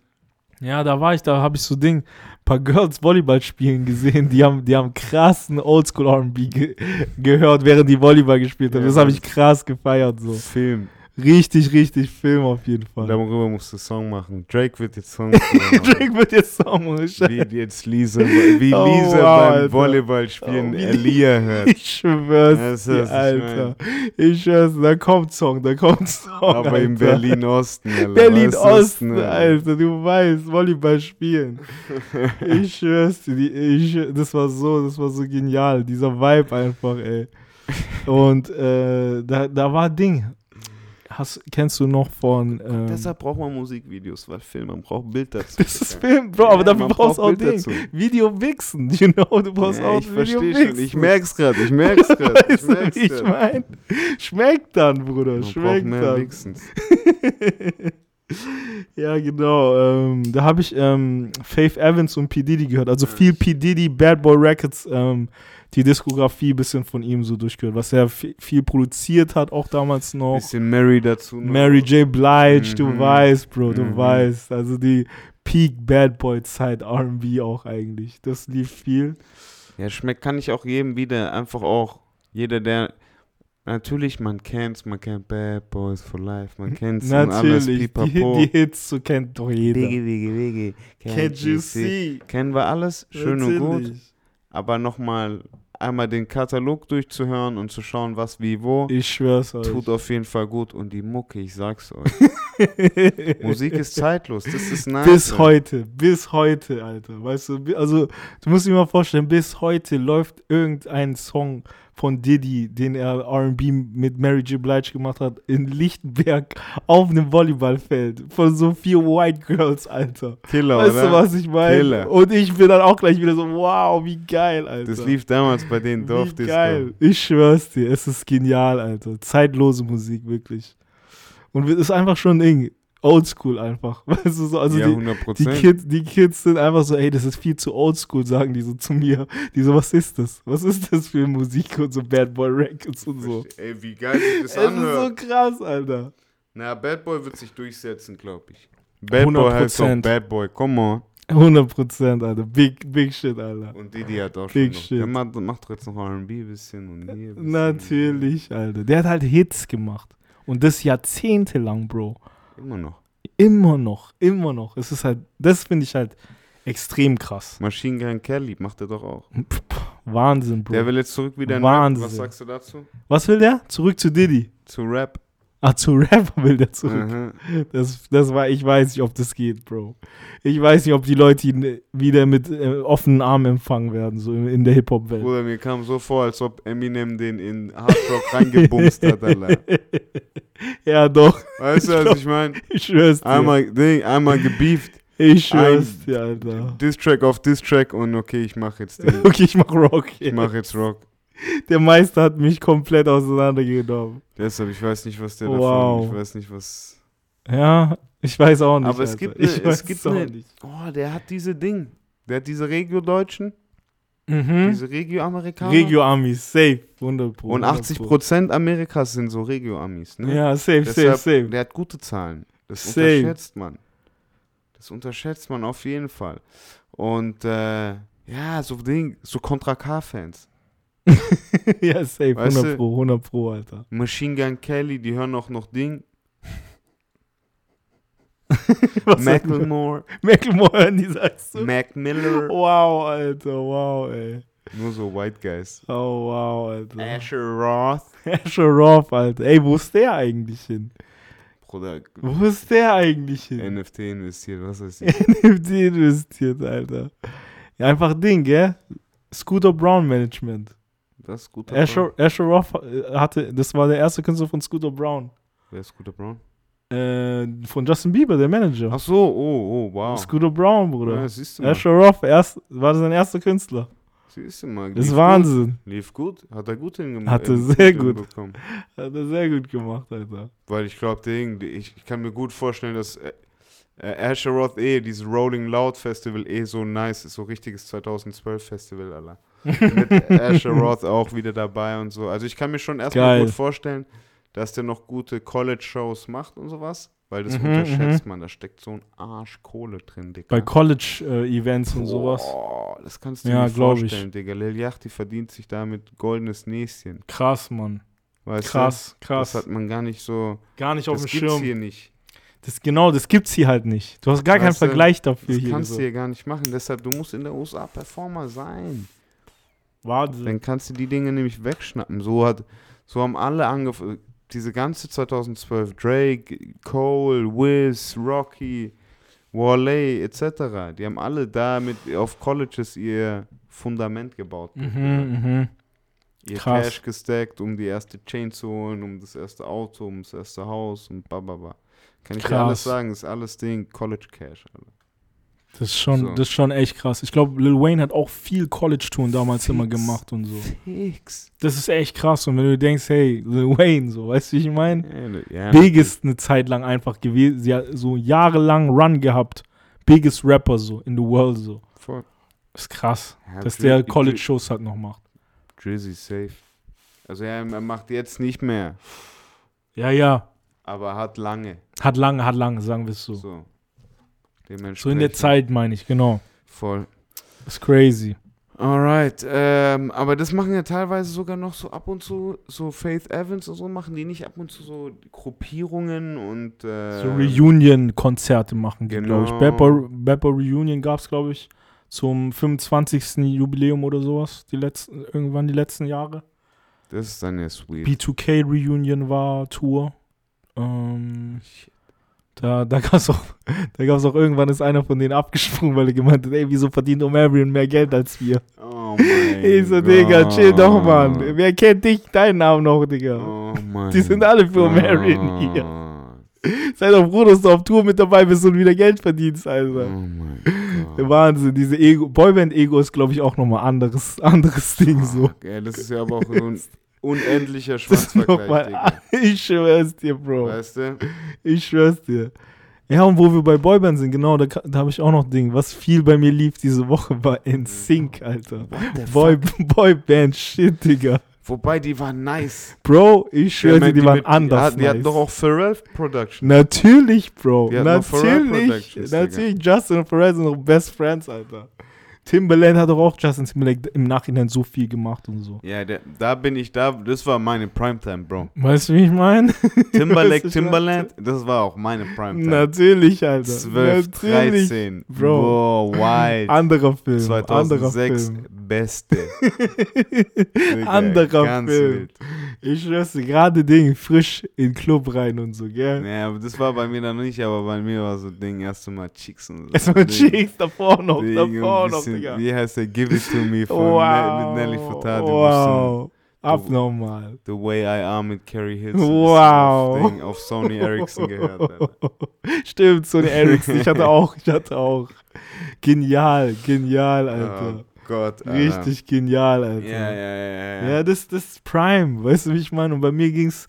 Ja, da war ich, da habe ich so Ding, ein paar Girls Volleyball spielen gesehen, die haben, die haben krassen Oldschool R&B ge gehört, während die Volleyball gespielt haben. Ja, das habe ich krass gefeiert so. Film. Richtig, richtig Film auf jeden Fall. Darüber musst du Song machen. Drake wird jetzt Song machen. Drake wird jetzt Song Wie jetzt Lisa, wie Oh, Lisa wow, beim Alter. Volleyball spielen Oh, Elia hört. Ich schwör's Das dir, ist, ich Alter. Ich schwör's, da kommt Song, da kommt Song, Aber in Alter. Berlin-Osten, Alter. Berlin-Osten, du, ne? Alter, du weißt, Volleyball spielen. Ich schwör's dir, ich, das war so, das war so genial, dieser Vibe einfach, ey. Und äh, da, da war Ding. Hast, kennst du noch von. Ähm, Deshalb braucht man Musikvideos, weil Film, man braucht Bild dazu. das ist Film, Bro, aber Ja, dafür brauchst du auch Bild Ding. dazu. Video Wichsen, you know, du brauchst Ja, auch ich Video verstehe Wichsen. schon. Ich merk's gerade, ich merk's gerade. Ich Weißt du, merk's wie ich grad. mein? Schmeckt dann, Bruder, Man schmeckt mehr dann. Wichsens. ja, genau. Ähm, da habe ich ähm, Faith Evans und P. Diddy gehört. Also viel P. Diddy, Bad Boy Records, ähm, die Diskografie ein bisschen von ihm so durchgehört. Was er viel produziert hat, auch damals noch. Bisschen Mary dazu. noch. Mary J. Blige, du Mhm. weißt, Bro, du Mhm. weißt. Also die Peak Bad Boy Zeit R&B auch eigentlich. Das lief viel. Ja, schmeckt, kann ich auch jedem wieder einfach auch. Jeder, der. Natürlich, man kennt's, man kennt Bad Boys for Life, man kennt's und alles Natürlich, die, pipapo. die Hits so kennt doch jeder. Wiggy, wiggy, wiggy. Can't you see? Kennen wir alles, schön und gut. Natürlich. Aber nochmal einmal den Katalog durchzuhören und zu schauen, was wie wo, Ich schwör's euch. tut auf jeden Fall gut. Und die Mucke, ich sag's euch. Musik ist zeitlos, das ist nice. bis heute, bis heute, Alter. Weißt du, also du musst dir mal vorstellen, bis heute läuft irgendein Song von Diddy, den er R&B mit Mary J. Blige gemacht hat, in Lichtenberg auf einem Volleyballfeld von so vier White Girls, Alter. Killer, weißt oder? du, was ich meine? Und ich bin dann auch gleich wieder so, wow, wie geil, Alter. Das lief damals bei den Wie Dorfdisco. geil. Ich schwör's dir, es ist genial, Alter. Zeitlose Musik, wirklich. Und es ist einfach schon Ding. Oldschool einfach. Weißt du, so, also ja, die, 100 die, Prozent. Kids, die Kids sind einfach so, ey, das ist viel zu oldschool, sagen die so zu mir. Die so, was ist das? Was ist das für Musik und so Bad Boy Records und so. Ey, wie geil sich das Es ist anhört. so krass, Alter. Na, Bad Boy wird sich durchsetzen, glaube ich. Bad Boy heißt doch 100%. Bad Boy, come on. 100 Prozent, Alter. Big, big shit, Alter. Und Didi hat auch schon Big noch. shit. Der macht, macht doch jetzt noch R&B ein bisschen und hier ein bisschen. Natürlich, Alter. Der hat halt Hits gemacht. Und das jahrzehntelang, Bro. Immer noch. Immer noch, immer noch. Es ist halt, das finde ich halt extrem krass. Machine Gun Kelly macht er doch auch. Wahnsinn, Bro. Der will jetzt zurück wieder in Wahnsinn. Rap. Was sagst du dazu? Was will der? Zurück zu Diddy. Zu Rap. Ah, zu Rap will der zurück. Mhm. Das, das war, ich weiß nicht, ob das geht, Bro. Ich weiß nicht, ob die Leute ihn wieder mit äh, offenen Armen empfangen werden, so in, in der Hip-Hop-Welt. Bruder, mir kam so vor, als ob Eminem den in Hard Rock reingebumst hat, Alter. ja, doch. Weißt du, was ich meine? Ich schwör's dir. Einmal, Ding, einmal gebieft. ich schwör's dir, Alter. Diss-Track auf Diss-Track und okay, ich mach jetzt den. Okay, ich mach Rock. Ich mach jetzt Rock. Der Meister hat mich komplett auseinandergenommen. Deshalb, ich weiß nicht, was der Wow. davon, ich weiß nicht, was... Ja, ich weiß auch nicht. Aber es Alter. gibt ich ne- es gibt auch ne- nicht. Oh, der hat diese Ding. Der hat diese Regio-Deutschen, Mhm. diese Regio-Amerikaner. Regio-Amis, safe, 100 Pro. Und 100 Pro. 80% Amerikas sind so Regio-Amis, ne? Ja, safe, safe, Deshalb, safe. Der hat gute Zahlen. Das Safe. unterschätzt man. Das unterschätzt man auf jeden Fall. Und äh, ja, so Ding, so Contra K-Fans. ja, safe, Weißt 100 du- Pro, 100 Pro, Alter. Machine Gun Kelly, die hören auch noch Ding. Macklemore, Macklemore hören die, sagst du? Mac Miller. Wow, Alter, wow, ey. Nur so White Guys. Oh, wow, Alter. Asher Roth. Asher Roth, Alter. Ey, wo ist der eigentlich hin? Bruder, Wo ist der eigentlich hin? NFT investiert, was weiß ich. NFT investiert, Alter. Ja, einfach Ding, gell? Scooter Brown Management. Das ist guter Asher, Asher Roth äh, hatte, das war der erste Künstler von Scooter Brown. Wer ist Scooter Brown? Äh, von Justin Bieber, der Manager. Ach so, oh, oh, wow. Scooter Brown, Bruder. Ja, siehst du mal. Asher Roth, erst, war sein erster Künstler. Siehst du mal. Das ist Wahnsinn. Gut. Lief gut. Hat er gut hingemacht. Hat er sehr gut. hinbekommen. Hat er sehr gut gemacht, Alter. Weil ich glaube, ich, ich kann mir gut vorstellen, dass äh, äh, Asher Roth eh, dieses Rolling Loud Festival eh so nice ist. So richtiges 2012 Festival, Alter. Mit Asher Roth auch wieder dabei und so. Also ich kann mir schon erstmal gut vorstellen, dass der noch gute College-Shows macht und sowas. Weil das Mhm, unterschätzt man. Da steckt so ein Arsch Kohle drin, Digga. Bei College-Events und sowas. Boah, das kannst du Ja, dir glaub ich. vorstellen, Digga. Lil Yachty verdient sich damit goldenes Näschen. Krass, Mann. Weißt Krass, du? krass. Das hat man gar nicht so. Gar nicht auf das dem gibt's Schirm. hier nicht. Das, genau, das gibt's hier halt nicht. Du hast gar keinen Weißt du, Vergleich dafür Das hier. kannst so. du hier gar nicht machen. Deshalb, du musst in der USA Performer sein. Wahnsinn. Dann kannst du die Dinge nämlich wegschnappen. So hat, so haben alle angefangen. Diese ganze 2012, Drake, Cole, Wiz, Rocky, Wale etc. Die haben alle da mit auf Colleges ihr Fundament gebaut. Mhm, mhm. Ihr krass. Cash gestackt, um die erste Chain zu holen, um das erste Auto, um das erste Haus und bababa. Kann ich dir Krass. alles sagen, ist alles Ding College Cash. Alter. Das ist schon, So. das ist schon echt krass. Ich glaube, Lil Wayne hat auch viel College-Touren damals immer Fix. gemacht und so. Fix. Das ist echt krass. Und wenn du denkst, hey, Lil Wayne, so, weißt du, wie ich meine? Ja, Big ist eine Zeit lang einfach gewesen. Sie hat so jahrelang Run gehabt. Biggest Rapper so in the world so. voll. ist krass, Ja, dass der College-Shows halt noch macht. Drizzy safe. Also ja, er macht jetzt nicht mehr, Ja, ja. aber hat lange. Hat lange, hat lange, sagen wir es so. So. So in der Zeit meine ich, genau. Voll. ist crazy. Alright, ähm, aber das machen ja teilweise sogar noch so ab und zu, so Faith Evans und so, machen die nicht ab und zu so Gruppierungen und äh, So Reunion-Konzerte machen die, glaube ich. genau. Bepper Reunion gab es, glaube ich, zum 25. Jubiläum oder sowas. Die letzten, irgendwann die letzten Jahre. Das ist dann ja sweet. B2K Reunion war Tour. Ähm, da da gab es auch, da gab's auch irgendwann ist einer von denen abgesprungen, weil er gemeint hat, ey, wieso verdient Omarion mehr Geld als wir? Oh mein Ich so, Digga, chill doch, Mann. Wer kennt dich, deinen Namen noch, Digga? Oh mein Die sind alle für Omarion hier. Sei doch froh, dass du auf Tour mit dabei bist und wieder Geld verdienst, Oh Alter. mein Der Gott. Wahnsinn, diese Ego, Boyband-Ego ist, glaube ich, auch nochmal anderes, anderes Ding so. Ja, das ist ja aber auch so ein unendlicher Schwanzvergleich, ich schwör's dir, Bro. Weißt du? Ich schwör's dir. Ja, und wo wir bei Boyband sind, genau, da, da habe ich auch noch Ding. Was viel bei mir lief diese Woche war in Sync, Alter. Boy, Boyband, shit, Digga. Wobei, die waren nice. Bro, ich schwöre dir, Ja, die waren mit- anders. Die hatten, die hatten nice. doch auch Pharrell Production. Natürlich, Bro. Die hatten Natürlich. Productions. Natürlich, Justin und Pharrell sind noch Best Friends, Alter. Timberland hat doch auch Justin Timberlake im Nachhinein so viel gemacht und so. Ja, der, da bin ich da. Das war meine Primetime, Bro. Weißt du, wie ich meine? Timberlake, Timberland, das war auch meine Primetime. Natürlich, Alter. 12, Natürlich. 13. Bro. Boah, wild. Anderer Film. 2006, Anderer Film. beste. Digga, Anderer ganz Film. wild. Ich schwör's gerade Ding, frisch in den Club rein und so, gell? Ja, aber das war bei mir dann nicht, aber bei mir war so Ding, erste Mal Cheeks und so. Erstmal. Cheeks, davor noch, Ding, davor noch, Digga. Wie heißt der? Give It To Me von Wow. Ne- mit Nelly Furtado. Wow. Abnormal. The Way I Am mit Carrie Hills. Wow. Auf, Ding, auf Sony Ericsson gehört. Alter. Stimmt, Sony Ericsson. Ich hatte auch, ich hatte auch. Genial, genial, Alter. Oh Gott, Alter. Richtig genial, Alter. Ja, ja, ja, ja. Ja, das, das ist Prime, weißt du, wie ich meine? Und bei mir ging es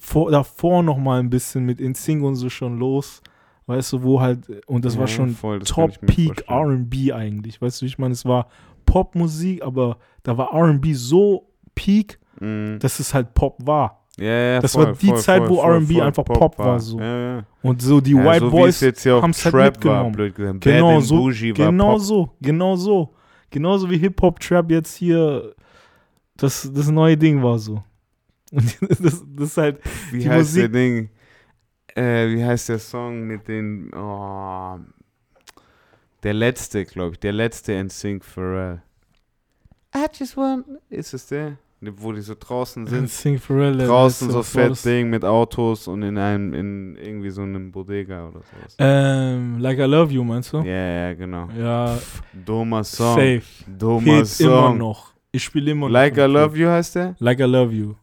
vor, davor noch mal ein bisschen mit InSync und so schon los, weißt du, wo halt, und das Ja, war schon voll, das Top Peak. R&B eigentlich, weißt du, wie ich meine? Es war Popmusik, aber da war R&B so Peak, Mhm. dass es halt Pop war. Ja, ja, das voll, war die voll, Zeit, wo R&B einfach Pop war, so. Ja. Und so die White so Boys es auch haben's halt Trap war, mitgenommen. blöd gesagt. Genau and so, genau Pop. so, genau so. Genauso wie Hip-Hop-Trap jetzt hier das, das neue Ding war so. Und das, das ist halt, Wie die heißt der Musik- Ding? Äh, wie heißt der Song mit den. Oh, der letzte, glaube ich. Der letzte NSYNC Pharrell. I just want. Ist es der? Wo die so draußen sind. Draußen so fett? Ding mit Autos und in einem, in irgendwie so einem Bodega oder sowas. Ähm, Like I Love You, meinst du? Ja, ja, genau. Ja, Dummer Song. safe. Dummer Hit immer Song. noch. Ich spiele immer Like I noch. im Club. Love You heißt der? Like I Love You.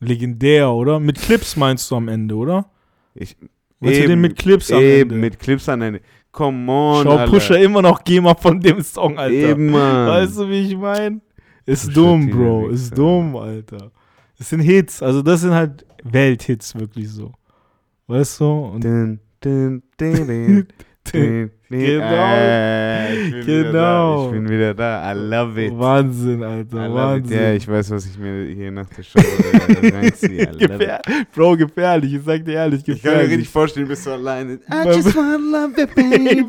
Legendär, oder? Mit Clips meinst du am Ende, oder? Ich, Meinst du den mit Clips am eben, Ende? mit Clips an Ende. Come on, Schau, Alter. Pusher immer noch GEMA von dem Song, Alter. Eben, Mann. Weißt du, wie ich meine? Ist dumm, Bro. Ist dumm, Alter. Das sind Hits. Also, das sind halt Welthits, wirklich so. Weißt du? Und dun, Genau. Äh, ich bin Wieder da. Genau. Ich bin wieder da. I love it. Wahnsinn, Alter. Wahnsinn. Ja, ich weiß, was ich mir hier nach der Show reinziehe. Gefähr Bro, gefährlich. Ich sag dir ehrlich, Ich kann mir gefährlich. richtig vorstellen, du bist so alleine. I just wanna love you, baby.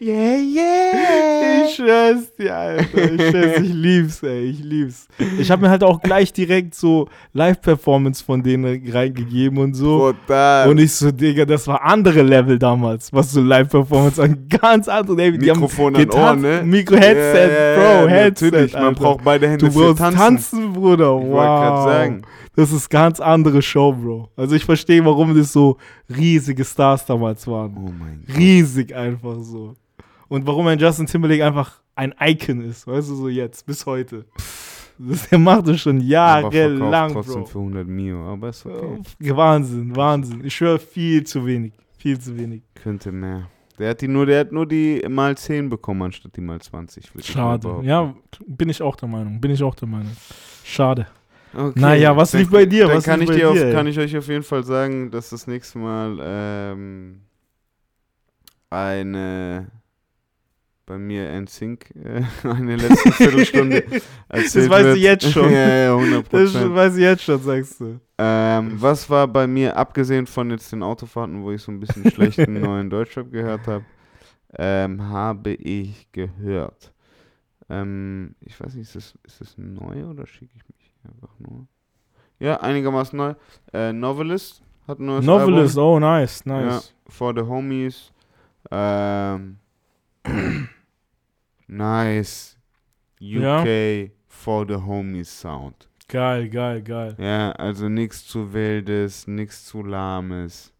yeah, yeah. Ich schwör's dir, Alter. Ich schwör's, ich lieb's, ey. Ich lieb's. Ich habe mir halt auch gleich direkt so Live-Performance von denen reingegeben und so. Brutal. Und ich so, Digga, das war andere Level damals, was so Live-Performance an ganz andere. Haben Mikrofon an Ohr, getanzt, ne? Mikro-Headset, ja, Bro, ja, Headset. Natürlich, man Alter. braucht beide Hände Du für tanzen. tanzen, Bruder. Ich wow. wollte gerade sagen. Das ist ganz andere Show, Bro. Also ich verstehe, warum das so riesige Stars damals waren. Oh mein Gott. Riesig einfach so. Und warum ein Justin Timberlake einfach ein Icon ist, weißt du, so jetzt, bis heute. Das, der macht das schon jahrelang, verkauft trotzdem Bro. für 100 Mio, aber ist okay. Wahnsinn, Wahnsinn. Ich schwöre, viel zu wenig. Viel zu wenig. Könnte mehr. Der hat die nur, der hat nur die mal 10 bekommen, anstatt die mal 20. würd ich mal Schade. Ja, bin ich auch der Meinung. Bin ich auch der Meinung. Schade. Okay. Naja, was Dann- lief bei dir? Dann Was kann ich, dir auf, dir, kann ich euch auf jeden Fall sagen, dass das nächste Mal ähm, eine bei mir NSYNC äh, eine letzte Viertelstunde erzählt weißt du wird. jetzt schon. ja, ja, 100 Das Prozent. weiß ich jetzt schon, sagst du. Ähm, was war bei mir, abgesehen von jetzt den Autofahrten, wo ich so ein bisschen schlechten neuen Deutschrap gehört habe, ähm, habe ich gehört. Ähm, ich weiß nicht, ist das, ist das neu oder schicke ich mich einfach nur? Ja, einigermaßen neu. Äh, Novelist hat ein neues Novelist, Album. oh nice, nice. For the Homies. Ähm, nice. UK Ja. For the Homies Sound. Geil, geil, geil. Ja, also nichts zu Wildes, nichts zu Lahmes.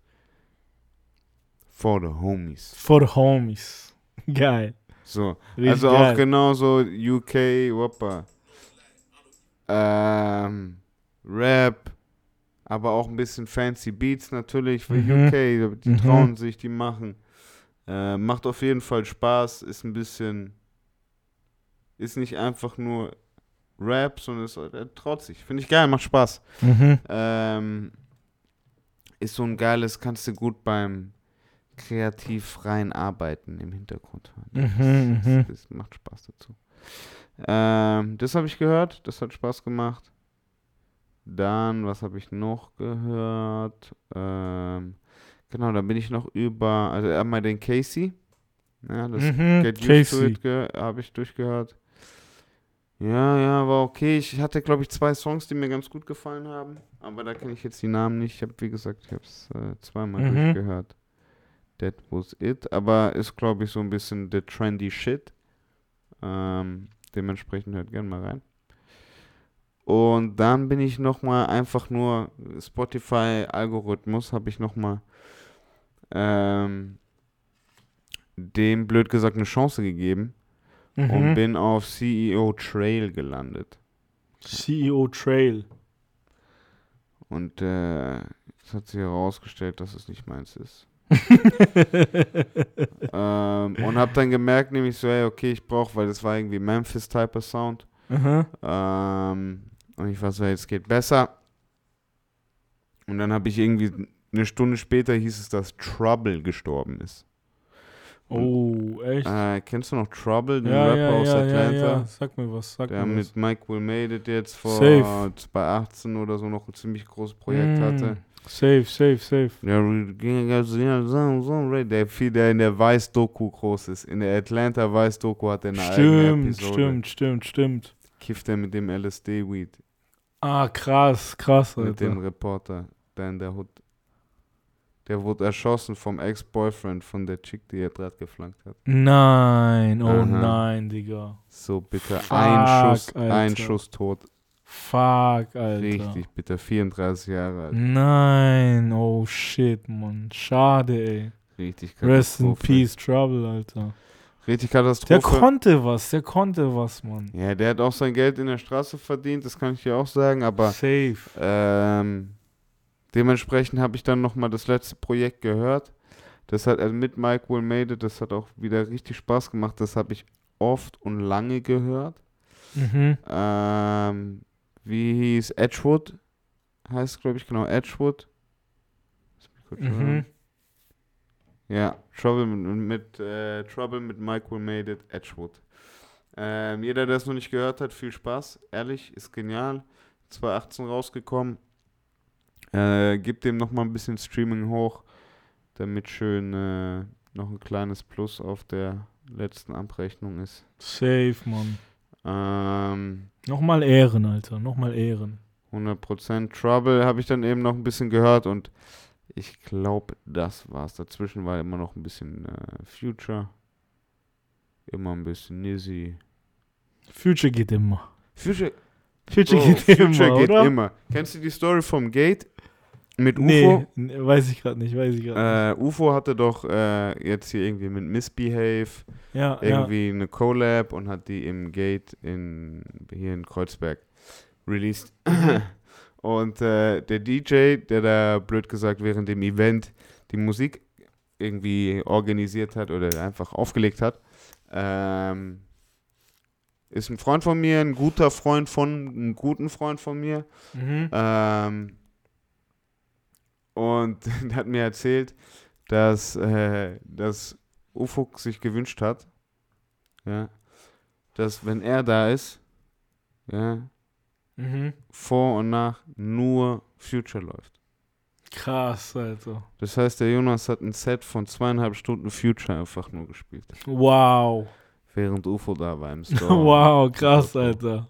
For the Homies. For the homies. Geil. So, Richtig also geil. auch genauso UK, Whopper. Ähm, Rap, aber auch ein bisschen fancy Beats natürlich für Mhm. UK, die Mhm. trauen sich, die machen. Äh, macht auf jeden Fall Spaß, ist ein bisschen, ist nicht einfach nur Rap, sondern ist, er traut sich. Finde ich geil, macht Spaß. Mhm. Ähm, ist so ein geiles, kannst du gut beim kreativ freien Arbeiten im Hintergrund hören. Mhm, das, mhm. das, das macht Spaß dazu. Ähm, das habe ich gehört, das hat Spaß gemacht. Dann, was habe ich noch gehört? Ähm, genau, da bin ich noch über, also einmal den Casey. Ja, das Mhm, Get Used to Casey. It ge- habe ich durchgehört. Ja, ja, war okay. Ich hatte, glaube ich, zwei Songs, die mir ganz gut gefallen haben. Aber da kenne ich jetzt die Namen nicht. Ich habe, wie gesagt, ich habe es äh, zweimal Mhm. durchgehört. That was it. Aber ist, glaube ich, so ein bisschen the trendy shit. Ähm, dementsprechend hört gerne mal rein. Und dann bin ich nochmal einfach nur Spotify-Algorithmus, habe ich nochmal ähm, dem blöd gesagt eine Chance gegeben und Mhm. bin auf CEO Trail gelandet. CEO Trail. Und äh, es hat sich herausgestellt, dass es nicht meins ist. ähm, und habe dann gemerkt, nämlich so, ey, okay, ich brauche, weil das war irgendwie Memphis-Type Sound. Aha. Ähm, und ich war so, jetzt geht besser. Und dann habe ich irgendwie eine Stunde später hieß es, dass Trouble gestorben ist. Oh, echt? Äh, kennst du noch Trouble, den ja, Rapper ja, aus ja, Atlanta? ja. Sag mir was, sag Der mir mit was. Mike Will Made It jetzt vor Safe. 2018 oder so noch ein ziemlich großes Projekt Mm, hatte. Safe, safe, safe. Der, der, viel, der in der Weiß-Doku groß ist. In der Atlanta Weiß-Doku hat er eine eigene Stimmt, Episode. stimmt, stimmt, stimmt. Kifft er mit dem LSD-Weed. Ah, krass, krass, Mit dem Alter. Reporter, da in der Hood. Der wurde erschossen vom Ex-Boyfriend von der Chick, die er gerade geflankt hat. Nein, oh Aha. nein, Digga. So bitter. Fuck, ein Schuss, Alter. ein Schuss tot. Fuck, Alter. Richtig bitter. 34 Jahre alt. Nein, oh shit, Mann. Schade, ey. Richtig Rest in Katastrophe. Peace, Trouble, Alter. Richtig Der Katastrophe. konnte was, der konnte was, Mann. ja, der hat auch sein Geld in der Straße verdient, das kann ich dir auch sagen, aber Safe. ähm, dementsprechend habe ich dann nochmal das letzte Projekt gehört. Das hat also mit Mike Will Made It, das hat auch wieder richtig Spaß gemacht. Das habe ich oft und lange gehört. Mhm. Ähm, wie hieß Edgewood? Heißt, glaube ich, genau, Edgewood. Mhm. Ja, Trouble mit, mit äh, Trouble mit Mike Will Made It, Edgewood. Ähm, jeder, der es noch nicht gehört hat, viel Spaß. Ehrlich, ist genial. 2018 rausgekommen. Äh, gibt dem nochmal ein bisschen Streaming hoch, damit schön äh, noch ein kleines Plus auf der letzten Abrechnung ist. Safe, Mann. Ähm, Nochmal Ehren, Alter. Nochmal Ehren. 100% Trouble habe ich dann eben noch ein bisschen gehört und ich glaube, das war's. Dazwischen war immer noch ein bisschen äh, Future, immer ein bisschen Nizzy. Future geht immer. Future, Future Bro, geht Future immer, geht immer. Kennst du die Story vom Gate mit UFO? Nee, weiß ich gerade nicht, weiß ich gerade Äh, UFO hatte doch äh, jetzt hier irgendwie mit Misbehave. Ja, ja. irgendwie eine Collab und hat die im Gate in, hier in Kreuzberg released. und äh, der DJ, der da blöd gesagt während dem Event die Musik irgendwie organisiert hat oder einfach aufgelegt hat, ähm, ist ein Freund von mir, ein guter Freund von einem guten Freund von mir. Mhm. Ähm, und der hat mir erzählt, dass, äh, dass Ufuk sich gewünscht hat, ja, dass wenn er da ist, ja, Mhm. vor und nach nur Future läuft. Krass, Alter. Das heißt, der Jonas hat ein Set von zweieinhalb Stunden Future einfach nur gespielt, Wow. während UFO da war im Store. wow, krass, Alter.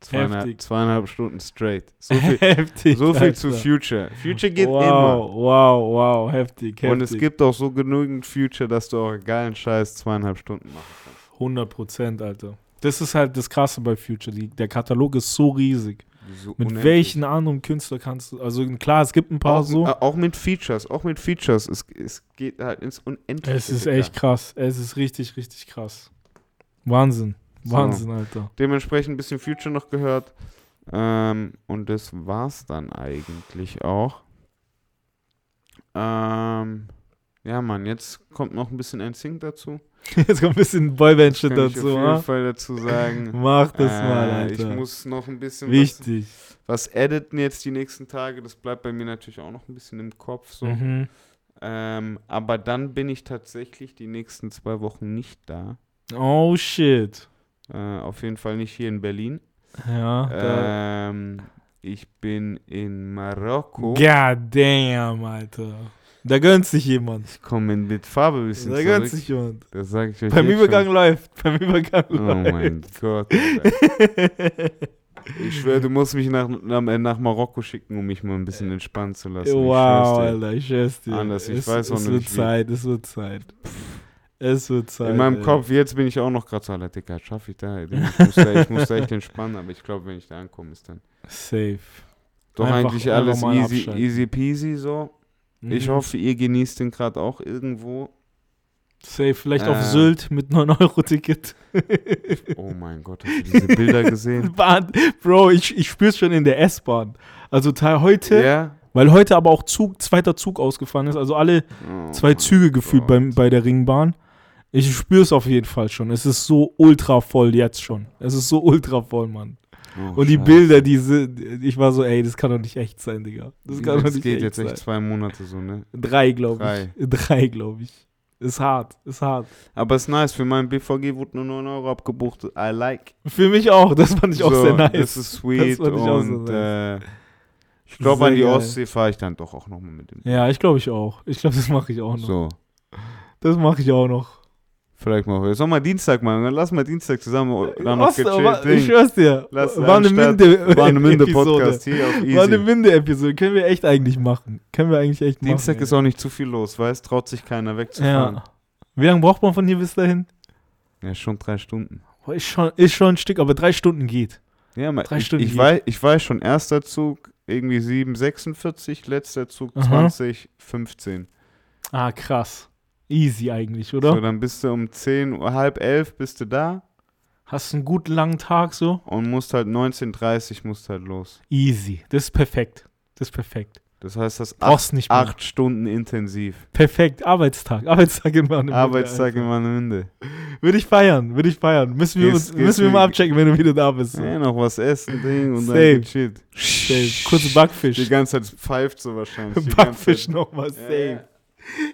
Zweieinhalb, zweieinhalb Stunden straight. So viel, heftig. so viel zu. Future. Future geht wow, immer. Wow, wow, heftig, heftig. Und es gibt auch so genügend Future, dass du auch geilen Scheiß zweieinhalb Stunden machen kannst. 100 Prozent, Alter. Das ist halt das Krasse bei Future. Die, der Katalog ist so riesig. So Mit unendlich. welchen anderen Künstler kannst du, also klar, es gibt ein paar auch, so. auch mit Features, auch mit Features. Es, es geht halt ins Unendliche. Es ist echt krass. Es ist richtig, richtig krass. Wahnsinn. So. Wahnsinn, Alter. Dementsprechend ein bisschen Future noch gehört. Ähm, und das war's dann eigentlich auch. Ähm, ja, Mann, jetzt kommt noch ein bisschen NSYNC dazu. Jetzt kommt ein bisschen Boyband-Shit Kann ich dazu, auf jeden ah? Fall dazu sagen. Mach das mal, Äh, Alter. Ich muss noch ein bisschen was, Wichtig. was editen jetzt die nächsten Tage. Das bleibt bei mir natürlich auch noch ein bisschen im Kopf so. Mhm. Ähm, aber dann bin ich tatsächlich die nächsten zwei Wochen nicht da. Oh shit. Äh, auf jeden Fall nicht hier in Berlin. Ja. Ähm, ich bin in Marokko. God damn, Alter. Da gönnt sich jemand. Ich komme mit Farbe ein bisschen Da gönnt sich jemand. Das sage ich euch Beim Übergang schon. läuft. Beim Übergang Oh läuft. mein Gott. Ich schwöre, du musst mich nach, nach, nach Marokko schicken, um mich mal ein bisschen entspannen zu lassen. Ich wow, dir. Alter, ich schwör's dir. Anders, ich es, weiß auch es noch wird nicht, wie. Zeit, es wird Zeit. Es wird Zeit. In meinem ey. Kopf, jetzt bin ich auch noch gerade so, Alter, Digga, schaffe ich da? Ich muss da, ich muss da echt entspannen, aber ich glaube, wenn ich da ankomme, ist dann Safe. doch Einfach- eigentlich alles easy, abschalten. easy peasy so. Ich Mhm. hoffe, ihr genießt den gerade auch irgendwo. Safe, vielleicht auf Äh. Sylt mit 9-Euro-Ticket. Oh mein Gott, hast du diese Bilder gesehen? Bro, ich, ich spür's schon in der S-Bahn. Also Teil heute, Ja? weil heute aber auch Zug, zweiter Zug ausgefallen ist, also alle Oh zwei Züge gefühlt Gott. beim, bei der Ringbahn. Ich spür's auf jeden Fall schon. Es ist so ultra voll jetzt schon. Es ist so ultra voll, Mann. Oh, Und die Scheiße. Bilder, diese, ich war so, ey, das kann doch nicht echt sein, Digga. Das kann doch das nicht geht echt jetzt sein. echt zwei Monate so, ne? Drei, glaube ich. Drei, glaube ich. Ist hart, ist hart. Aber ist nice, für meinen BVG wurde nur 9 Euro abgebucht. I like. Für mich auch, das fand ich auch so, sehr nice. Das ist sweet fand ich auch sehr und nice. äh, ich glaube, an die geil. Ostsee fahre ich dann doch auch nochmal mit dem. ja, ich glaube ich auch. Ich glaube, das mache ich auch noch. So. Das mache ich auch noch. Vielleicht mal. Sollen wir Dienstag machen? Dann lass mal Dienstag zusammen dann noch gechillt. ich schwör's dir. Lass war eine Minde War eine Episode. Podcast hier auf War eine Easy. Minde-Episode. Können wir echt eigentlich machen. Können wir eigentlich echt Dienstag machen. ist auch nicht zu viel los, weißt? Traut sich keiner wegzufahren. Ja. Wie lange braucht man von hier bis dahin? Ja, schon drei Stunden. Boah, Ist schon, ist schon ein Stück, aber drei Stunden geht. Ja, Drei ich, Stunden ich, geht. weiß, ich weiß schon, erster Zug irgendwie 7,46, letzter Zug Aha. 20,15. Ah, krass. Easy eigentlich, So, oder? dann bist du um 10, Uhr, halb elf bist du da Hast einen guten langen Tag so? und musst halt 19.30 musst halt los. Easy. Das ist perfekt. Das ist perfekt. Das heißt, das acht, nicht mehr. acht Stunden intensiv. Perfekt. Arbeitstag. Arbeitstag in Warnemünde. Arbeitstag in. Warnemünde. Würde ich feiern. Würde ich feiern. Müssen wir, Gehst- uns, müssen wir mal abchecken, wenn du wieder da bist. So. Ja, noch was essen, Ding und Safe. dann gechillt. Safe. Kurze Die Backfisch. ganze Zeit pfeift so wahrscheinlich. Die Backfisch nochmal safe.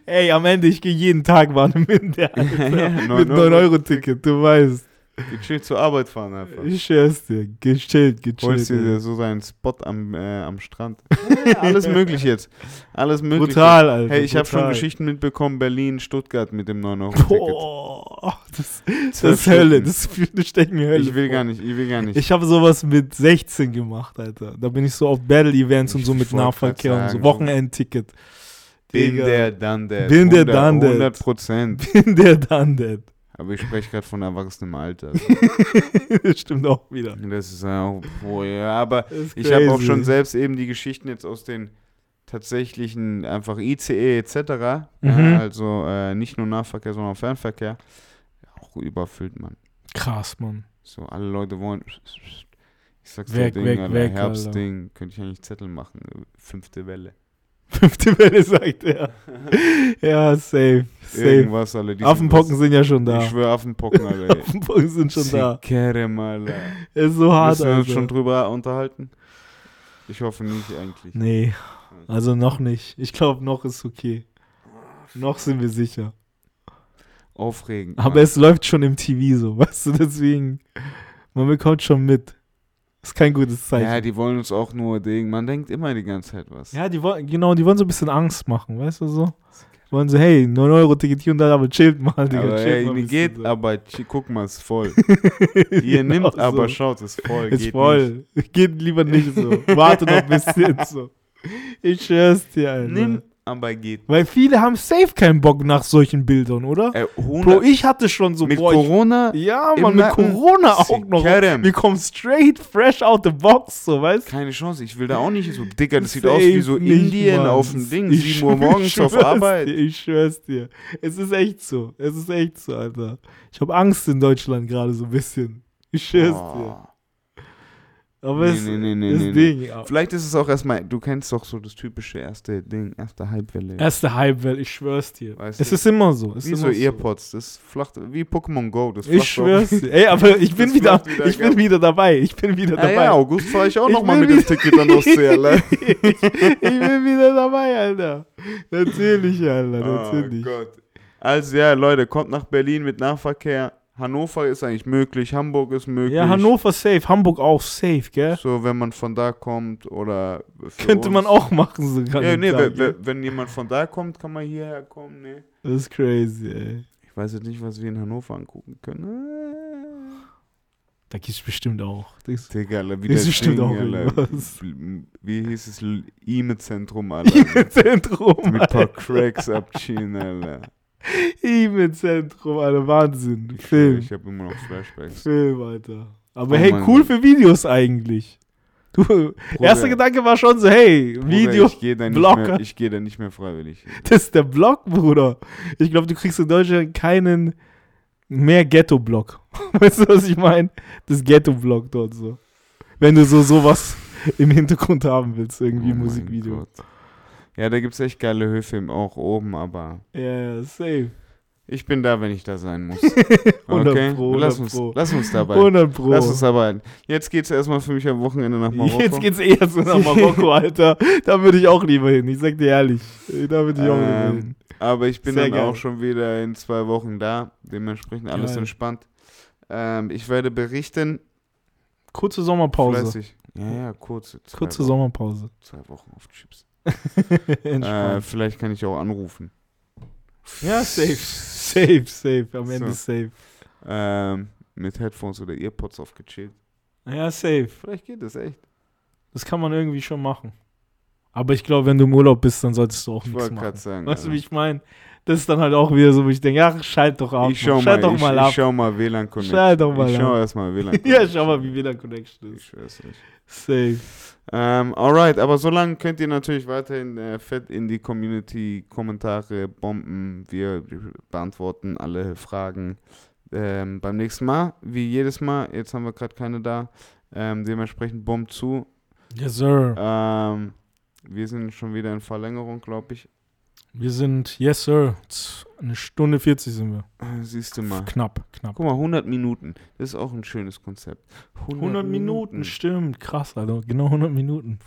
Ey, am Ende, ich gehe jeden Tag Warnemünde. Alter. Ja, ja, Mit neun 9-Euro-Ticket, du weißt. Gechillt zur Arbeit fahren einfach. Ich schwör's dir. Gechillt, gechillt. Holst dir ey. so seinen Spot am, äh, am Strand. alles möglich jetzt. Alles möglich. Brutal, Alter. Hey, ich habe schon brutal. Geschichten mitbekommen, Berlin, Stuttgart mit dem 9-Euro-Ticket. Boah, das, das Zwölf ist Hölle. Das das steckt mir Hölle. Ich will vor. gar nicht, ich will gar nicht. Ich habe sowas mit 16 gemacht, Alter. Da bin ich so auf Battle-Events und so mit Nahverkehr und so sagen, Wochenendticket. Bin Digga. der, dann. Bin der, dann der. 100 Prozent. Bin der dann. Aber ich spreche gerade von erwachsenem Alter. das stimmt auch wieder. Das ist ja auch, boah, ja, aber ich habe auch schon selbst eben die Geschichten jetzt aus den tatsächlichen einfach ICE etc. Ja, Mhm. also äh, nicht nur Nahverkehr, sondern auch Fernverkehr. Auch überfüllt man. Krass, Mann. So, alle Leute wollen. Ich sag's Weg, dir, Ding, weg, Alter, weg, Herbstding, könnte ich eigentlich Zettel machen. Fünfte Welle. Fünfte Welle, sagt er. ja, safe. Safe. Irgendwas, alle. Affenpocken sind ja schon da. Ich schwöre, Affenpocken, Alter. Affenpocken sind schon da. Kerem, Alter. Ist so hart, Müssen wir uns schon drüber unterhalten? Ich hoffe nicht eigentlich. Nee, also noch nicht. Ich glaube, noch ist okay. Noch sind wir sicher. Aufregend. Aber Mann. es läuft schon im TV so, weißt du, deswegen, man bekommt schon mit. Ist kein gutes Zeichen. Ja, die wollen uns auch nur Ding. Man denkt immer die ganze Zeit was. Ja, die wollen, genau, die wollen so ein bisschen Angst machen, weißt du so? Wollen so, hey, 9 Euro Ticket hier und da, aber chillt mal, Digga, aber chillt ey, mal geht, so. aber guck mal, ist voll. Ihr Genau nimmt, aber so. schaut, ist voll. Ist geht voll. Geht lieber nicht so. Warte noch ein bisschen so. Ich schwör's dir, Alter. Nicht. Aber geht. Weil viele haben safe keinen Bock nach solchen Bildern, oder? 100 Bro, ich hatte schon so, mit boah, ich, Corona, ja, im Mann, mit Nacken. Corona auch noch. Kerem. Wir kommen straight fresh out the box, so, weißt du? keine Chance. Ich will da auch nicht so. Dicker, das sieht aus wie so nicht, Indien Mann. auf dem Ding. Ich 7 Uhr morgens auf Arbeit. Dir, ich schwör's dir. Es ist echt so. Es ist echt so, Alter. Ich habe Angst in Deutschland gerade so ein bisschen. Ich schwör's dir. Aber Nee, es nee, nee, nee, ist nee, Ding. Vielleicht ist es auch erstmal, du kennst doch so das typische erste Ding, erste Halbwelle. Erste Hype-Welt, ich schwör's dir. Weißt es du? ist immer so. Es wie so Earpods, das flacht, wie Pokémon Go, das Ich schwör's dir. Ey, aber ich bin Das wieder, wieder ich bin wieder dabei. Ich bin wieder Ah dabei. ja, August fahre ich auch nochmal mit dem Ticket an Ostsee, Alter. ich, ich bin wieder dabei, Alter. Natürlich, Alter, Oh natürlich. Gott. Also ja, Leute, kommt nach Berlin mit Nahverkehr. Hannover ist eigentlich möglich, Hamburg ist möglich. ja, Hannover safe, Hamburg auch safe, gell? So, wenn man von da kommt oder Könnte man uns. auch machen sogar. Ja, nee, Tag, wenn, jemand von da kommt, kann man hierher kommen, nee. Das ist crazy, ey. Ich weiß jetzt nicht, was wir in Hannover angucken können. Da gibt's bestimmt auch. Das Digga, Alter, wie Ist das bestimmt Ding, auch Alter. irgendwas. Wie hieß es? E-Mail-Zentrum, Alter. Zentrum. mit ein paar Cracks abziehen, Alter. E-Mail-Zentrum, Alter, Wahnsinn. Film. Ich habe immer noch Flashbacks. Film, Alter. Aber Oh hey, cool Gott. für Videos eigentlich. Du, Bruder, erster Gedanke war schon so, hey, Video, Ich gehe da, nicht Blocker. mehr- ich geh da nicht mehr freiwillig. das ist der Blog, Bruder. Ich glaube, du kriegst in Deutschland keinen mehr Ghetto-Blog. Weißt du, was ich meine? Das Ghetto-Blog dort so. Wenn du so sowas im Hintergrund haben willst, irgendwie Oh Musikvideo. Gott. Ja, da gibt es echt geile Höfe im- auch oben, aber Ja, ja, safe. ich bin da, wenn ich da sein muss. 100 Okay? Pro, lass, 100 uns, Pro. lass uns dabei. 100 Pro. Lass uns dabei. Jetzt geht's erstmal für mich am Wochenende nach Marokko. Jetzt geht's eher so nach Marokko, Alter. Da würde ich auch lieber hin. Ich sag dir ehrlich. Da würde ich auch lieber Ähm, hin. Aber ich bin Sehr dann geil. auch schon wieder in zwei Wochen da. Dementsprechend alles Geil. entspannt. Ähm, ich werde berichten. Kurze Sommerpause. Fleißig. Ja, ja, kurze. Kurze Wochen, Sommerpause. Zwei Wochen auf Chips. Äh, vielleicht kann ich auch anrufen. Ja, safe. Safe, safe. Am Ende So. safe. Ähm, mit Headphones oder Earpods aufgechillt. Ja, safe. Vielleicht geht das echt. Das kann man irgendwie schon machen. Aber ich glaube, wenn du im Urlaub bist, dann solltest du auch Ich nichts machen. gerade sagen. Weißt du, Alter. wie ich meine? Das ist dann halt auch wieder so, wo ich denke, ach, schalt doch ab. ich schau Mann. mal, schalt doch ich, mal ich ab. schau mal WLAN Connection. Schalt doch mal ich schau ab. erstmal WLAN ja, Connection. schau mal, wie WLAN Connection Ich ist. schwör's nicht. Safe. Ähm, alright, aber solange könnt ihr natürlich weiterhin äh, fett in die Community-Kommentare bomben. Wir beantworten alle Fragen ähm, beim nächsten Mal, wie jedes Mal. Jetzt haben wir gerade keine da. Ähm, dementsprechend bombt zu. Yes, sir. Ähm, wir sind schon wieder in Verlängerung, glaube ich. Wir sind, yes, sir. Eine Stunde 40 sind wir. Siehst du mal. Knapp, knapp. Guck mal, 100 Minuten. Das ist auch ein schönes Konzept. 100 Minuten, stimmt. Krass, Alter. Genau 100 Minuten.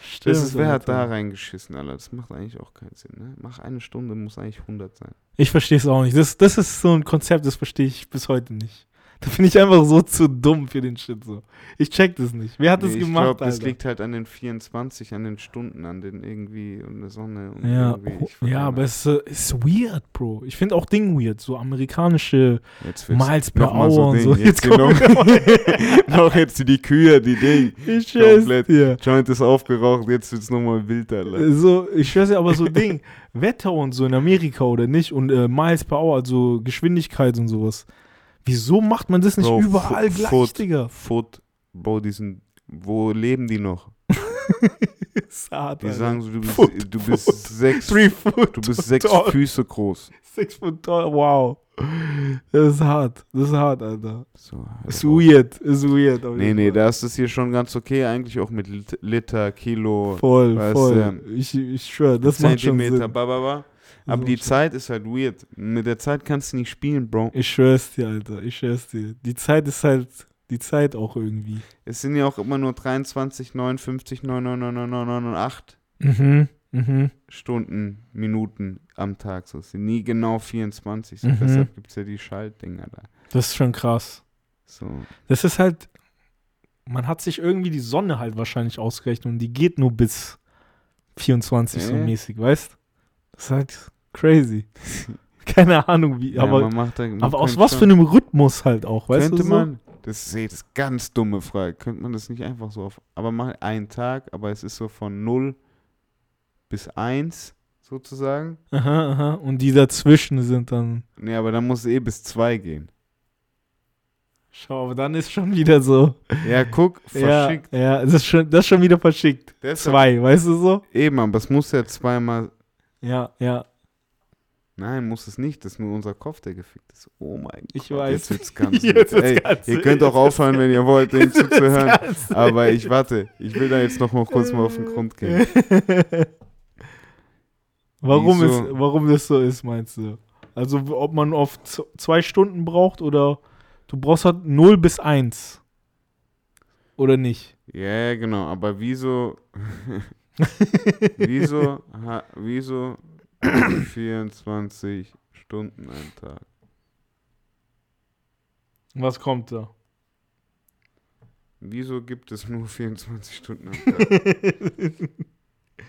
Stimmt. Das ist, wer hat da reingeschissen, Alter? Das macht eigentlich auch keinen Sinn, ne? Mach eine Stunde, muss eigentlich 100 sein. Ich verstehe es auch nicht. Das, das ist so ein Konzept, das verstehe ich bis heute nicht. Da bin ich einfach so zu dumm für den Shit so. Ich check das nicht. Wer hat das Nee, gemacht, Ich glaube, das liegt halt an den 24, an den Stunden, an den irgendwie und der Sonne. Und ja, ich ja, aber es äh, ist weird, Bro. Ich finde auch Ding weird. So amerikanische jetzt Miles per noch Hour und Ding. so. Jetzt, Jetzt kommt genau. noch jetzt die Kühe, die Ding. Ich Komplett. dir. Joint ist aufgeraucht, jetzt wird's nochmal wild, Alter. So, ich schwör's dir, aber so Ding, Wetter und so in Amerika oder nicht und äh, Miles per Hour, also Geschwindigkeit und sowas. Wieso macht man das nicht Bro, überall gleich, Foot. Digga? Foot, Bro, die sind, wo leben die noch? Ist hart, Die sagen so, du bist, Foot, du bist Foot. sechs, du bist sechs tall. Füße groß. Six foot tall, wow. Das ist hart, das ist hart, Alter. So, Ist also- weird, ist weird. Nee, nee, da ist es hier schon ganz okay, eigentlich auch mit Lit Liter, Kilo, Voll, weißt voll. du, ich ich schwör, das macht schon Zentimeter, Sinn. bababa. Das Aber die Zeit ist halt weird. Mit der Zeit kannst du nicht spielen, Bro. Ich schwör's dir, Alter, ich schwör's dir. Die Zeit ist halt die Zeit auch irgendwie. Es sind ja auch immer nur 23, 59, 99998 Mhm, mhm. Stunden, Minuten am Tag. So, es sind nie genau 24. So, Mhm. Deshalb gibt es ja die Schaltdinger da. Das ist schon krass. So. Das ist halt, man hat sich irgendwie die Sonne halt wahrscheinlich ausgerechnet und die geht nur bis 24 so Äh? mäßig, weißt? Das ist halt crazy. Keine Ahnung wie, Ja, aber, macht aber aus könnte was für einem Rhythmus halt auch, weißt Könnte du? so? man, das ist jetzt ganz dumme Frage, könnte man das nicht einfach so auf, aber mach einen Tag, aber es ist so von 0 bis 1 sozusagen. Aha, aha. Und die dazwischen sind dann. Nee, aber dann muss es eh bis 2 gehen. Schau, aber dann ist schon wieder so. Ja, guck, verschickt. Ja, ja das, ist schon, das ist schon wieder verschickt. Deshalb- Zwei, weißt du so? Eben, aber es muss ja zweimal. Ja, ja. Nein, muss es nicht. Das ist nur unser Kopf, der gefickt ist. Oh mein Ich Gott. weiß. Jetzt wird's ganz Jetzt Ey, ganz Ihr könnt auch aufhören, wenn ihr wollt, dem zuzuhören. Aber ich warte. Ich will da jetzt noch mal kurz mal auf den Grund gehen. warum, Wieso? ist, warum das so ist, meinst du? Also, ob man oft zwei Stunden braucht oder du brauchst halt 0 bis 1. Oder nicht? Ja, genau. Aber wieso. wieso. Ha, wieso 24 Stunden ein Tag? Was kommt da? Wieso gibt es nur 24 Stunden am Tag?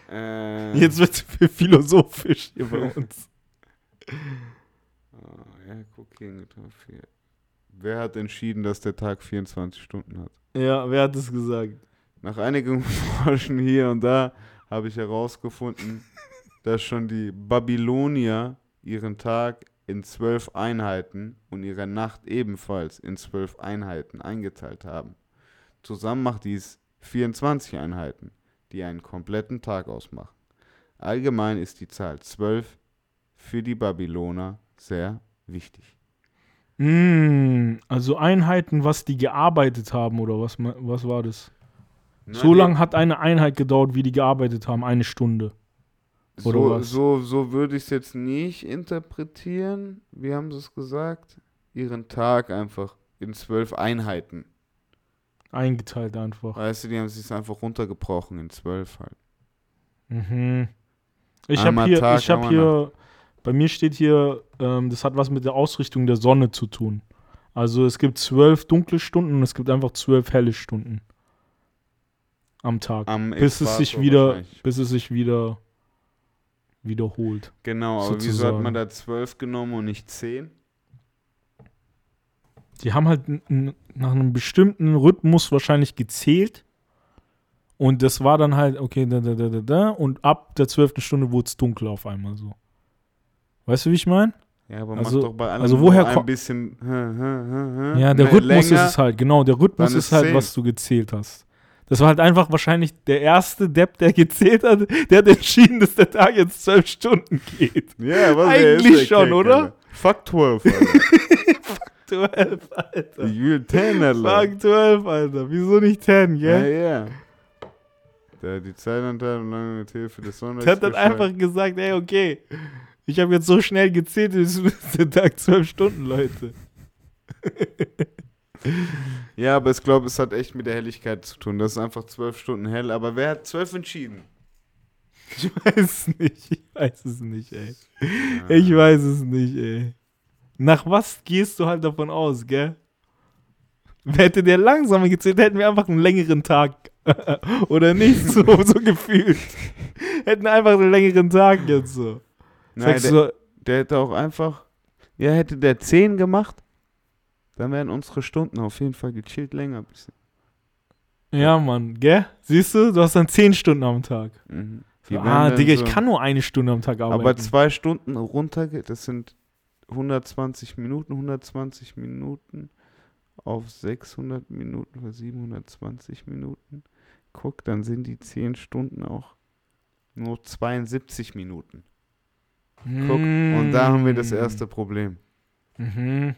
äh, Jetzt wird es philosophisch hier bei uns. Oh, ja, guck hier. Wer hat entschieden, dass der Tag 24 Stunden hat? Ja, wer hat das gesagt? Nach einigem Forschen hier und da habe ich herausgefunden, dass schon die Babylonier ihren Tag in zwölf Einheiten und ihre Nacht ebenfalls in zwölf Einheiten eingeteilt haben. Zusammen macht dies 24 Einheiten, die einen kompletten Tag ausmachen. Allgemein ist die Zahl 12 für die Babyloner sehr wichtig. Mm, also Einheiten, was die gearbeitet haben, oder was, was war das? Na, so lange hat eine Einheit gedauert, wie die gearbeitet haben, eine Stunde. So, so, so würde ich es jetzt nicht interpretieren. Wie haben sie es gesagt? Ihren Tag einfach in zwölf Einheiten. Eingeteilt einfach. Weißt du, die haben es sich einfach runtergebrochen in zwölf halt. Mhm. Ich habe hier, Tag, ich einmal hier, bei mir steht hier, ähm, das hat was mit der Ausrichtung der Sonne zu tun. Also es gibt zwölf dunkle Stunden und es gibt einfach zwölf helle Stunden am Tag. Am bis es sich wieder, bis es sich wieder wiederholt. Genau, aber wieso hat Sozusagen. man da zwölf genommen und nicht zehn? Die haben halt nach einem bestimmten Rhythmus wahrscheinlich gezählt. Und das war dann halt, okay, da, da, da, da, da. Und ab der zwölften Stunde wurde es dunkel auf einmal so. Weißt du, wie ich meine? Ja, aber Also- doch bei allem also woher ein bisschen. hä, hä, hä, hä, Ja, der Rhythmus länger. ist es halt, genau. Der Rhythmus ist ist halt, zehn. was du gezählt hast. Das war halt einfach wahrscheinlich der erste Depp, der gezählt hat, der hat entschieden, dass der Tag jetzt zwölf Stunden geht. Ja, was Eigentlich schon, oder? Alter. Fuck 12, Alter. Zwölf, Alter. Ich will 10, Alter. Fuck 12, Alter. Wieso nicht 10, Ja, gell? ja. Der die Zeitanteil und lange mit Hilfe des Sonnenlichts. Der hat dann einfach gesagt, ey, okay, ich habe jetzt so schnell gezählt, es ist der Tag zwölf Stunden, Leute. Ja, aber ich glaube, es hat echt mit der Helligkeit zu tun. Das ist einfach zwölf Stunden hell. Aber wer hat zwölf entschieden? Ich weiß es nicht, ich weiß es nicht, ey. Ich weiß es nicht, ey. Nach was gehst du halt davon aus, gell? Hätte der langsamer gezählt, hätten wir einfach einen längeren Tag. Oder nicht so, so gefühlt. Hätten einfach einen längeren Tag jetzt so. Nein, der, du, der hätte auch einfach. Ja, hätte der 10 gemacht, dann wären unsere Stunden auf jeden Fall gechillt länger. Bisschen. ja, Mann, gell? Siehst du, du hast dann 10 Stunden am Tag. Mhm. So, ah, Digga, so- ich kann nur eine Stunde am Tag arbeiten. Aber zwei Stunden runter, das sind 120 Minuten, 120 Minuten auf 600 Minuten oder 720 Minuten. Guck, dann sind die 10 Stunden auch nur 72 Minuten. Guck, und da haben wir das erste Problem. Mhm.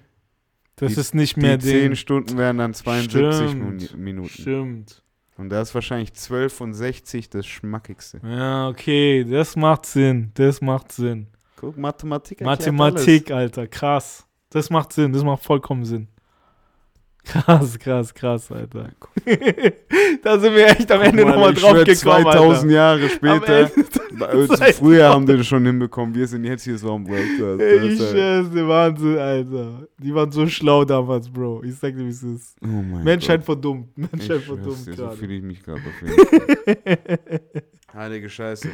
Das Die- ist nicht Die mehr 10 Ding. Stunden wären dann 72 Stimmt. Minu- Minuten. Stimmt. Und da ist wahrscheinlich 12 und 60 das Schmackigste. Ja, okay, das macht Sinn. Das macht Sinn. Guck, Mathematik Mathematik, Alter, krass. Das macht Sinn, das macht vollkommen Sinn. Krass, krass, krass, Alter. da sind wir echt am. Ende nochmal drauf schwör, gekommen, 2000 Alter. Jahre später. Ende, früher haben die das schon hinbekommen. Wir sind jetzt hier so am World. ich schwör's dir, Wahnsinn, Alter. Die waren so schlau damals, Bro. Ich sag dir, wie es ist. Oh Menschheit verdummt. Menschheit verdummt so fühle ich mich gerade auf jeden Fall. Heilige Scheiße.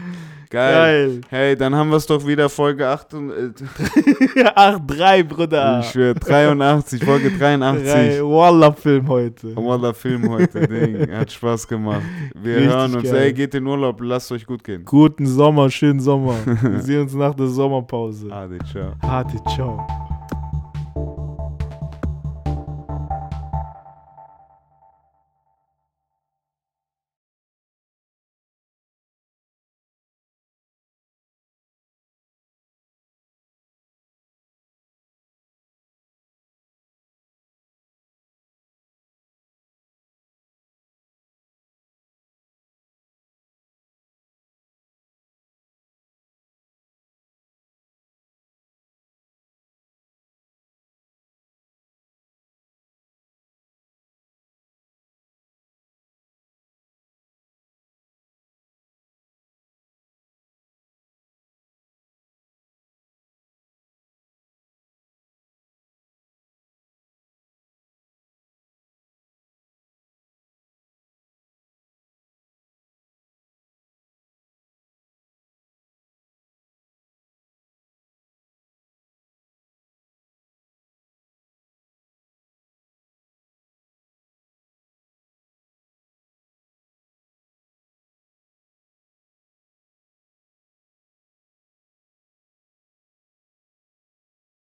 Geil. Geil. Hey, dann haben wir es doch wieder Folge 8 und, äh, 8-3, Bruder. ich schwör, 83, Folge 83. Drei Wallah-Film heute. Wallah Film heute, Ding. Hat Spaß gemacht. Wir Richtig hören uns. geil. Ey, geht in Urlaub, lasst euch gut gehen. Guten Sommer, schönen Sommer. Wir sehen uns nach der Sommerpause. Ade, ciao. Harte, ciao.